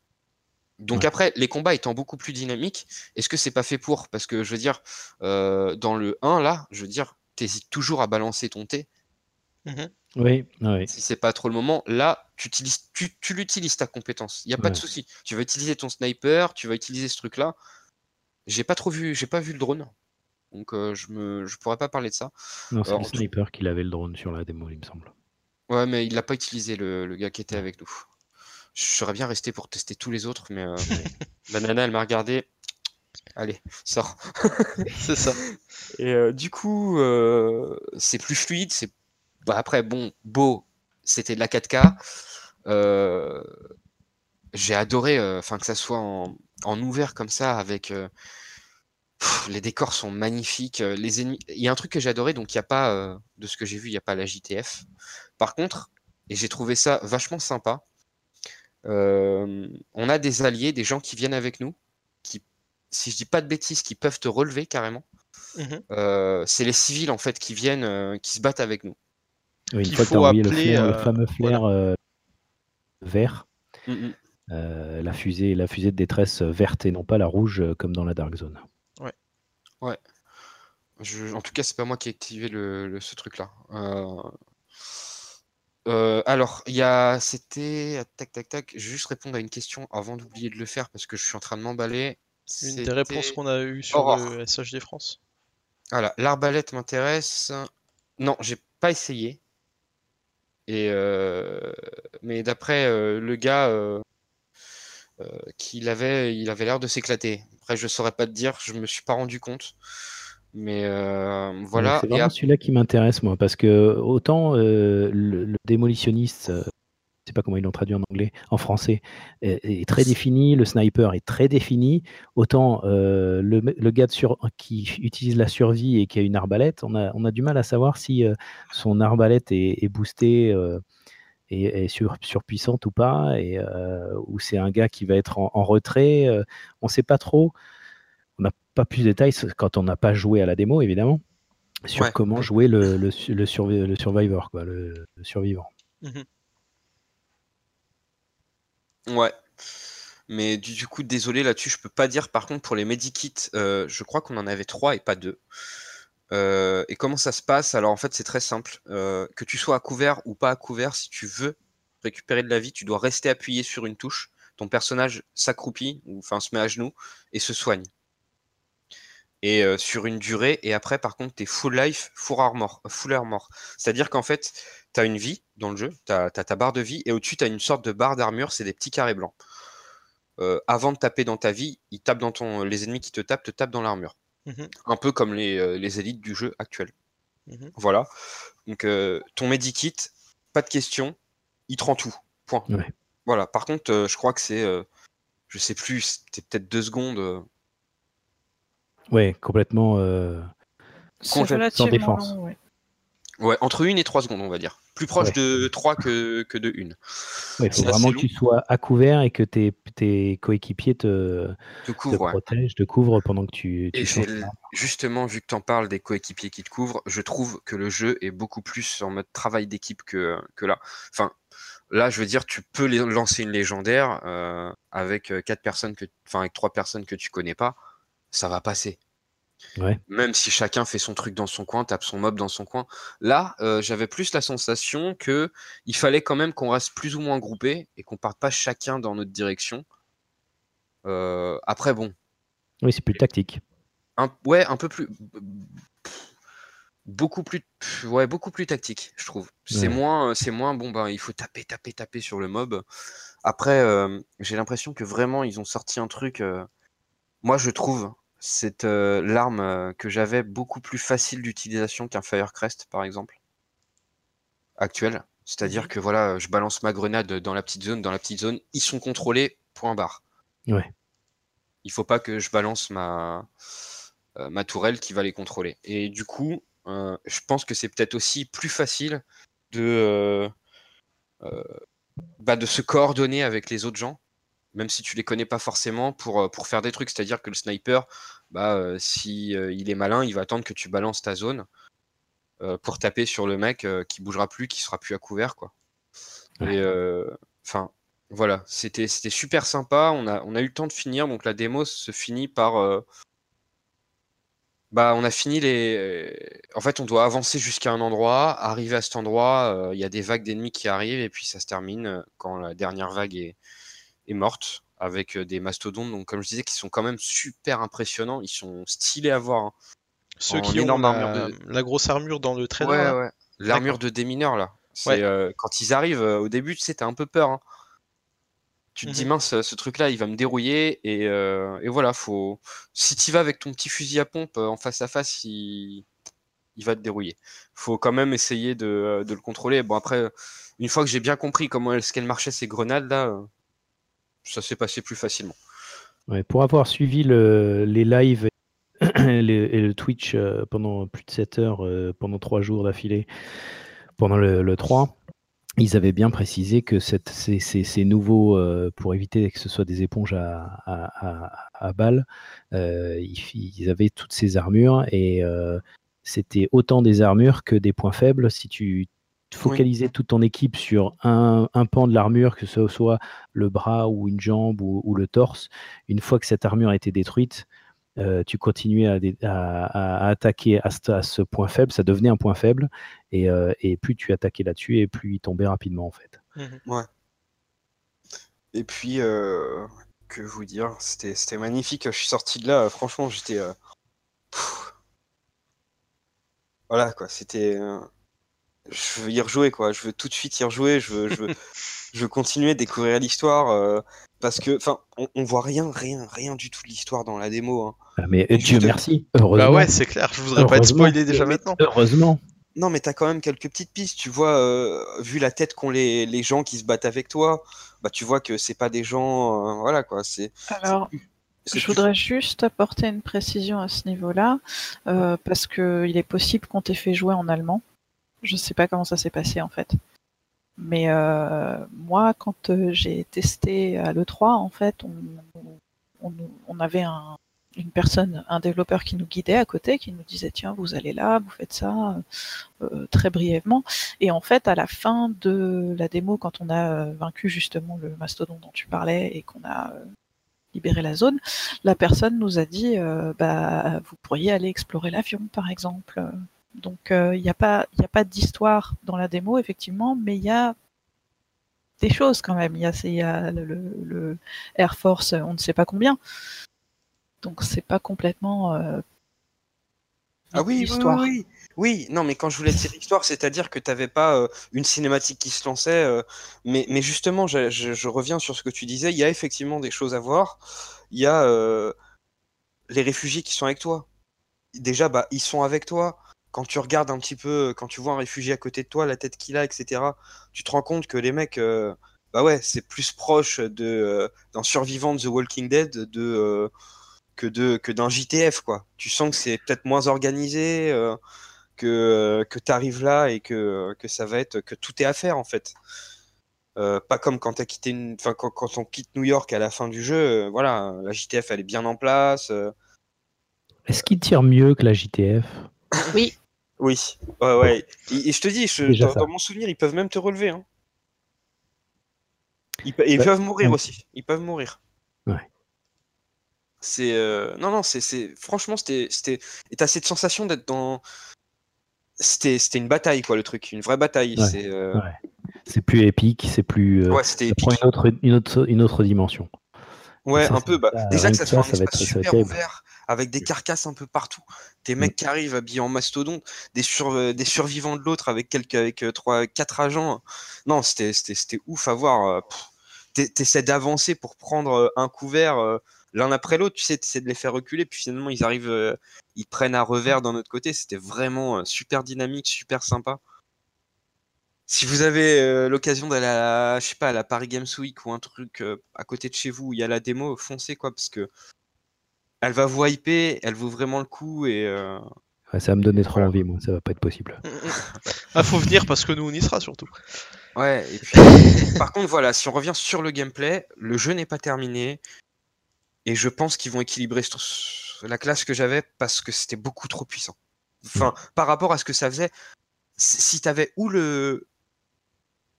Donc Ouais. après, les combats étant beaucoup plus dynamiques, est-ce que c'est pas fait pour? Parce que je veux dire, euh, dans le 1, là, je veux dire, t'hésites toujours à balancer ton T Mhm. Oui, oui. si c'est pas trop le moment. Là, tu, utilises, tu, tu l'utilises ta compétence. Il n'y a pas de souci. Tu vas utiliser ton sniper, tu vas utiliser ce truc-là. J'ai pas trop vu, j'ai pas vu le drone. Donc euh, je me je pourrais pas parler de ça. Non, c'est Alors, le sniper qui avait le drone sur la démo, il me semble. Ouais, mais il l'a pas utilisé le, le gars qui était avec nous. Je serais bien resté pour tester tous les autres, mais euh, la nana elle m'a regardé. Allez, sors. [laughs] C'est ça. Et euh, du coup, euh, c'est plus fluide. C'est bah, après bon, beau. C'était de la 4K. Euh, J'ai adoré, euh, enfin que ça soit en, en ouvert comme ça, avec euh, pff, les décors sont magnifiques. Les ennemis, il y a un truc que j'ai adoré, donc il y a pas euh, de ce que j'ai vu, il y a pas la JTF. Par contre, et j'ai trouvé ça vachement sympa. Euh, on a des alliés, des gens qui viennent avec nous, qui, si je dis pas de bêtises, qui peuvent te relever carrément. Mhm. Euh, c'est les civils en fait qui viennent, euh, qui se battent avec nous. Oui, une fois que tu as faut envoyé le, appeler, flair, le fameux flair euh, vert, euh, la, fusée, la fusée de détresse verte et non pas la rouge euh, comme dans la Dark Zone. Je- en tout cas, c'est pas moi qui ai activé le, le- ce truc-là. Euh, euh, alors, il y a, c'était, tac, tac, tac. Je vais juste répondre à une question avant d'oublier de le faire parce que je suis en train de m'emballer. Une des réponses qu'on a eues sur Aurore. le SHD France. Voilà, l'arbalète m'intéresse. Non, j'ai pas essayé. Et euh, mais d'après euh, le gars qu'il avait, il avait l'air de s'éclater. Après, je saurais pas te dire, je me suis pas rendu compte. Mais euh, voilà. C'est vraiment celui-là qui m'intéresse, moi, parce que autant euh, le, le démolitionniste, euh, je sais pas comment ils l'ont traduit en anglais, en français, est, est très défini, le sniper est très défini, autant le, gars de sur, qui utilise la survie et qui a une arbalète, on a, on a du mal à savoir si son arbalète est, est boostée. et sur, surpuissante ou pas, et, ou c'est un gars qui va être en, en retrait, on ne sait pas trop. Pas plus de détails quand on n'a pas joué à la démo, évidemment, sur Ouais. comment jouer le, le, su- le, survi- le survivor, quoi, le, le survivant. Mhm. Ouais. Mais du, du coup, désolé là-dessus, je peux pas dire. Par contre, pour les medikits, euh, je crois qu'on en avait trois et pas deux. Euh, et comment ça se passe? Alors en fait, c'est très simple. Euh, que tu sois à couvert ou pas à couvert, si tu veux récupérer de la vie, tu dois rester appuyé sur une touche. Ton personnage s'accroupit, ou enfin se met à genoux et se soigne. Et euh, sur une durée, et après, par contre, t'es full life, full armor. Full armor. C'est-à-dire qu'en fait, t'as une vie dans le jeu, t'as as ta barre de vie, et au-dessus, t'as une sorte de barre d'armure, c'est des petits carrés blancs. Euh, avant de taper dans ta vie, ils tapent dans ton, les ennemis qui te tapent te tapent dans l'armure. Mhm. Un peu comme les, euh, les élites du jeu actuel. Mhm. Voilà. Donc, euh, ton medikit, pas de question, il te rend tout. Point. Ouais. Voilà. Par contre, euh, je crois que c'est, euh, je sais plus, c'était peut-être deux secondes. Ouais, complètement. euh, relativement défense. long, ouais. Ouais, entre une et trois secondes, on va dire. Plus proche Ouais. de 3 que, que de une. ouais, il faut vraiment que tu sois à couvert et que tes, tes coéquipiers te, De te couvre, ouais. protègent, te couvrent pendant que tu, tu Et justement, vu que tu en parles des coéquipiers qui te couvrent, je trouve que le jeu est beaucoup plus en mode travail d'équipe que, que là. Enfin, là, je veux dire, tu peux les- lancer une légendaire euh, avec euh, quatre personnes que, enfin, avec trois personnes que tu connais pas, ça va passer. Ouais. Même si chacun fait son truc dans son coin, tape son mob dans son coin. Là, euh, j'avais plus la sensation que il fallait quand même qu'on reste plus ou moins groupés et qu'on parte pas chacun dans notre direction. Euh, après, bon. Oui, c'est plus tactique. Un, ouais, un peu plus. Beaucoup plus, ouais, beaucoup plus tactique, je trouve. C'est moins, c'est moins bon. Ben, il faut taper, taper, taper sur le mob. Après, euh, j'ai l'impression que vraiment ils ont sorti un truc. Moi, je trouve cette l'arme que j'avais beaucoup plus facile d'utilisation qu'un Firecrest, par exemple, actuel. C'est-à-dire mmh que voilà, je balance ma grenade dans la petite zone, dans la petite zone, ils sont contrôlés, point barre. Ouais. Il faut pas que je balance ma, euh, ma tourelle qui va les contrôler. Et du coup, euh, je pense que c'est peut-être aussi plus facile de, bah, de se coordonner avec les autres gens, même si tu les connais pas forcément, pour, pour faire des trucs. C'est-à-dire que le sniper, bah, si il est malin, il va attendre que tu balances ta zone pour taper sur le mec qui bougera plus, qui sera plus à couvert, quoi. Et enfin, voilà, c'était super sympa. On a, on a eu le temps de finir, donc la démo se finit par. Euh, bah, on a fini les. En fait, on doit avancer jusqu'à un endroit, arriver à cet endroit, euh, il y a des vagues d'ennemis qui arrivent, et puis ça se termine euh, quand la dernière vague est, est morte, avec des mastodontes, donc comme je disais, qui sont quand même super impressionnants, ils sont stylés à voir. Hein. Ceux qui ont la, la, grosse armure dans le trailer. Ouais, ouais. L'armure de démineur, là. C'est quand ils arrivent, au début, tu sais, t'as un peu peur. Hein. Tu te dis, mmh mince, ce truc-là, il va me dérouiller. Et, euh, et voilà, faut... si tu vas avec ton petit fusil à pompe euh, en face à face, il, il va te dérouiller. faut quand même essayer de, euh, de, le contrôler. Bon, après, une fois que j'ai bien compris comment est-ce qu'elle marchait ces grenades-là, ça s'est passé plus facilement. Pour avoir suivi le, les lives et, le Twitch pendant plus de 7 heures, pendant 3 jours d'affilée, pendant le, le 3, ils avaient bien précisé que ces, nouveaux, euh, pour éviter que ce soit des éponges à, balles, euh, ils, avaient toutes ces armures et euh, c'était autant des armures que des points faibles. Si tu focalisais toute ton équipe sur un, pan de l'armure, que ce soit le bras ou une jambe ou, le torse, une fois que cette armure a été détruite, euh, tu continuais à, attaquer à ce, point faible, ça devenait un point faible, euh, et, plus tu attaquais là-dessus, et plus il tombait rapidement en fait. Mhm. Ouais. Et puis, euh, que vous dire, c'était magnifique. Je suis sorti de là, franchement, j'étais. Voilà quoi, c'était. Je veux y rejouer quoi, je veux tout de suite y rejouer, je veux, je veux, [laughs] je veux continuer à découvrir l'histoire parce que enfin on, voit rien rien rien du tout de l'histoire dans la démo hein. ah, mais Dieu merci. heureusement. Bah ouais c'est clair. Je voudrais pas être spoilé déjà maintenant. Heureusement. Non mais t'as quand même quelques petites pistes. Tu vois euh, vu la tête qu'ont les, les, gens qui se battent avec toi bah tu vois que c'est pas des gens euh, voilà quoi. C'est alors je voudrais juste apporter une précision à ce niveau-là, euh, parce qu'il est possible qu'on t'ait fait jouer en allemand. Je sais pas comment ça s'est passé en fait. Mais euh, moi, quand euh, j'ai testé à l'E3, en fait, on, avait une personne, un développeur qui nous guidait à côté, qui nous disait tiens, vous allez là, vous faites ça, euh, très brièvement. Et en fait, à la fin de la démo, quand on a vaincu justement le mastodon dont tu parlais et qu'on a libéré la zone, la personne nous a dit bah vous pourriez aller explorer l'avion, par exemple. Donc il n'y a pas, a pas d'histoire dans la démo, effectivement, mais il y a des choses quand même. Il y a, le, Air Force, on ne sait pas combien. Donc c'est pas complètement. Euh, ah oui, oui, oui, oui, non, mais quand je voulais dire l'histoire, c'est-à-dire que tu n'avais pas euh, une cinématique qui se lançait. Euh, mais, mais, justement, je, je, reviens sur ce que tu disais. Il y a effectivement des choses à voir. Il y a les réfugiés qui sont avec toi. Déjà, bah, ils sont avec toi quand tu regardes un petit peu, quand tu vois un réfugié à côté de toi, la tête qu'il a, etc., tu te rends compte que les mecs, euh, bah ouais, c'est plus proche de euh, d'un survivant de The Walking Dead de, euh, que de que d'un JTF, quoi. Tu sens que c'est peut-être moins organisé, que, que tu arrives là et que, que ça va être, que tout est à faire, en fait. pas comme quand, as quitté une... enfin, quand, quand, on quitte New York à la fin du jeu, voilà, la JTF elle est bien en place. Est-ce qu'il tire mieux que la JTF Oui. Oui, ouais, ouais. Et, je te dis, dans, mon souvenir, ils peuvent même te relever. Hein. Ils, bah, peuvent mourir aussi. Ils peuvent mourir. Ouais. C'est euh, non, non, c'est franchement, c'était, c'était, et t'as cette sensation d'être dans. C'était, une bataille, quoi, le truc, une vraie bataille. C'est. Euh, c'est plus épique, c'est plus. Euh, ouais, c'était une autre, une autre, une autre dimension. Ouais, ça, un peu. Bah, ça, déjà que ça que soit ça, un ça va espace ça super ouvert, avec des carcasses un peu partout, des mecs qui arrivent habillés en mastodonte, des, sur- euh, des survivants de l'autre avec quelques, avec euh, trois, quatre agents. Non, c'était, ouf à voir. euh, T'essaies d'avancer pour prendre un couvert l'un après l'autre, tu sais, t'essaies de les faire reculer, puis finalement ils arrivent, ils prennent à revers d'un autre côté. C'était vraiment super dynamique, super sympa. Si vous avez l'occasion d'aller à la, je sais pas, à la Paris Games Week ou un truc à côté de chez vous où il y a la démo, foncez quoi, parce que elle va vous hyper, elle vaut vraiment le coup et euh, Ouais, ça va me donner trop envie, moi, ça va pas être possible. Ah, faut venir parce que nous on y sera surtout. ouais. Et puis, par contre, voilà, si on revient sur le gameplay, le jeu n'est pas terminé et je pense qu'ils vont équilibrer la classe que j'avais parce que c'était beaucoup trop puissant. Enfin, par rapport à ce que ça faisait, si t'avais ou le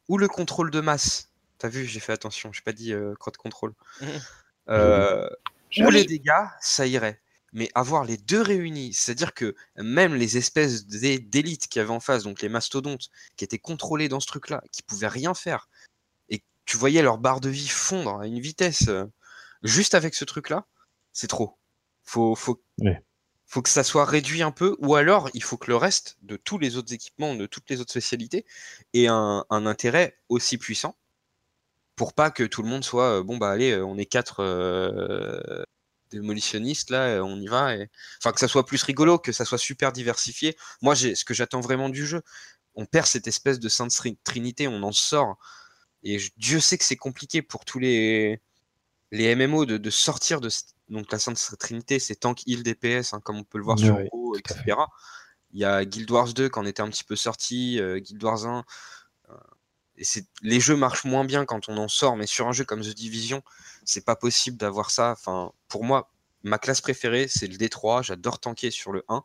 ou le contrôle de masse, t'as vu, j'ai fait attention, j'ai pas dit euh, crotte contrôle. Mhm. Euh, ou les dégâts, ça irait. Mais avoir les deux réunis, c'est-à-dire que même les espèces d'é- d'élites qu'il y avait en face, donc les mastodontes, qui étaient contrôlés dans ce truc-là, qui pouvaient rien faire, et tu voyais leur barre de vie fondre à une vitesse, euh, juste avec ce truc-là, c'est trop. Faut, faut, que ça soit réduit un peu, ou alors il faut que le reste de tous les autres équipements, de toutes les autres spécialités, ait un, un intérêt aussi puissant, pour pas que tout le monde soit, euh, bon bah allez, euh, on est quatre euh, démolitionnistes là, on y va, et... enfin que ça soit plus rigolo, que ça soit super diversifié. Moi, j'ai ce que j'attends vraiment du jeu. On perd cette espèce de sainte Trin- trinité, on en sort, et je- Dieu sait que c'est compliqué pour tous les les MMO de, de sortir de donc la sainte trinité, c'est tank, heal, DPS, hein, comme on peut le voir sur WoW, etc. Il y a Guild Wars 2 qui en était un petit peu sorti, euh, Guild Wars 1. Et c'est les jeux marchent moins bien quand on en sort, mais sur un jeu comme The Division, c'est pas possible d'avoir ça. Enfin, pour moi, ma classe préférée, c'est le D3. J'adore tanker sur le 1.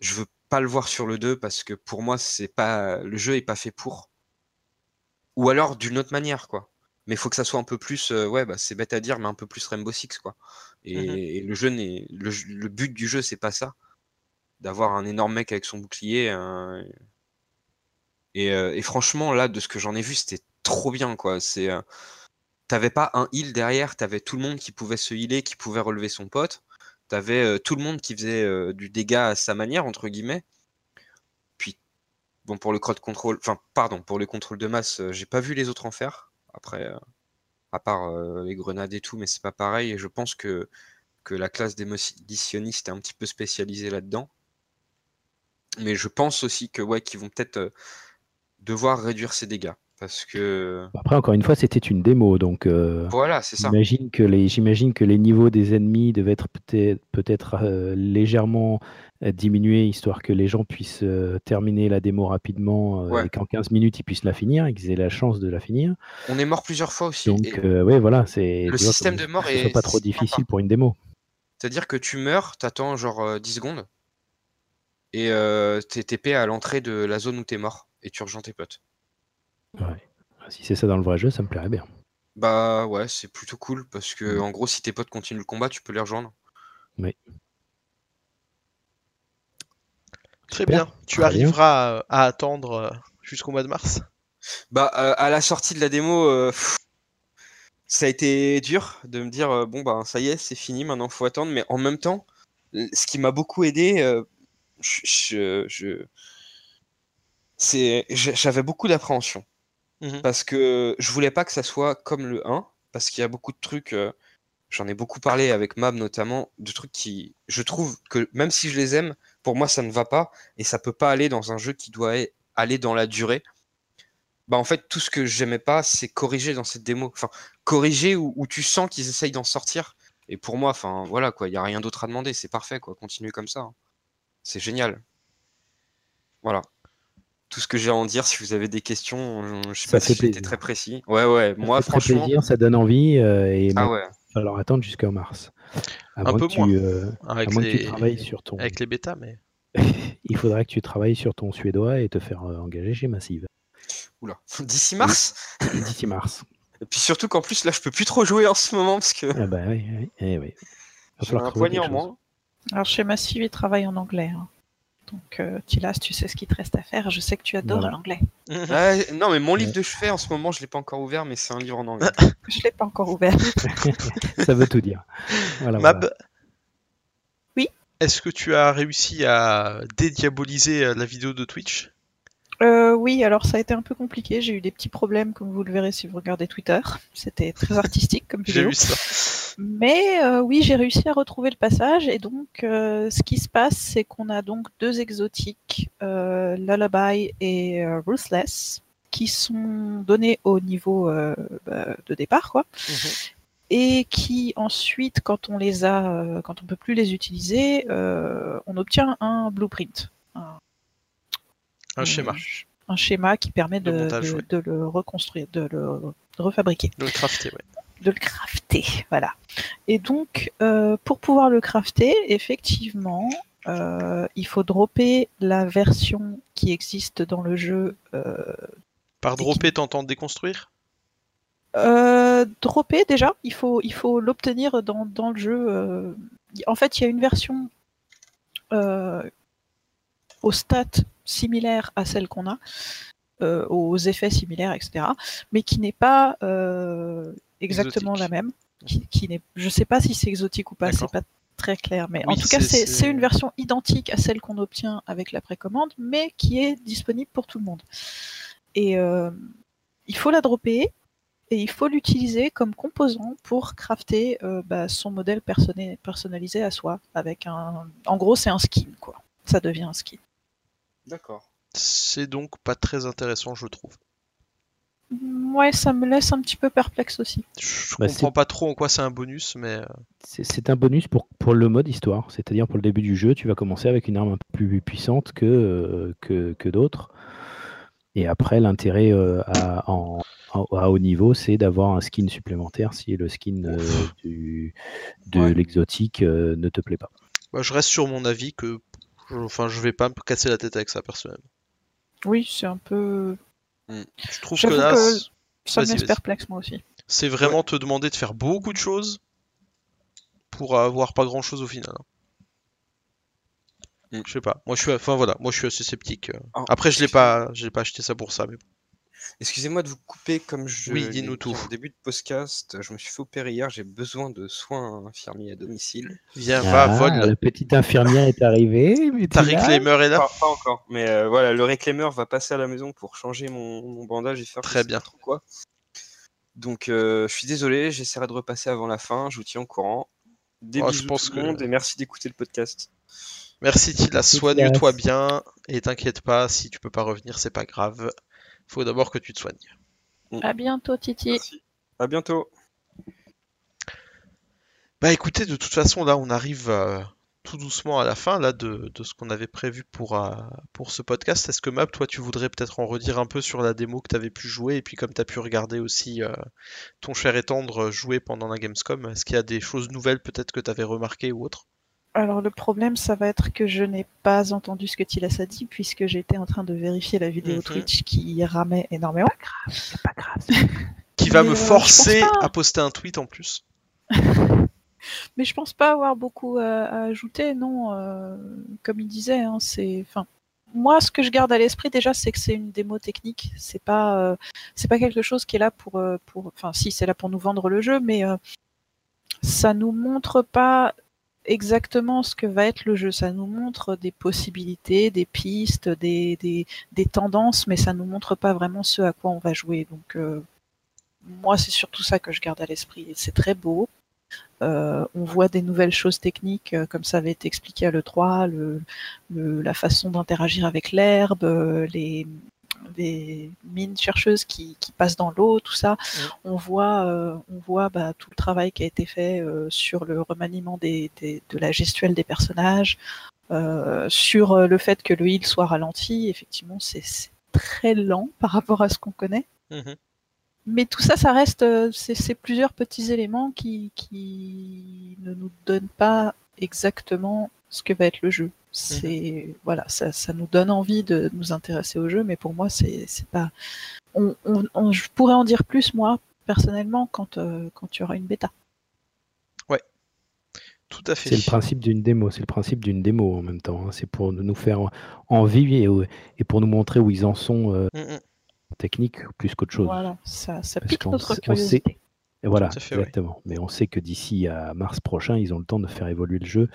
Je veux pas le voir sur le 2 parce que pour moi, c'est pas le jeu est pas fait pour. Ou alors d'une autre manière, quoi. Mais il faut que ça soit un peu plus, euh, ouais, bah, c'est bête à dire, mais un peu plus Rainbow Six, quoi. Et, Mhm. et le jeu n'est, le, but du jeu, c'est pas ça, d'avoir un énorme mec avec son bouclier. euh, et, euh, et franchement, là, de ce que j'en ai vu, c'était trop bien, quoi. C'est, euh, t'avais pas un heal derrière, t'avais tout le monde qui pouvait se healer, qui pouvait relever son pote. T'avais euh, tout le monde qui faisait du dégât à sa manière, entre guillemets. Puis, bon, pour le crowd control, enfin, pardon, pour le contrôle de masse, j'ai pas vu les autres en faire. Après, à part les grenades et tout, mais c'est pas pareil. Et je pense que, que la classe d'émotionnistes est un petit peu spécialisée là-dedans. Mais je pense aussi que ouais, qu'ils vont peut-être devoir réduire ses dégâts. Parce que Après, encore une fois, c'était une démo, donc euh, voilà, c'est ça. j'imagine que les j'imagine que les niveaux des ennemis devaient être peut-être peut-être euh, légèrement euh, diminués, histoire que les gens puissent euh, terminer la démo rapidement Ouais. et qu'en 15 minutes ils puissent la finir et qu'ils aient la chance de la finir. On est mort plusieurs fois aussi. Donc, ouais, voilà, c'est le vois, système de mort est pas trop difficile pour une démo. C'est-à-dire que tu meurs, t'attends genre euh, 10 secondes, et t'es TP à l'entrée de la zone où t'es mort, et tu rejoins tes potes. Ouais. Si c'est ça dans le vrai jeu, ça me plairait bien. Bah ouais, c'est plutôt cool, parce que Mm. en gros, si tes potes continuent le combat, tu peux les rejoindre. Oui. Très bien. Tu arriveras à attendre euh, jusqu'au mois de mars? Bah, euh, à la sortie de la démo, euh, pff, ça a été dur de me dire euh, bon bah ça y est, c'est fini, maintenant faut attendre. Mais en même temps, ce qui m'a beaucoup aidé, euh, je, je- je- c'est j'a- j'avais beaucoup d'appréhension Mhm. parce que je voulais pas que ça soit comme le 1 parce qu'il y a beaucoup de trucs. euh, J'en ai beaucoup parlé avec Mab notamment, de trucs qui, je trouve que même si je les aime, pour moi ça ne va pas et ça peut pas aller dans un jeu qui doit a- aller dans la durée bah en fait tout ce que j'aimais pas c'est corriger dans cette démo enfin corriger où, où tu sens qu'ils essayent d'en sortir et pour moi enfin voilà quoi il y a rien d'autre à demander c'est parfait quoi continuez comme ça hein. c'est génial voilà tout ce que j'ai à en dire si vous avez des questions je- sais Ça pas si fait très précis ouais ouais Ça moi fait franchement plaisir, ça donne envie euh, et ah ouais il va falloir attendre jusqu'en mars. Un peu que tu, moins. euh, Avec que tu les... travailles sur ton. avec les bêtas, mais. [laughs] Il faudra que tu travailles sur ton suédois et te faire euh, engager chez Massive oula [laughs] d'ici mars [laughs] d'ici mars. et puis surtout qu'en plus là je peux plus trop jouer en ce moment parce que Ah bah oui, oui, oui. Va j'ai falloir un poignet en moins Alors chez Massive, ils travaillent en anglais. hein. Donc, euh, Tilas, tu sais ce qu'il te reste à faire. Je sais que tu adores Voilà. l'anglais. [laughs] Ouais, non, mais mon livre de chevet en ce moment, je l'ai pas encore ouvert, mais c'est un livre en anglais. [laughs] Je l'ai pas encore ouvert. [laughs] Ça veut tout dire. Voilà, Mab voilà. Oui Est-ce que tu as réussi à dédiaboliser euh, la vidéo de Twitch? Euh, oui, alors ça a été un peu compliqué. J'ai eu des petits problèmes, comme vous le verrez si vous regardez Twitter. C'était très artistique comme J'ai vidéo. vu ça. Mais euh, oui, j'ai réussi à retrouver le passage. Et donc, euh, ce qui se passe, c'est qu'on a donc deux exotiques, euh, Lullaby et Ruthless, qui sont donnés au niveau bah, de départ, quoi. Et qui ensuite, quand on les a, quand on peut plus les utiliser, on obtient un blueprint, un, Un schéma. un schéma qui permet De de, montage, de- ouais. de le reconstruire, de le refabriquer le crafter, ouais. De le crafter, voilà. Et donc, euh, pour pouvoir le crafter, effectivement, euh, il faut dropper la version qui existe dans le jeu. Euh, Par Et qui- dropper, t'entends déconstruire? Dropper déjà, il faut il faut l'obtenir dans, dans le jeu. En fait, il y a une version aux stats similaires à celle qu'on a, aux effets similaires, etc., mais qui n'est pas exactement Exotique. la même. Qui, qui n'est, je sais pas si c'est exotique ou pas, c'est pas très clair, mais Oui, en tout cas, c'est- une version identique à celle qu'on obtient avec la précommande, mais qui est disponible pour tout le monde. Et euh, il faut la dropper et il faut l'utiliser comme composant pour crafter euh, bah, son modèle personnalisé à soi. Avec un, en gros, c'est un skin, quoi. Ça devient un skin. D'accord. C'est donc pas très intéressant, je trouve. Ouais, ça me laisse un petit peu perplexe aussi. Je Bah, comprends pas trop en quoi c'est un bonus, mais euh, C'est un bonus pour, pour le mode histoire, c'est-à-dire pour le début du jeu, tu vas commencer avec une arme un peu plus puissante que, euh, que, que d'autres. Et après, l'intérêt euh, à, à haut niveau, c'est d'avoir un skin supplémentaire si le skin euh, du, de Ouais. l'exotique euh, ne te plaît pas. bah, je reste sur mon avis que. je- Enfin, je vais pas me casser la tête avec ça personnellement. Oui, c'est un peu. Je trouve que là, que c- Ça me laisse perplexe, moi aussi. c'est vraiment te demander de faire beaucoup de choses pour avoir pas grand chose au final. Mm. Je sais pas. Moi, je suis, enfin voilà, moi je suis assez sceptique. Ah, Après, je l'ai pas, je l'ai pas acheté ça pour ça, mais bon. Excusez-moi de vous couper comme je Oui, l'ai dis-nous tout. En début de podcast, je me suis fait opérer hier, j'ai besoin de soins infirmiers à domicile. viens, va, Ah, vole. La petite infirmière est arrivée. mais Ta tu l'as reclaimer est là. Pas, pas encore, mais euh, voilà, le réclameur va passer à la maison pour changer mon, mon bandage et faire Très bien. trop quoi. Donc euh, je suis désolé, j'essaierai de repasser avant la fin, je vous tiens au courant. Des Oh, je pense tout le que- monde et merci d'écouter le podcast. Merci Tila, soigne-toi bien et t'inquiète pas, si tu peux pas revenir, c'est pas grave. Faut d'abord que tu te soignes. À bientôt, Titi. Merci. À bientôt. Bah écoutez, de toute façon, là, on arrive euh, tout doucement à la fin là de, de ce qu'on avait prévu pour, euh, pour ce podcast. Est-ce que Map, toi, tu voudrais peut-être en redire un peu sur la démo que tu avais pu jouer? Et puis comme tu as pu regarder aussi euh, ton cher et tendre jouer pendant la Gamescom, est-ce qu'il y a des choses nouvelles peut-être que tu avais remarquées ou autre? Alors le problème, ça va être que je n'ai pas entendu ce que Tilas a dit puisque j'étais en train de vérifier la vidéo Mhm. Twitch qui ramait énormément. C'est pas grave. [laughs] Qui va Mais, me euh, forcer pas. à poster un tweet en plus. [laughs] Mais je pense pas avoir beaucoup à, à ajouter, non. euh, comme il disait, hein, c'est. Enfin, moi, ce que je garde à l'esprit déjà, c'est que c'est une démo technique. C'est pas, euh, c'est pas quelque chose qui est là pour, euh, pour. Enfin, si, c'est là pour nous vendre le jeu, mais euh, ça nous montre pas exactement ce que va être le jeu. Ça nous montre des possibilités, des pistes, des, des, des tendances, mais ça nous montre pas vraiment ce à quoi on va jouer. Donc, euh, moi, c'est surtout ça que je garde à l'esprit. C'est très beau. Euh, on voit des nouvelles choses techniques, euh, comme ça avait été expliqué à l'E3, le, le- la façon d'interagir avec l'herbe, euh, les, les mines chercheuses qui, qui passent dans l'eau, tout ça. On voit, euh, on voit bah, tout le travail qui a été fait euh, sur le remaniement des, des- de la gestuelle des personnages, euh, sur le fait que le heal soit ralenti. Effectivement, c'est très lent [laughs] par rapport à ce qu'on connaît. Mhm. Mais tout ça, ça reste, c'est c'est plusieurs petits éléments qui, qui ne nous donnent pas exactement ce que va être le jeu. C'est voilà, ça, ça nous donne envie de nous intéresser au jeu, mais pour moi, c'est c'est pas. On, on- on- je pourrais en dire plus moi personnellement quand euh, quand tu auras une bêta. Tout à fait. C'est le principe d'une démo, c'est le principe d'une démo en même temps. hein. C'est pour nous faire envie et, et pour nous montrer où ils en sont euh, Mm, mm. technique plus qu'autre chose. Voilà, ça, ça pique qu'on notre curiosité. Et voilà, fait, ouais. exactement. Mais on sait que d'ici à mars prochain, ils ont le temps de faire évoluer le jeu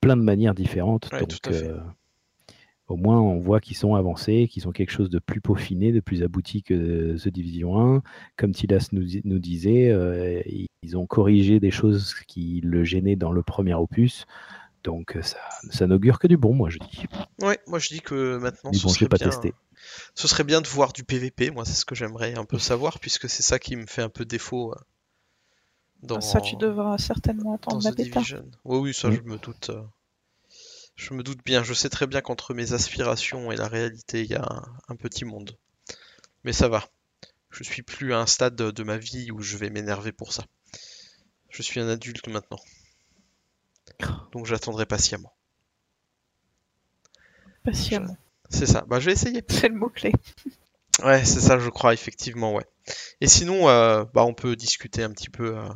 plein de manières différentes. Ouais, donc, euh, au moins, on voit qu'ils sont avancés, qu'ils ont quelque chose de plus peaufiné, de plus abouti que The Division 1. Comme Tilas nous, nous disait, euh, ils ont corrigé des choses qui le gênaient dans le premier opus. Donc, euh, ça, ça n'augure que du bon, moi, je dis. Ouais, moi je dis que maintenant ce bon, serait pas bien. testé. Ce serait bien de voir du PVP, moi c'est ce que j'aimerais un peu savoir, puisque c'est ça qui me fait un peu défaut euh, dans, Ça, tu devras certainement dans attendre la bêta. Oui, oui, ça Mm. je me doute. euh, Je me doute bien, je sais très bien qu'entre mes aspirations et la réalité, il y a un, un petit monde. Mais ça va. Je suis plus à un stade de, de ma vie où je vais m'énerver pour ça. Je suis un adulte maintenant. Donc j'attendrai patiemment. Patiemment. C'est ça. Bah je vais essayer. [laughs] C'est le mot-clé. Ouais, c'est ça, je crois, effectivement, ouais. Et sinon, euh, bah, on peut discuter un petit peu euh,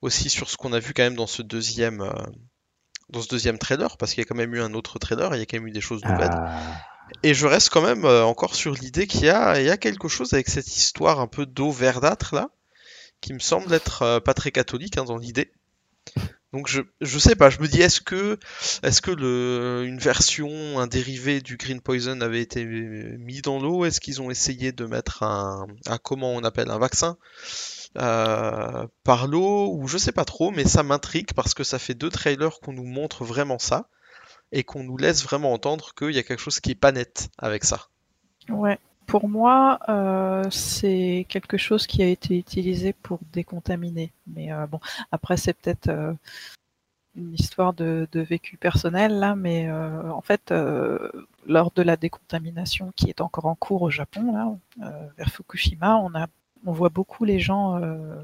aussi sur ce qu'on a vu quand même dans ce deuxième, euh, dans ce deuxième trailer, parce qu'il y a quand même eu un autre trailer, il y a quand même eu des choses nouvelles. Ah, Et je reste quand même euh, encore sur l'idée qu'il y a, il y a quelque chose avec cette histoire un peu d'eau verdâtre là, qui me semble être euh, pas très catholique hein, dans l'idée. Donc je, je sais pas, je me dis est-ce que est-ce que le une version, un dérivé du Green Poison avait été mis dans l'eau? Est-ce qu'ils ont essayé de mettre un, un comment on appelle un vaccin? Euh, par l'eau ou je sais pas trop, mais ça m'intrigue parce que ça fait deux trailers qu'on nous montre vraiment ça et qu'on nous laisse vraiment entendre qu'il y a quelque chose qui est pas net avec ça. Ouais. Pour moi, euh, c'est quelque chose qui a été utilisé pour décontaminer. Mais euh, bon, après, c'est peut-être une histoire de, vécu personnel là, mais en fait, lors de la décontamination qui est encore en cours au Japon, là, vers Fukushima, on a, on voit beaucoup les gens, euh,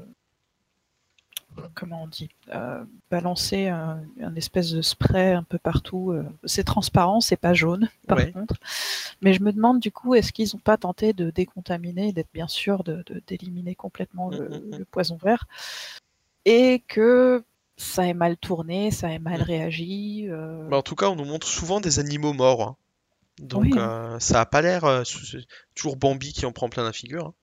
comment on dit, euh, balancer un, un espèce de spray un peu partout. euh. C'est transparent, c'est pas jaune, [laughs] par Ouais. contre. Mais je me demande du coup, est-ce qu'ils n'ont pas tenté de décontaminer, d'être bien sûr de- de- d'éliminer complètement le, Mm, mm, mm. le poison vert, et que ça ait mal tourné, ça ait mal réagi. euh, Bah, en tout cas, on nous montre souvent des animaux morts. hein. Donc Oui. euh, ça a pas l'air euh, toujours Bambi qui en prend plein la figure. hein.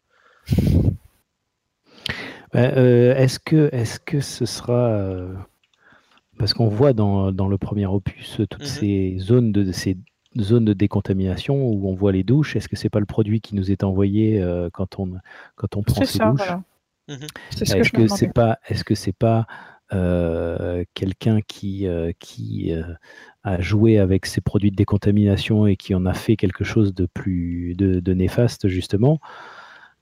Ben, euh, est-ce que, est-ce que ce sera euh, parce qu'on voit dans, dans le premier opus toutes Mhm. ces zones de ces zones de décontamination où on voit les douches. Est-ce que c'est pas le produit qui nous est envoyé euh, quand on quand on prend c'est ces ça, douches? voilà. Mhm. Ce Est-ce que c'est demandais. pas est-ce que c'est pas euh, quelqu'un qui euh, qui euh, a joué avec ces produits de décontamination et qui en a fait quelque chose de plus de, de néfaste justement,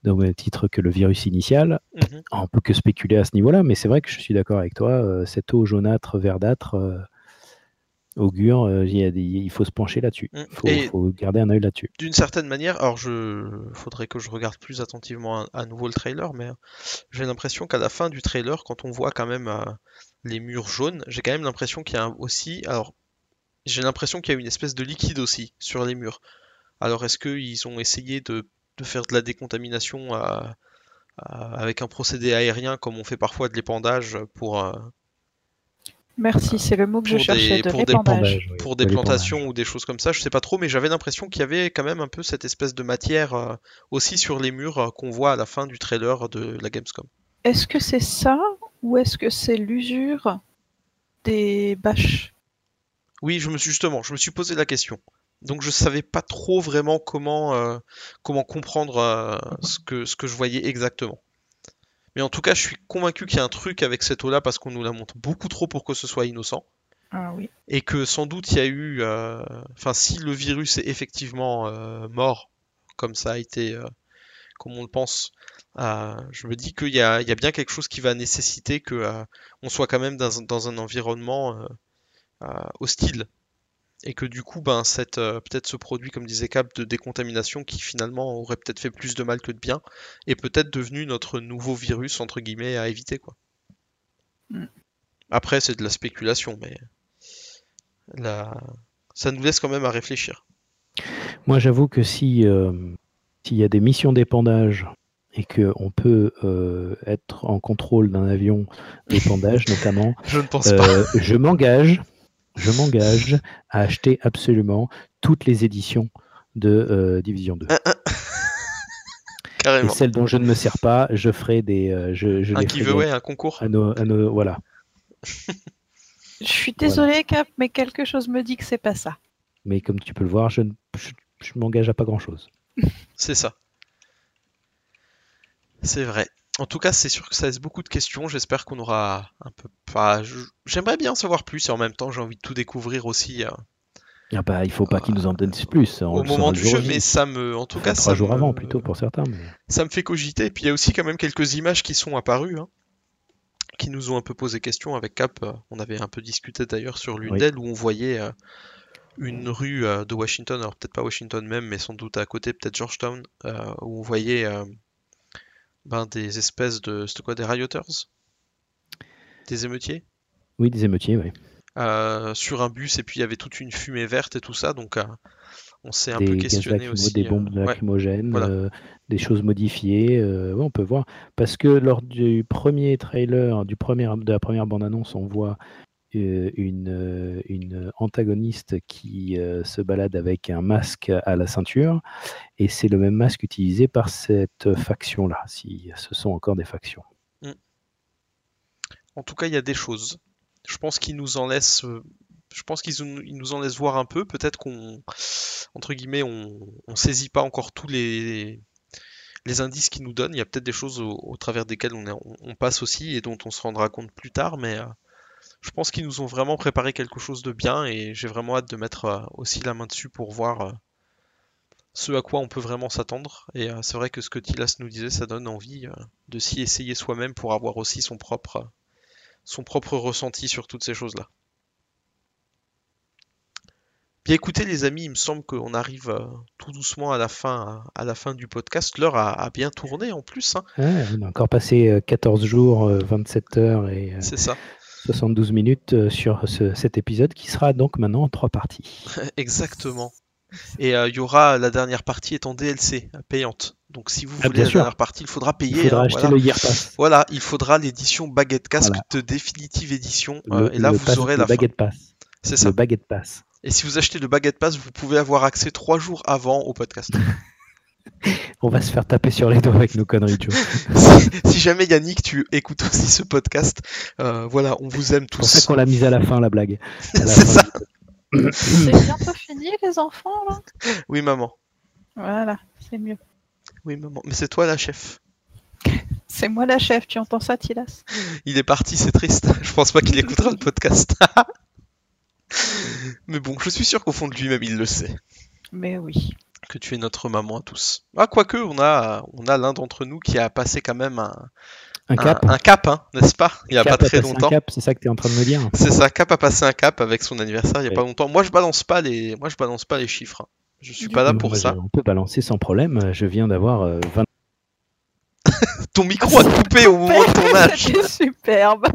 au même titre que le virus initial Mhm. on peut que spéculer à ce niveau-là, mais c'est vrai que je suis d'accord avec toi. euh, cette eau jaunâtre, verdâtre euh, augure, euh, il y a des- il faut se pencher là-dessus. Mm. Il faut, Et- faut garder un œil là-dessus. D'une certaine manière, alors je faudrait que je regarde plus attentivement à, à nouveau le trailer, mais j'ai l'impression qu'à la fin du trailer, quand on voit quand même les murs jaunes, j'ai quand même l'impression qu'il y a un- aussi, alors j'ai l'impression qu'il y a une espèce de liquide aussi sur les murs. Alors est-ce qu'ils ont essayé de, de faire de la décontamination à- à- avec un procédé aérien comme on fait parfois de l'épandage pour, euh, Merci, c'est le mot que je des- cherchais, de pour des oui, pour de des plantations ou des choses comme ça, je sais pas trop, mais j'avais l'impression qu'il y avait quand même un peu cette espèce de matière euh, aussi sur les murs euh, qu'on voit à la fin du trailer de la Gamescom. Est-ce que c'est ça ou est-ce que c'est l'usure des bâches? Oui, je me suis justement, je me suis posé la question. Donc je savais pas trop vraiment comment euh, comment comprendre euh, ce que ce que je voyais exactement. Mais en tout cas, je suis convaincu qu'il y a un truc avec cette eau-là parce qu'on nous la montre beaucoup trop pour que ce soit innocent. Ah oui. et que sans doute il y a eu, euh, enfin si le virus est effectivement mort, comme ça a été, comme on le pense, je me dis qu'il y a, il y a bien quelque chose qui va nécessiter que on soit quand même dans, un- dans un environnement hostile et que du coup, ben cette euh, peut-être ce produit, comme disait Cap, de décontamination qui finalement aurait peut-être fait plus de mal que de bien, est peut-être devenu notre nouveau virus entre guillemets à éviter quoi. Mm. Après, c'est de la spéculation, mais la... ça nous laisse quand même à réfléchir. Moi, j'avoue que si euh, s'il y a des missions d'épandage et qu'on peut euh, être en contrôle d'un avion d'épandage [laughs] notamment, Je ne pense pas. euh, je m'engage, je m'engage à acheter absolument toutes les éditions de euh, Division 2. Et Carrément. celles dont je ne me sers pas, je ferai des. euh, je, je Un un concours. à nos, à nos- voilà. Je suis désolée, Cap, mais quelque chose me dit que c'est pas ça. Mais comme tu peux le voir, je ne je, je m'engage à pas grand chose. C'est ça. C'est vrai. En tout cas, c'est sûr que ça laisse beaucoup de questions. J'espère qu'on aura un peu pas. J'aimerais bien en savoir plus et en même temps, j'ai envie de tout découvrir aussi euh, Ah bah, il faut pas qu'ils nous en donnent plus. on au moment du jeu, mais ça me, en tout Enfin, cas, trois ça jours me- avant plutôt pour certains. mais- ça me fait cogiter. Et puis il y a aussi quand même quelques images qui sont apparues, hein, qui nous ont un peu posé question avec Cap. euh, On avait un peu discuté d'ailleurs sur l'une Oui. d'elles où on voyait euh, une rue euh, de Washington, alors peut-être pas Washington même, mais sans doute à côté, peut-être Georgetown, euh, où on voyait euh, ben, des espèces de, c'était quoi, des rioters, des émeutiers, Oui, des émeutiers, oui. euh, sur un bus et puis il y avait toute une fumée verte et tout ça, donc euh, on s'est un des peu questionné aussi. des euh, bombes ouais. lacrymogènes, voilà. euh, des choses modifiées. euh, ouais, on peut voir. Parce que lors du premier trailer, du premier, de la première bande-annonce, on voit euh, une, euh, une antagoniste qui euh, se balade avec un masque à la ceinture. Et c'est le même masque utilisé par cette faction-là, si ce sont encore des factions. En tout cas, il y a des choses. Je pense qu'ils nous en laissent. euh, Je pense qu'ils nous en laissent voir un peu. Peut-être qu'on, entre guillemets, on, saisit pas encore tous les les indices qu'ils nous donnent. Il y a peut-être des choses au, travers desquelles on, passe aussi et dont on se rendra compte plus tard. Mais euh, je pense qu'ils nous ont vraiment préparé quelque chose de bien et j'ai vraiment hâte de mettre euh, aussi la main dessus pour voir euh, ce à quoi on peut vraiment s'attendre. Et euh, c'est vrai que ce que Tilas nous disait, ça donne envie de s'y essayer soi-même pour avoir aussi son propre son propre ressenti sur toutes ces choses-là. Bien écoutez les amis, il me semble qu'on arrive euh, tout doucement à la fin, à la fin du podcast. L'heure a, a bien tourné en plus, hein. On a encore passé euh, 14 jours, euh, 27 heures et c'est ça. 72 minutes euh, sur ce- cet épisode qui sera donc maintenant en trois parties. [laughs] Exactement. Et euh, il y aura la dernière partie est en DLC, euh, payante. Donc si vous Ah, voulez la sûr. dernière partie, il faudra payer. Il faudra hein, acheter voilà. le Year Pass. Voilà, il faudra l'édition Baguette Casque Voilà. de définitive édition. euh, Le- et là, vous pass- aurez la fin. Baguette Pass. C'est ça. Le Baguette Pass. Et si vous achetez le Baguette Pass, vous pouvez avoir accès trois jours avant au podcast. [laughs] On va se faire taper sur les doigts avec nos conneries, Joe. [laughs] si, si jamais Yannick, tu écoutes aussi ce podcast, euh, voilà, on vous aime C'est pour ça tous. qu'on l'a mise à la fin, la blague. [laughs] C'est ça. C'est bientôt fini, les enfants, là? Oui, maman. Voilà, c'est mieux. Oui, maman. Mais c'est toi la chef. C'est moi la chef, tu entends ça, Tilas? Il est parti, c'est triste. [laughs] Je pense pas qu'il écoutera le podcast. Mais bon, je suis sûr qu'au fond de lui-même, il le sait. Mais oui. Que tu es notre maman à tous. Ah, quoique, on a, on a l'un d'entre nous qui a passé quand même un, Un cap. un, un cap, hein, n'est-ce pas? Il y a Cap pas a très un longtemps. cap, c'est ça que tu es en train de me dire C'est ça, Cap a passé un cap avec son anniversaire il y a Ouais. pas longtemps. Moi, je balance pas les, moi, je balance pas les chiffres. hein. Je suis Du pas là pour ça. je- On peut balancer sans problème. Je viens d'avoir euh, 20 [laughs] Ton micro a coupé au moment de ton âge. C'était superbe.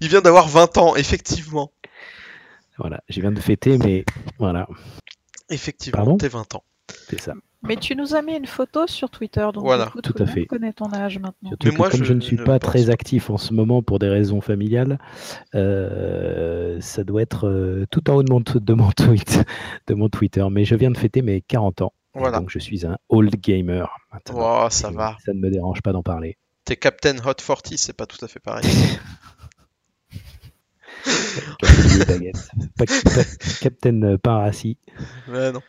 Il vient d'avoir 20 ans, effectivement. Voilà, je viens de fêter, mais voilà, Effectivement, Pardon t'es 20 ans. c'est ça. Mais tu nous as mis une photo sur Twitter, donc Voilà. du coup, Tout tout, à le monde fait. connaît ton âge maintenant. Surtout Mais moi, comme je je, ne suis ne pas très pas. actif en ce moment pour des raisons familiales, euh, ça doit être euh, tout en haut de mon, t- de, mon tweet, [laughs] de mon Twitter. Mais je viens de fêter mes 40 ans. Voilà. Donc je suis un old gamer maintenant. Oh, ça Et va. Ça ne me dérange pas d'en parler. T'es Captain Hot 40, c'est pas tout à fait pareil. [laughs] Captain des [laughs] baguettes. Pas- pas- Captain euh, non,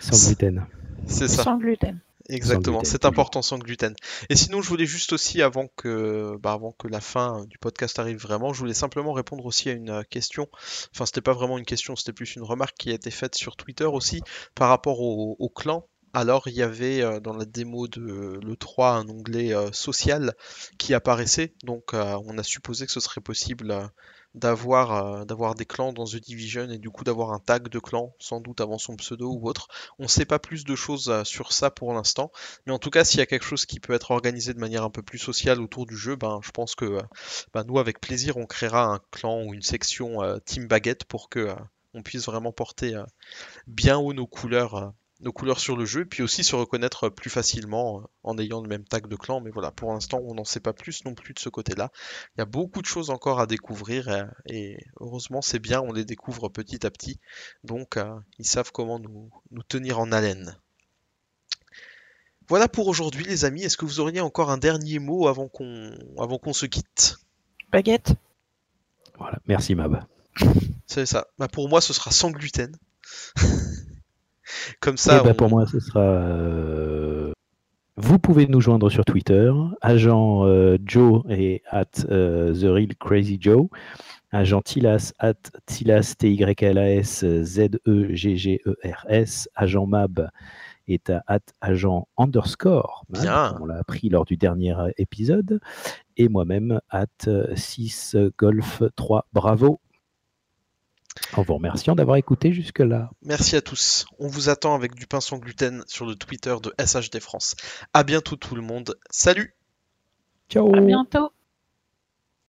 sans gluten. c'est ça. Sans gluten. Exactement, c'est important sans gluten. Et sinon, je voulais juste aussi, avant que, bah, avant que la fin du podcast arrive vraiment, je voulais simplement répondre aussi à une euh, question. Enfin, c'était pas vraiment une question, c'était plus une remarque qui a été faite sur Twitter aussi par rapport au, au clan. Alors, il y avait euh, dans la démo de l'E3 un onglet euh, social qui apparaissait. Donc, euh, on a supposé que ce serait possible euh, d'avoir euh, d'avoir des clans dans The Division et du coup d'avoir un tag de clan, sans doute avant son pseudo ou autre. On sait pas plus de choses euh, sur ça pour l'instant. Mais en tout cas, s'il y a quelque chose qui peut être organisé de manière un peu plus sociale autour du jeu, ben, je pense que euh, ben, nous, avec plaisir, on créera un clan ou une section Team Baguette pour que on puisse vraiment porter bien haut nos couleurs, nos couleurs sur le jeu, puis aussi se reconnaître plus facilement euh, en ayant le même tag de clan. Mais voilà, pour l'instant, on n'en sait pas plus non plus de ce côté-là. Il y a beaucoup de choses encore à découvrir euh, et heureusement, c'est bien, on les découvre petit à petit. Donc, euh, ils savent comment nous, nous tenir en haleine. Voilà pour aujourd'hui, les amis. Est-ce que vous auriez encore un dernier mot avant qu'on avant qu'on se quitte? Baguette. Voilà. Merci Mab. C'est ça. Bah, pour moi, ce sera sans gluten. [laughs] Comme Eh ça, ben, on- pour moi, ce sera. euh, Vous pouvez nous joindre sur Twitter, agent euh, Joe et at euh, The Real Crazy Joe, agent Tilas at Tilas T-Y-L-A-S Z-E-G-G-E-R-S, agent Mab est à at agent underscore Bien. on l'a appris lors du dernier épisode, et moi-même at 6 Golf 3 Bravo. En vous remerciant d'avoir écouté jusque-là. Merci à tous. On vous attend avec du pain sans gluten sur le Twitter de SHD France. À bientôt tout le monde. Salut Ciao À bientôt.